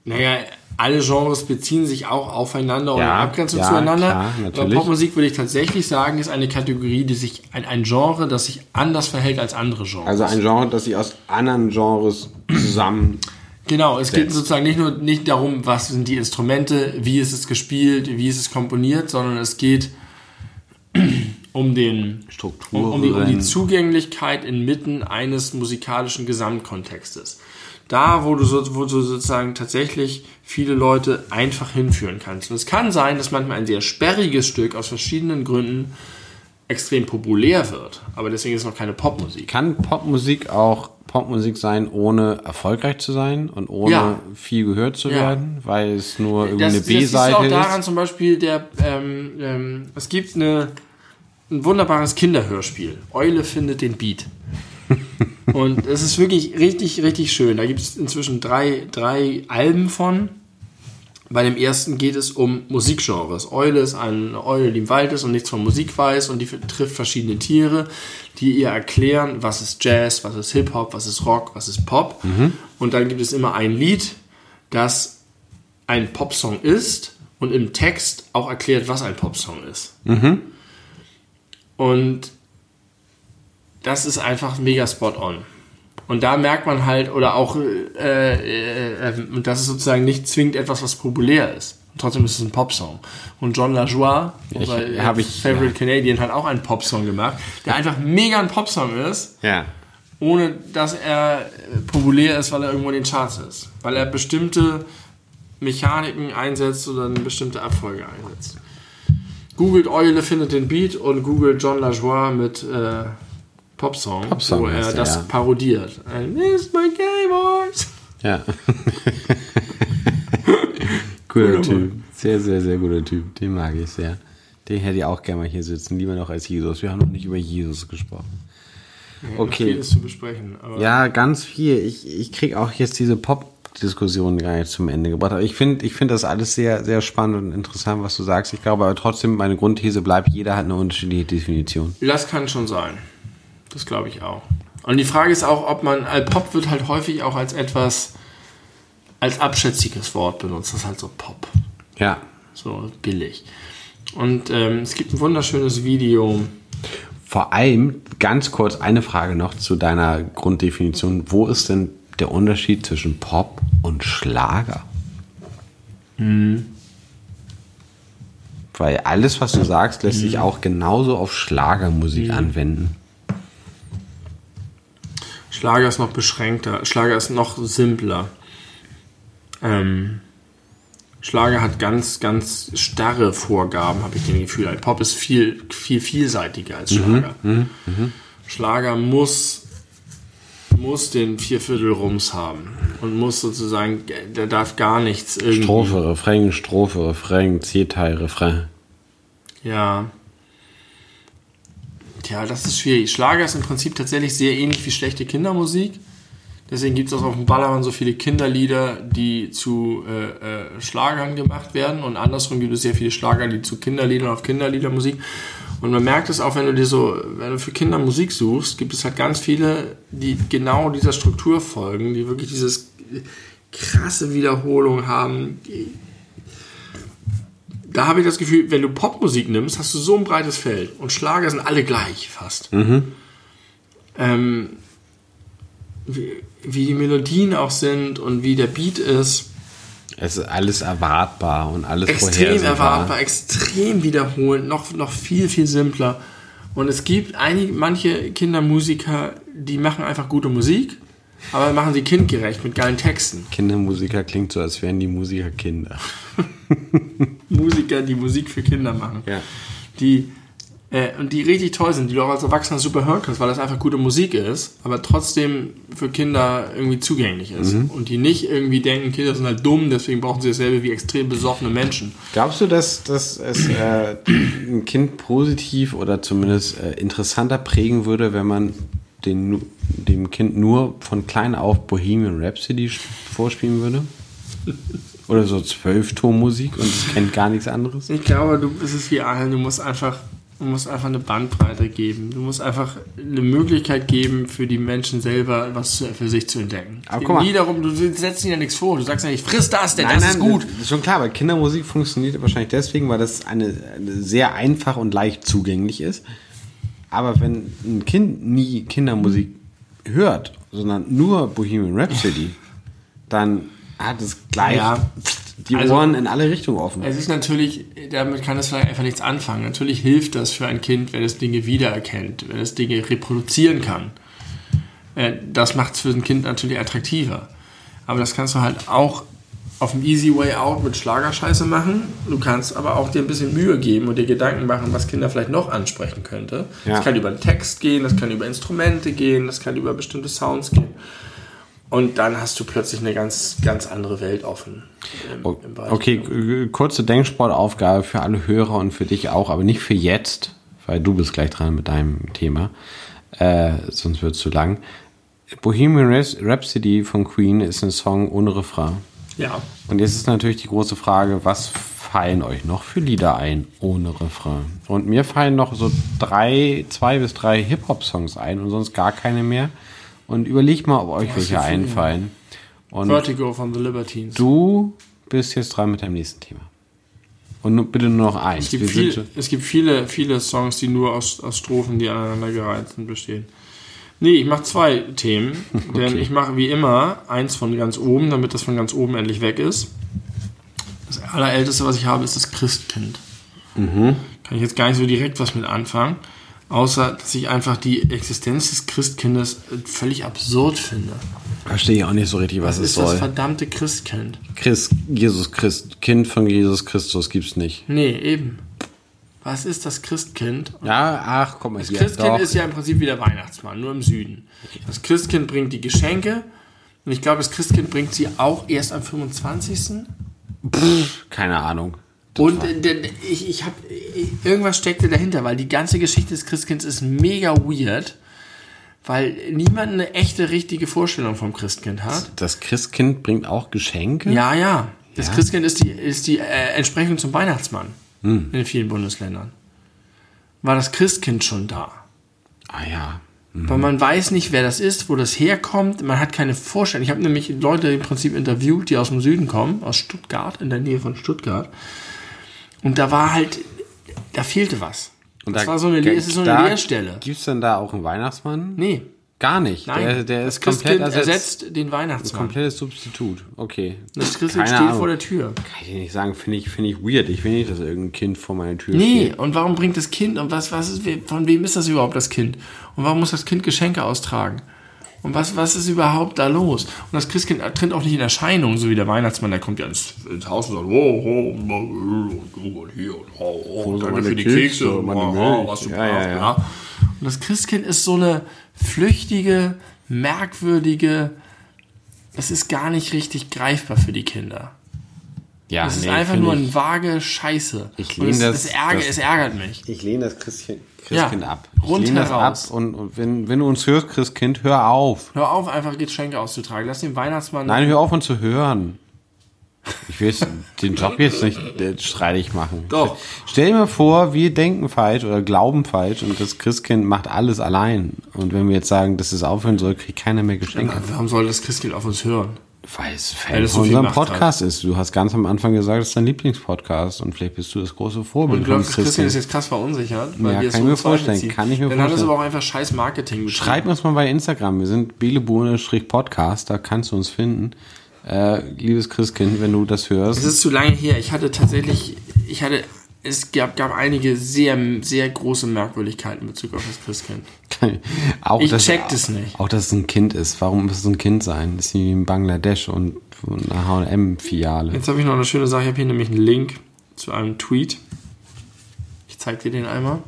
naja, alle Genres beziehen sich auch aufeinander und Ja, in Abgrenzung ja, zueinander. klar, Aber natürlich. Popmusik würde ich tatsächlich sagen, ist eine Kategorie, die sich, ein, ein Genre, das sich anders verhält als andere Genres. Also ein Genre, das sich aus anderen Genres zusammen. Genau, es geht sozusagen nicht nur nicht darum, was sind die Instrumente, wie ist es gespielt, wie ist es komponiert, sondern es geht um den Strukturen. um, um, um die Zugänglichkeit inmitten eines musikalischen Gesamtkontextes. Da, wo du, so, wo du sozusagen tatsächlich viele Leute einfach hinführen kannst. Und es kann sein, dass manchmal ein sehr sperriges Stück aus verschiedenen Gründen extrem populär wird. Aber deswegen ist es noch keine Popmusik. Kann Popmusik auch Popmusik sein, ohne erfolgreich zu sein und ohne Ja. viel gehört zu Ja. werden, weil es nur irgendwie Das, eine das siehst du B-Seite auch daran ist? zum Beispiel, der, ähm, ähm, es gibt eine, ein wunderbares Kinderhörspiel. Eule findet den Beat. Und es ist wirklich richtig, richtig schön. Da gibt es inzwischen drei, drei Alben von. Bei dem ersten geht es um Musikgenres. Eule ist eine Eule, die im Wald ist und nichts von Musik weiß und die trifft verschiedene Tiere, die ihr erklären, was ist Jazz, was ist Hip-Hop, was ist Rock, was ist Pop. Und dann gibt es immer ein Lied, das ein Popsong ist und im Text auch erklärt, was ein Popsong ist. Und das ist einfach mega spot on. Und da merkt man halt, oder auch, äh, äh, äh, und das ist sozusagen nicht zwingend etwas, was populär ist. Und trotzdem ist es ein Popsong. Und John LaJoie, unser hab ich- Favorite ja. Canadian, hat auch einen Popsong gemacht, der einfach mega ein Popsong ist. Ja. ohne dass er populär ist, weil er irgendwo in den Charts ist. Weil er bestimmte Mechaniken einsetzt oder eine bestimmte Abfolge einsetzt. Googelt Eule, findet den Beat und googelt John LaJoie mit äh, Popsong, Popsong wo er das ja. parodiert. I miss my gay voice. Ja. guter Typ. Sehr, sehr, sehr guter Typ. Den mag ich sehr. Den hätte ich auch gerne mal hier sitzen. Lieber noch als Jesus. Wir haben noch nicht über Jesus gesprochen. Okay. Viel zu besprechen. Ja, ganz viel. Ich, ich krieg auch jetzt diese Pop-Diskussion gar nicht zum Ende gebracht. Aber ich finde ich finde das alles sehr, sehr spannend und interessant, was du sagst. Ich glaube aber trotzdem, meine Grundthese bleibt, jeder hat eine unterschiedliche Definition. Das kann schon sein. Das glaube ich auch. Und die Frage ist auch, ob man, äh, Pop wird halt häufig auch als etwas, als abschätziges Wort benutzt. Das ist halt so Pop. Ja. So billig. Und ähm, es gibt ein wunderschönes Video. Vor allem, ganz kurz eine Frage noch zu deiner Grunddefinition. Wo ist denn der Unterschied zwischen Pop und Schlager? Weil alles, was du sagst, lässt sich auch genauso auf Schlagermusik anwenden. Schlager ist noch beschränkter. Schlager ist noch simpler. Ähm, Schlager hat ganz, ganz starre Vorgaben, habe ich den Gefühl. Ein Pop ist viel, viel vielseitiger als Schlager. Schlager muss, muss den Vierviertel-Rums haben und muss sozusagen, der darf gar nichts irgendwie. Strophe, Refrain, Strophe, Refrain, C-Teil, Refrain. Ja. Tja, das ist schwierig. Schlager ist im Prinzip tatsächlich sehr ähnlich wie schlechte Kindermusik. Deswegen gibt es auch auf dem Ballermann so viele Kinderlieder, die zu äh, äh, Schlagern gemacht werden. Und andersrum gibt es sehr viele Schlager, die zu Kinderliedern auf Kinderliedermusik. Und man merkt es auch, wenn du dir so, wenn du für Kinder Musik suchst, gibt es halt ganz viele, die genau dieser Struktur folgen, die wirklich dieses krasse Wiederholung haben, da habe ich das Gefühl, wenn du Popmusik nimmst, hast du so ein breites Feld. Und Schlager sind alle gleich fast. Ähm, wie, wie die Melodien auch sind und wie der Beat ist. Es ist alles erwartbar und alles Extrem erwartbar, extrem wiederholend, noch, noch viel, viel simpler. Und es gibt einige, manche Kindermusiker, die machen einfach gute Musik, aber machen sie kindgerecht mit geilen Texten. Kindermusiker klingt so, als wären die Musiker Kinder. Musiker, die Musik für Kinder machen. Ja. die äh, und die richtig toll sind, die du auch als Erwachsener super hören kannst, weil das einfach gute Musik ist, aber trotzdem für Kinder irgendwie zugänglich ist. Und die nicht irgendwie denken, Kinder sind halt dumm, deswegen brauchen sie dasselbe wie extrem besoffene Menschen. Glaubst du, dass, dass es äh, ein Kind positiv oder zumindest äh, interessanter prägen würde, wenn man den, dem Kind nur von klein auf Bohemian Rhapsody vorspielen würde? Oder so Zwölftonmusik und es kennt gar nichts anderes? Ich glaube, du, es ist wie allen, du musst einfach, du musst einfach eine Bandbreite geben. Du musst einfach eine Möglichkeit geben, für die Menschen selber was für sich zu entdecken. Aber Es guck mal. nie darum, du setzt ihnen ja nichts vor. Du sagst ja nicht, friss das, denn das ist gut. Das ist schon klar, aber Kindermusik funktioniert wahrscheinlich deswegen, weil das eine, eine sehr einfach und leicht zugänglich ist. Aber wenn ein Kind nie Kindermusik hört, sondern nur Bohemian Rhapsody, dann hat es gleich Ja. die Also- Ohren in alle Richtungen offen. Es ist natürlich, damit kann es vielleicht einfach nichts anfangen. Natürlich hilft das für ein Kind, wenn es Dinge wiedererkennt, wenn es Dinge reproduzieren kann. Äh, Das macht es für ein Kind natürlich attraktiver. Aber das kannst du halt auch auf dem Easy Way Out mit Schlagerscheiße machen. Du kannst aber auch dir ein bisschen Mühe geben und dir Gedanken machen, was Kinder vielleicht noch ansprechen könnte. Ja. Das kann über einen Text gehen, das kann über Instrumente gehen, das kann über bestimmte Sounds gehen. Und dann hast du plötzlich eine ganz, ganz andere Welt offen. im- im Okay, kurze Denksportaufgabe für alle Hörer und für dich auch, aber nicht für jetzt, weil du bist gleich dran mit deinem Thema, äh, sonst wird es zu lang. Bohemian Rhapsody von Queen ist ein Song ohne Refrain. Ja. Und jetzt ist natürlich die große Frage, was fallen euch noch für Lieder ein ohne Refrain? Und mir fallen noch so drei, zwei bis drei Hip-Hop-Songs ein und sonst gar keine mehr. Und überlegt mal, ob euch welche einfallen. Und Vertigo von The Libertines. du bist jetzt dran mit deinem nächsten Thema. Und bitte nur noch eins. es, gibt viel, es gibt viele, viele Songs, die nur aus, aus Strophen, die aneinandergereiht sind, bestehen. Nee, ich mache zwei Themen, denn ich mache wie immer eins von ganz oben, damit das von ganz oben endlich weg ist. Das allerälteste, was ich habe, ist das Christkind. Mhm. Kann ich jetzt gar nicht so direkt was mit anfangen. Außer, dass ich einfach die Existenz des Christkindes völlig absurd finde. Verstehe ich auch nicht so richtig, was, Was es ist das soll. verdammte Christkind? Christ, Jesus Christ, Kind von Jesus Christus gibt's nicht. Nee, eben. Was ist das Christkind? Ja, ach, komm mal Das hier. Christkind Doch. ist ja im Prinzip wie der Weihnachtsmann, nur im Süden. Das Christkind bringt die Geschenke und ich glaube, das Christkind bringt sie auch erst am 25. Keine Ahnung. Und äh, denn ich, ich habe irgendwas steckte dahinter, weil die ganze Geschichte des Christkinds ist mega weird, weil niemand eine echte, richtige Vorstellung vom Christkind hat. Das Christkind bringt auch Geschenke? Ja, ja. Das Ja? Christkind ist die, ist die äh, Entsprechung zum Weihnachtsmann Hm. in vielen Bundesländern. War das Christkind schon da? Ah ja. Weil man weiß nicht, wer das ist, wo das herkommt. Man hat keine Vorstellung. Ich habe nämlich Leute im Prinzip interviewt, die aus dem Süden kommen, aus Stuttgart, in der Nähe von Stuttgart. Und da war halt, da fehlte was. Und das da- war so eine, es ist so eine da Leerstelle. Gibt's denn da auch einen Weihnachtsmann? Nee, Gar nicht. nein. Der, der das ist komplett ersetzt. ersetzt den Weihnachtsmann. Komplettes Substitut. Okay. Das Christkind Keine steht Ahnung. vor der Tür. Kann ich dir nicht sagen, finde ich, finde ich weird. Ich will nicht, dass irgendein Kind vor meiner Tür Nee, steht. und warum bringt das Kind und was, was ist, von wem ist das überhaupt das Kind? Und warum muss das Kind Geschenke austragen? Und was, was ist überhaupt da los? Und das Christkind tritt auch nicht in Erscheinung, so wie der Weihnachtsmann, der kommt ja ins, ins Haus und sagt, oh, oh, oh, oh, hier und oh, oh, danke für die Kekse, Kekse, oh, oh, was du Ja, brauchst, ja, ja. ja. Und das Christkind ist so eine flüchtige, merkwürdige, es ist gar nicht richtig greifbar für die Kinder. Ja, Es ist nee, einfach finde nur ein vage Scheiße. Ich Und lehne es, das- es, ärgert, das- es ärgert mich. Ich lehne das Christkind, Christkind Ja, ab. Ich lehne das rundheraus. ab und, und wenn, wenn du uns hörst, Christkind, hör auf. Hör auf, einfach Geschenke auszutragen. Lass den Weihnachtsmann. Nein, hör auf, uns zu hören. Ich will den Job jetzt nicht äh, streitig machen. Doch. Stell dir mal vor, wir denken falsch oder glauben falsch und das Christkind macht alles allein. Und wenn wir jetzt sagen, dass es aufhören soll, kriegt keiner mehr Geschenke. Warum soll das Christkind auf uns hören? Weil es Fan es von unserem Macht hat. Podcast ist. Du hast ganz am Anfang gesagt, es ist dein Lieblingspodcast und vielleicht bist du das große Vorbild Und von glaubst, das Christkind ist jetzt krass verunsichert, weil Ja, wir es kann ich mir vorstellen, ziehen. kann ich mir Dann hat es vorstellen. aber auch einfach scheiß Marketing betrieben. Schreib uns mal bei Instagram. Wir sind belebu-podcast, da kannst du uns finden. Äh, liebes Christkind, wenn du das Es hörst. ist zu lange her. Ich hatte tatsächlich, ich hatte, es gab, gab einige sehr, sehr große Merkwürdigkeiten in Bezug auf das Christkind. auch, Ich dass- check das nicht. Auch, dass es ein Kind ist. Warum muss es ein Kind sein? Das ist wie in Bangladesch und eine H&M-Filiale. Jetzt habe ich noch eine schöne Sache. Ich habe hier nämlich einen Link zu einem Tweet. Ich zeige dir den einmal.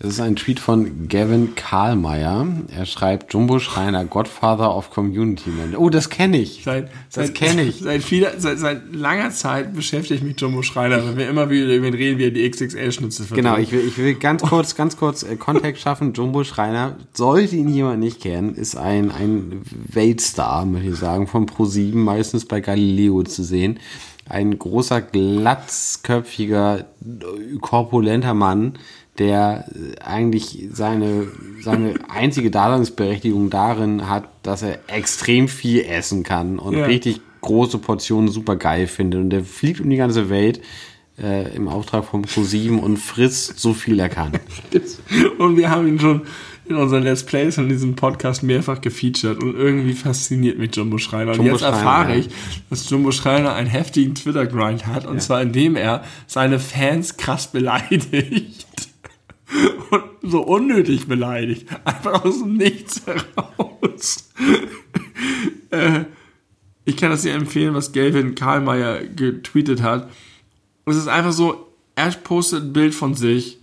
Es ist ein Tweet von Gavin Karlmeier. Er schreibt Jumbo Schreiner, Godfather of Community Man. Oh, das kenne ich. Seit, Das seit- kenn ich. Seit, vieler, seit, seit langer Zeit beschäftigt mich Jumbo Schreiner, wenn wir immer wieder über ihn reden, wie er die XXL-Schnitzel verdient. Genau, ich will, ich will ganz kurz, ganz kurz äh, Kontext schaffen. Jumbo Schreiner, sollte ihn jemand nicht kennen, ist ein, ein Weltstar, möchte ich sagen, von Pro7, meistens bei Galileo zu sehen. Ein großer, glatzköpfiger, korpulenter Mann, der äh, eigentlich seine, seine einzige Daseinsberechtigung darin hat, dass er extrem viel essen kann und Ja. richtig große Portionen super geil findet. Und der fliegt um die ganze Welt äh, im Auftrag von Pro7 und frisst so viel er kann. Und wir haben ihn schon in unseren Let's Plays und in diesem Podcast mehrfach gefeatured und irgendwie fasziniert mich Jumbo Schreiner. Und Jumbo jetzt Schreiner, erfahre ja. ich, dass Jumbo Schreiner einen heftigen Twitter-Grind hat und zwar indem er seine Fans krass beleidigt. Und so unnötig beleidigt. Einfach aus dem Nichts heraus. äh, ich kann das dir empfehlen, was Gavin Karlmeier getweetet hat. Es ist einfach so, er postet ein Bild von sich,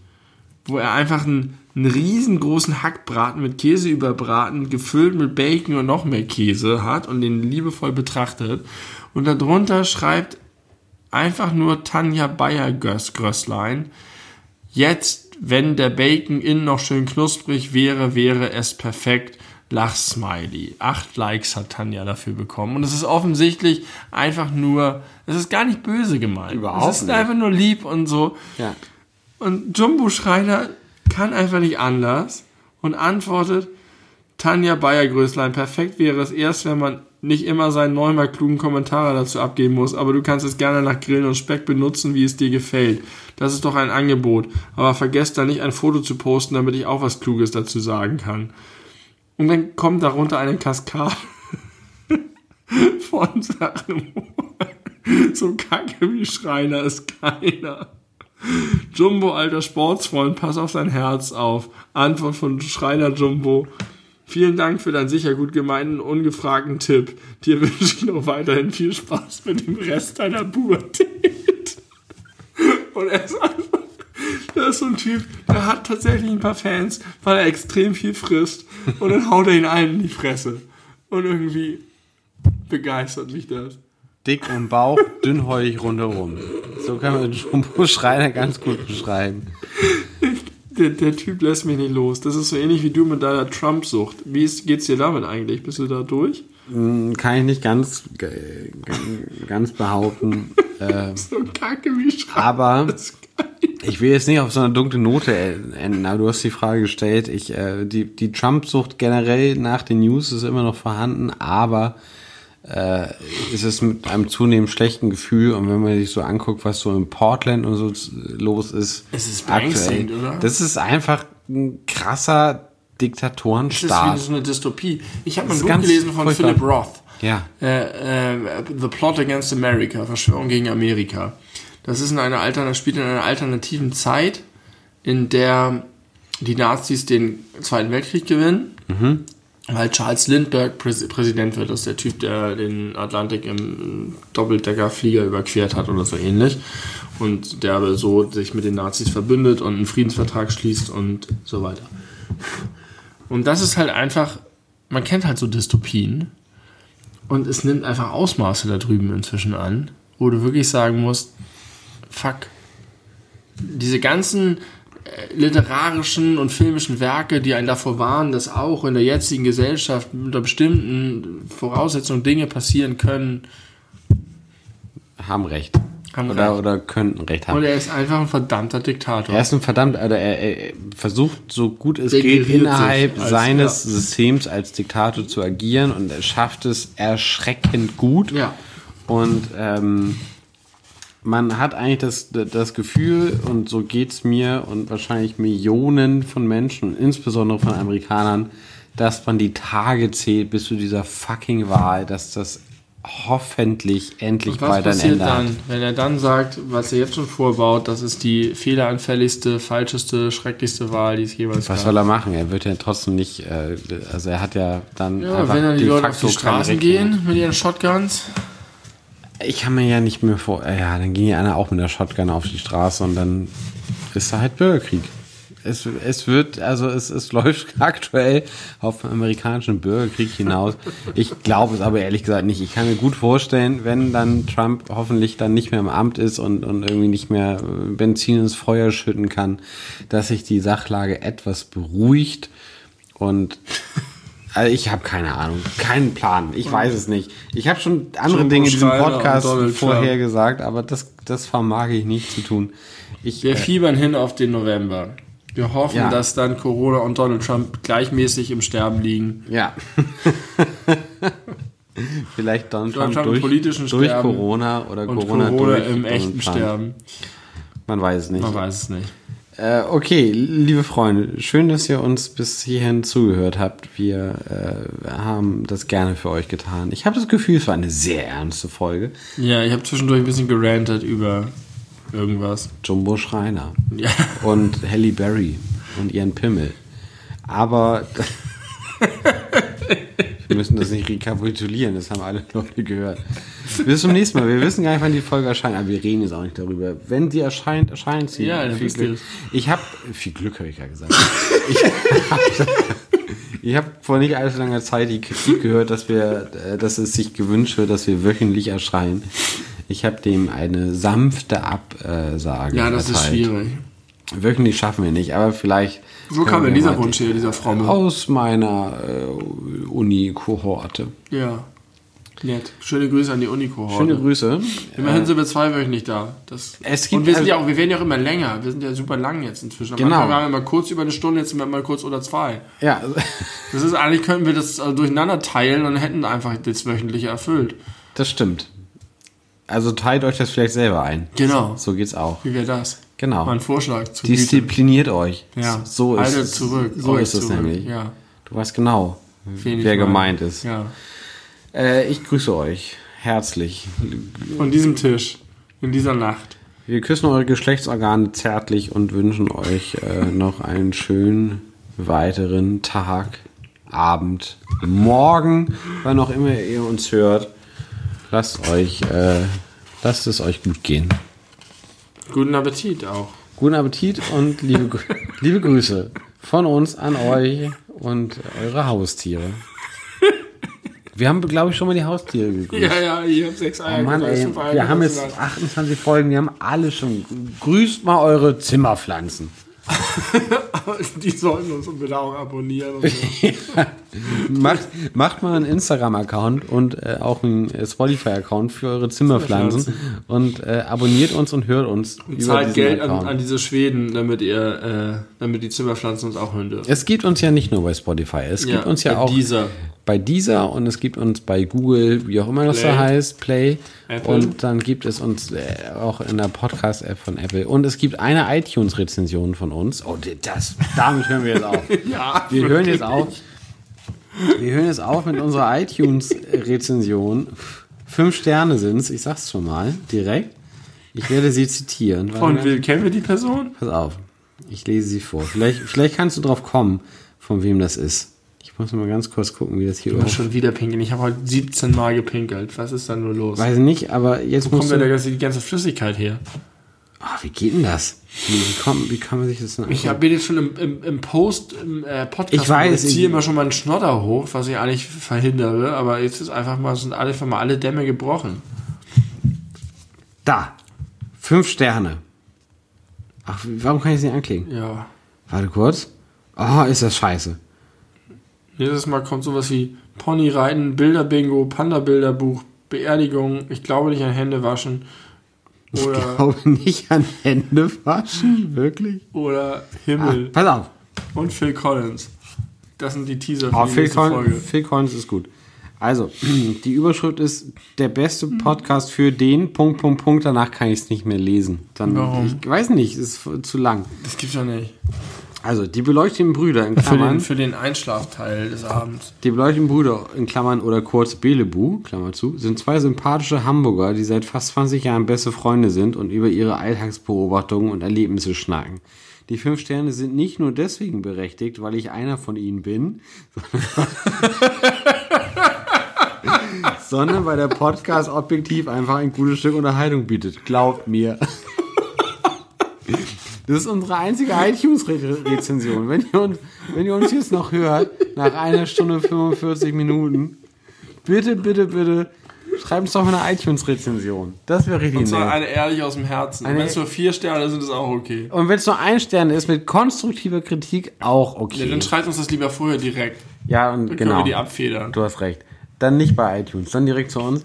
wo er einfach einen, einen riesengroßen Hackbraten mit Käse überbraten, gefüllt mit Bacon und noch mehr Käse hat und den liebevoll betrachtet. Und darunter schreibt einfach nur Tanja Bayer-Grösslein, jetzt, wenn der Bacon innen noch schön knusprig wäre, wäre es perfekt. Lachsmiley. Acht Likes hat Tanja dafür bekommen. Und es ist offensichtlich einfach nur, es ist gar nicht böse gemeint. Überhaupt es ist nicht. einfach nur lieb und so. Ja. Und Jumbo Schreiner kann einfach nicht anders und antwortet, Tanja Bayer-Größlein, perfekt wäre es erst, wenn man nicht immer seinen neunmal klugen Kommentare dazu abgeben muss, aber du kannst es gerne nach Grillen und Speck benutzen, wie es dir gefällt. Das ist doch ein Angebot. Aber vergesst da nicht ein Foto zu posten, damit ich auch was Kluges dazu sagen kann. Und dann kommt darunter eine Kaskade von Sachen. so kacke wie Schreiner ist keiner. Jumbo, alter Sportsfreund, pass auf dein Herz auf. Antwort von Schreiner Jumbo. Vielen Dank für deinen sicher gut gemeinten, ungefragten Tipp. Dir wünsche ich noch weiterhin viel Spaß mit dem Rest deiner Pubertät. Und er ist einfach, der ist so ein Typ, der hat tatsächlich ein paar Fans, weil er extrem viel frisst. Und dann haut er ihn allen in die Fresse. Und irgendwie begeistert mich das. Dick im Bauch, dünnhäutig rundherum. So kann man Jumbo Schreiner ganz gut beschreiben. Der, der Typ lässt mich nicht los. Das ist so ähnlich wie du mit deiner Trump-Sucht. Wie ist, geht's dir damit eigentlich? Bist du da durch? Hm, Kann ich nicht ganz, ganz behaupten. äh, So kacke wie Schreiner. aber ich will jetzt nicht auf so einer dunklen Note enden, aber du hast die Frage gestellt. Ich, äh, die, die Trump-Sucht generell nach den News ist immer noch vorhanden, aber äh, es ist mit einem zunehmend schlechten Gefühl und wenn man sich so anguckt, was so in Portland und so los ist, Es ist beängstigend, oder? das ist einfach ein krasser Das ist wie so eine Dystopie. Ich habe mal ein Buch gelesen von furchtbar. Philip Roth. Ja. Äh, äh, The Plot Against America, Verschwörung gegen Amerika. Das ist in einer Altern spielt in einer alternativen Zeit, in der die Nazis den Zweiten Weltkrieg gewinnen, weil Charles Lindbergh Präs Präsident wird. Das ist der Typ, der den Atlantik im Doppeldeckerflieger überquert hat oder so ähnlich. Und der aber so sich mit den Nazis verbündet und einen Friedensvertrag schließt und so weiter. Und das ist halt einfach, man kennt halt so Dystopien und es nimmt einfach Ausmaße da drüben inzwischen an, wo du wirklich sagen musst, fuck, diese ganzen literarischen und filmischen Werke, die einen davor warnen, dass auch in der jetzigen Gesellschaft unter bestimmten Voraussetzungen Dinge passieren können, Haben recht. Haben oder, recht. oder könnten recht haben. und er ist einfach ein verdammter Diktator. Er ist ein verdammt, also er, er versucht so gut es geht Degeneriert innerhalb als- seines ja. Systems als Diktator zu agieren und er schafft es erschreckend gut. Ja. Und ähm, man hat eigentlich das, das Gefühl, und so geht's mir und wahrscheinlich Millionen von Menschen, insbesondere von Amerikanern, dass man die Tage zählt bis zu dieser fucking Wahl, dass das hoffentlich endlich was bald ein passiert Ende hat. dann, wenn er dann sagt, was er jetzt schon vorbaut, das ist die fehleranfälligste, falscheste, schrecklichste Wahl, die es jeweils Was gab? soll er machen? Er wird ja trotzdem nicht, äh, also er hat ja dann Ja, einfach wenn dann die Leute auf die Straßen gehen mit ihren Shotguns. Ich kann mir ja nicht mehr vor, äh, ja, dann gehen ja einer auch mit der Shotgun auf die Straße und dann ist da halt Bürgerkrieg. Es, es wird, also es, es läuft aktuell auf den amerikanischen Bürgerkrieg hinaus. Ich glaube es aber ehrlich gesagt nicht. Ich kann mir gut vorstellen, wenn dann Trump hoffentlich dann nicht mehr im Amt ist und, und irgendwie nicht mehr äh, Benzin ins Feuer schütten kann, dass sich die Sachlage etwas beruhigt und also ich habe keine Ahnung, keinen Plan. Ich weiß es nicht. Ich habe schon andere Jumbo Dinge in diesem Podcast vorher gesagt, aber das, das vermag ich nicht zu tun. Ich, Wir äh, fiebern hin auf den November. Wir hoffen, Ja. dass dann Corona und Donald Trump gleichmäßig im Sterben liegen. ja. Vielleicht Donald Donald Trump Trump im durch, politischen durch Sterben Corona oder Corona, Corona, durch im Donald echten Trump. Sterben. Man weiß es nicht. Man weiß es nicht. Äh, okay, liebe Freunde, schön, dass ihr uns bis hierhin zugehört habt. Wir äh, haben das gerne für euch getan. Ich habe das Gefühl, es war eine sehr ernste Folge. Ja, ich habe zwischendurch ein bisschen gerantet über irgendwas. Jumbo Schreiner Ja. und Halle Berry und ihren Pimmel. Aber wir müssen das nicht rekapitulieren, das haben alle Leute gehört. Bis zum nächsten Mal. Wir wissen gar nicht, wann die Folge erscheint, aber wir reden jetzt auch nicht darüber. Wenn sie erscheint, erscheint sie. Ja, viel Glück. Ich habe viel Glück, habe ich ja gesagt. ich habe hab vor nicht allzu langer Zeit die Kritik gehört, dass wir, äh, dass es sich gewünscht wird, dass wir wöchentlich erscheinen. Ich habe dem eine sanfte Absage Ja, das ist erteilt. schwierig. Wöchentlich schaffen wir nicht, aber vielleicht. Wo können kam denn dieser Wunsch her, dieser Fromme? Aus meiner äh, Uni-Kohorte. Ja. Nett. Schöne Grüße an die Unikohorte. Schöne Grüße. Immerhin sind wir zweiwöchentlich da. Das Es gibt und wir sind also- ja auch, wir werden ja auch immer länger. Wir sind ja super lang jetzt inzwischen. Am Genau. Anfang waren wir mal kurz über eine Stunde, jetzt sind wir mal kurz oder zwei. Ja, Das ist eigentlich könnten wir das äh, durcheinander teilen und hätten einfach das wöchentliche erfüllt. das stimmt. Also teilt euch das vielleicht selber ein. Genau. So geht's auch. Wie wäre das? Genau. Mal ein Vorschlag zu. Diszipliniert euch. Ja. So ist Haltet es. zurück. So Euch ist es nämlich. Ja. Du weißt genau, Wen wer gemeint ist. Ja. Äh, ich grüße euch herzlich. Von diesem Tisch, in dieser Nacht, Wir küssen eure Geschlechtsorgane zärtlich und wünschen euch äh, noch einen schönen weiteren Tag, Abend, Morgen, wann auch immer ihr uns hört. Lasst euch, äh, lasst es euch gut gehen. Guten Appetit auch. Guten Appetit und liebe, liebe Grüße von uns an euch und eure Haustiere. Wir haben, glaube ich, schon mal die Haustiere gegrüßt. Ja, ja, ich habe sechs Eier. Oh Mann, ey, wir haben jetzt 28 Folgen, wir haben alle schon. Grüßt mal eure Zimmerpflanzen. Die sollten uns bitte auch abonnieren. Und so. Macht, macht mal einen Instagram-Account und äh, auch einen äh, Spotify-Account für eure Zimmerpflanzen und äh, abonniert uns und hört uns über Zahlt Geld an, an diese Schweden, damit ihr, äh, damit die Zimmerpflanzen uns auch hören dürfen. es gibt uns ja nicht nur bei Spotify, es gibt uns ja bei auch Dieser. bei dieser und es gibt uns bei Google, wie auch immer das Play. da heißt, Play. Apple. Und dann gibt es uns äh, auch in der Podcast-App von Apple. Und es gibt eine iTunes-Rezension von uns. Oh, das, damit hören wir jetzt auf. Ja, Wir hören jetzt auf. Wir hören jetzt auf mit unserer iTunes-Rezension. Fünf Sterne sind es, ich sag's schon mal, direkt. Ich werde sie zitieren. Von wem kennen wir die Person? Pass auf, ich lese sie vor. Vielleicht, vielleicht kannst du drauf kommen, von wem das ist. Ich muss mal ganz kurz gucken, wie das hier Ich muss überhaupt... schon wieder pinkeln. Ich habe heute 17 Mal gepinkelt. Was ist da nur los? Weiß nicht, aber jetzt Wo musst kommt da die ganze Flüssigkeit her? Ah, wie geht denn das? Wie, kommt, wie kann man sich das denn Ich habe jetzt schon im, im, im Post, im äh, Podcast, Ich weiß, ich ziehe immer schon mal einen Schnotter hoch, was ich eigentlich verhindere, aber jetzt ist einfach mal, sind alle, einfach mal alle Dämme gebrochen. Da. Fünf Sterne. Ach, warum kann ich sie nicht anklicken? Ja. Warte kurz. Oh, ist das scheiße. Nächstes Mal kommt sowas wie Ponyreiten, Bilderbingo, Panda-Bilderbuch, Beerdigung, ich glaube nicht an Hände waschen. Ich Oder, glaube nicht an Hände waschen. Wirklich? oder Ah, Himmel pass auf. und Phil Collins. Das sind die Teaser für Oh, die Phil, nächste Collins, Folge. Phil Collins ist gut. Also, die Überschrift ist der beste Mhm. Podcast für den Punkt, Punkt, Punkt. Danach kann ich es nicht mehr lesen. Dann, Warum? Ich weiß nicht, ist zu lang. Das gibt's ja nicht. Also, die beleuchteten Brüder in Für Klammern. den, für den Einschlafteil des Abends. Die beleuchteten Brüder in Klammern oder kurz Belebu, Klammer zu, sind zwei sympathische Hamburger, die seit fast 20 Jahren beste Freunde sind und über ihre Alltagsbeobachtungen und Erlebnisse schnacken. Die fünf Sterne sind nicht nur deswegen berechtigt, weil ich einer von ihnen bin, sondern weil der Podcast objektiv einfach ein gutes Stück Unterhaltung bietet. Glaubt mir. Das ist unsere einzige iTunes-Rezension. Wenn ihr, uns, wenn ihr uns jetzt noch hört, nach einer Stunde 45 Minuten, bitte, bitte, bitte, schreibt uns doch mal eine iTunes-Rezension. Das wäre richtig Und zwar nett. eine ehrlich aus dem Herzen. Eine- Wenn es nur vier Sterne sind, ist auch okay. Und wenn es nur ein Stern ist, mit konstruktiver Kritik auch Ja, okay. dann schreibt uns das lieber vorher direkt. Ja, und Dann können genau. wir die abfedern. Du hast recht. Dann nicht bei iTunes, dann direkt zu uns.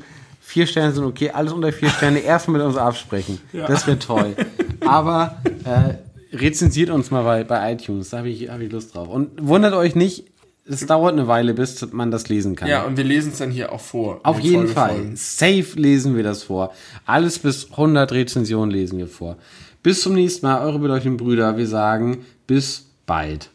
Vier Sterne sind okay, alles unter vier Sterne erstmal mit uns absprechen. Ja. Das wäre toll. Aber äh, rezensiert uns mal bei, bei iTunes, da habe ich, hab ich Lust drauf. Und wundert euch nicht, es dauert eine Weile, bis man das lesen kann. Ja, und wir lesen es dann hier auch vor. Auf jeden Folge Fall. Folgen. Safe lesen wir das vor. Alles bis 100 Rezensionen lesen wir vor. Bis zum nächsten Mal, eure beleuchteten Brüder. Wir sagen bis bald.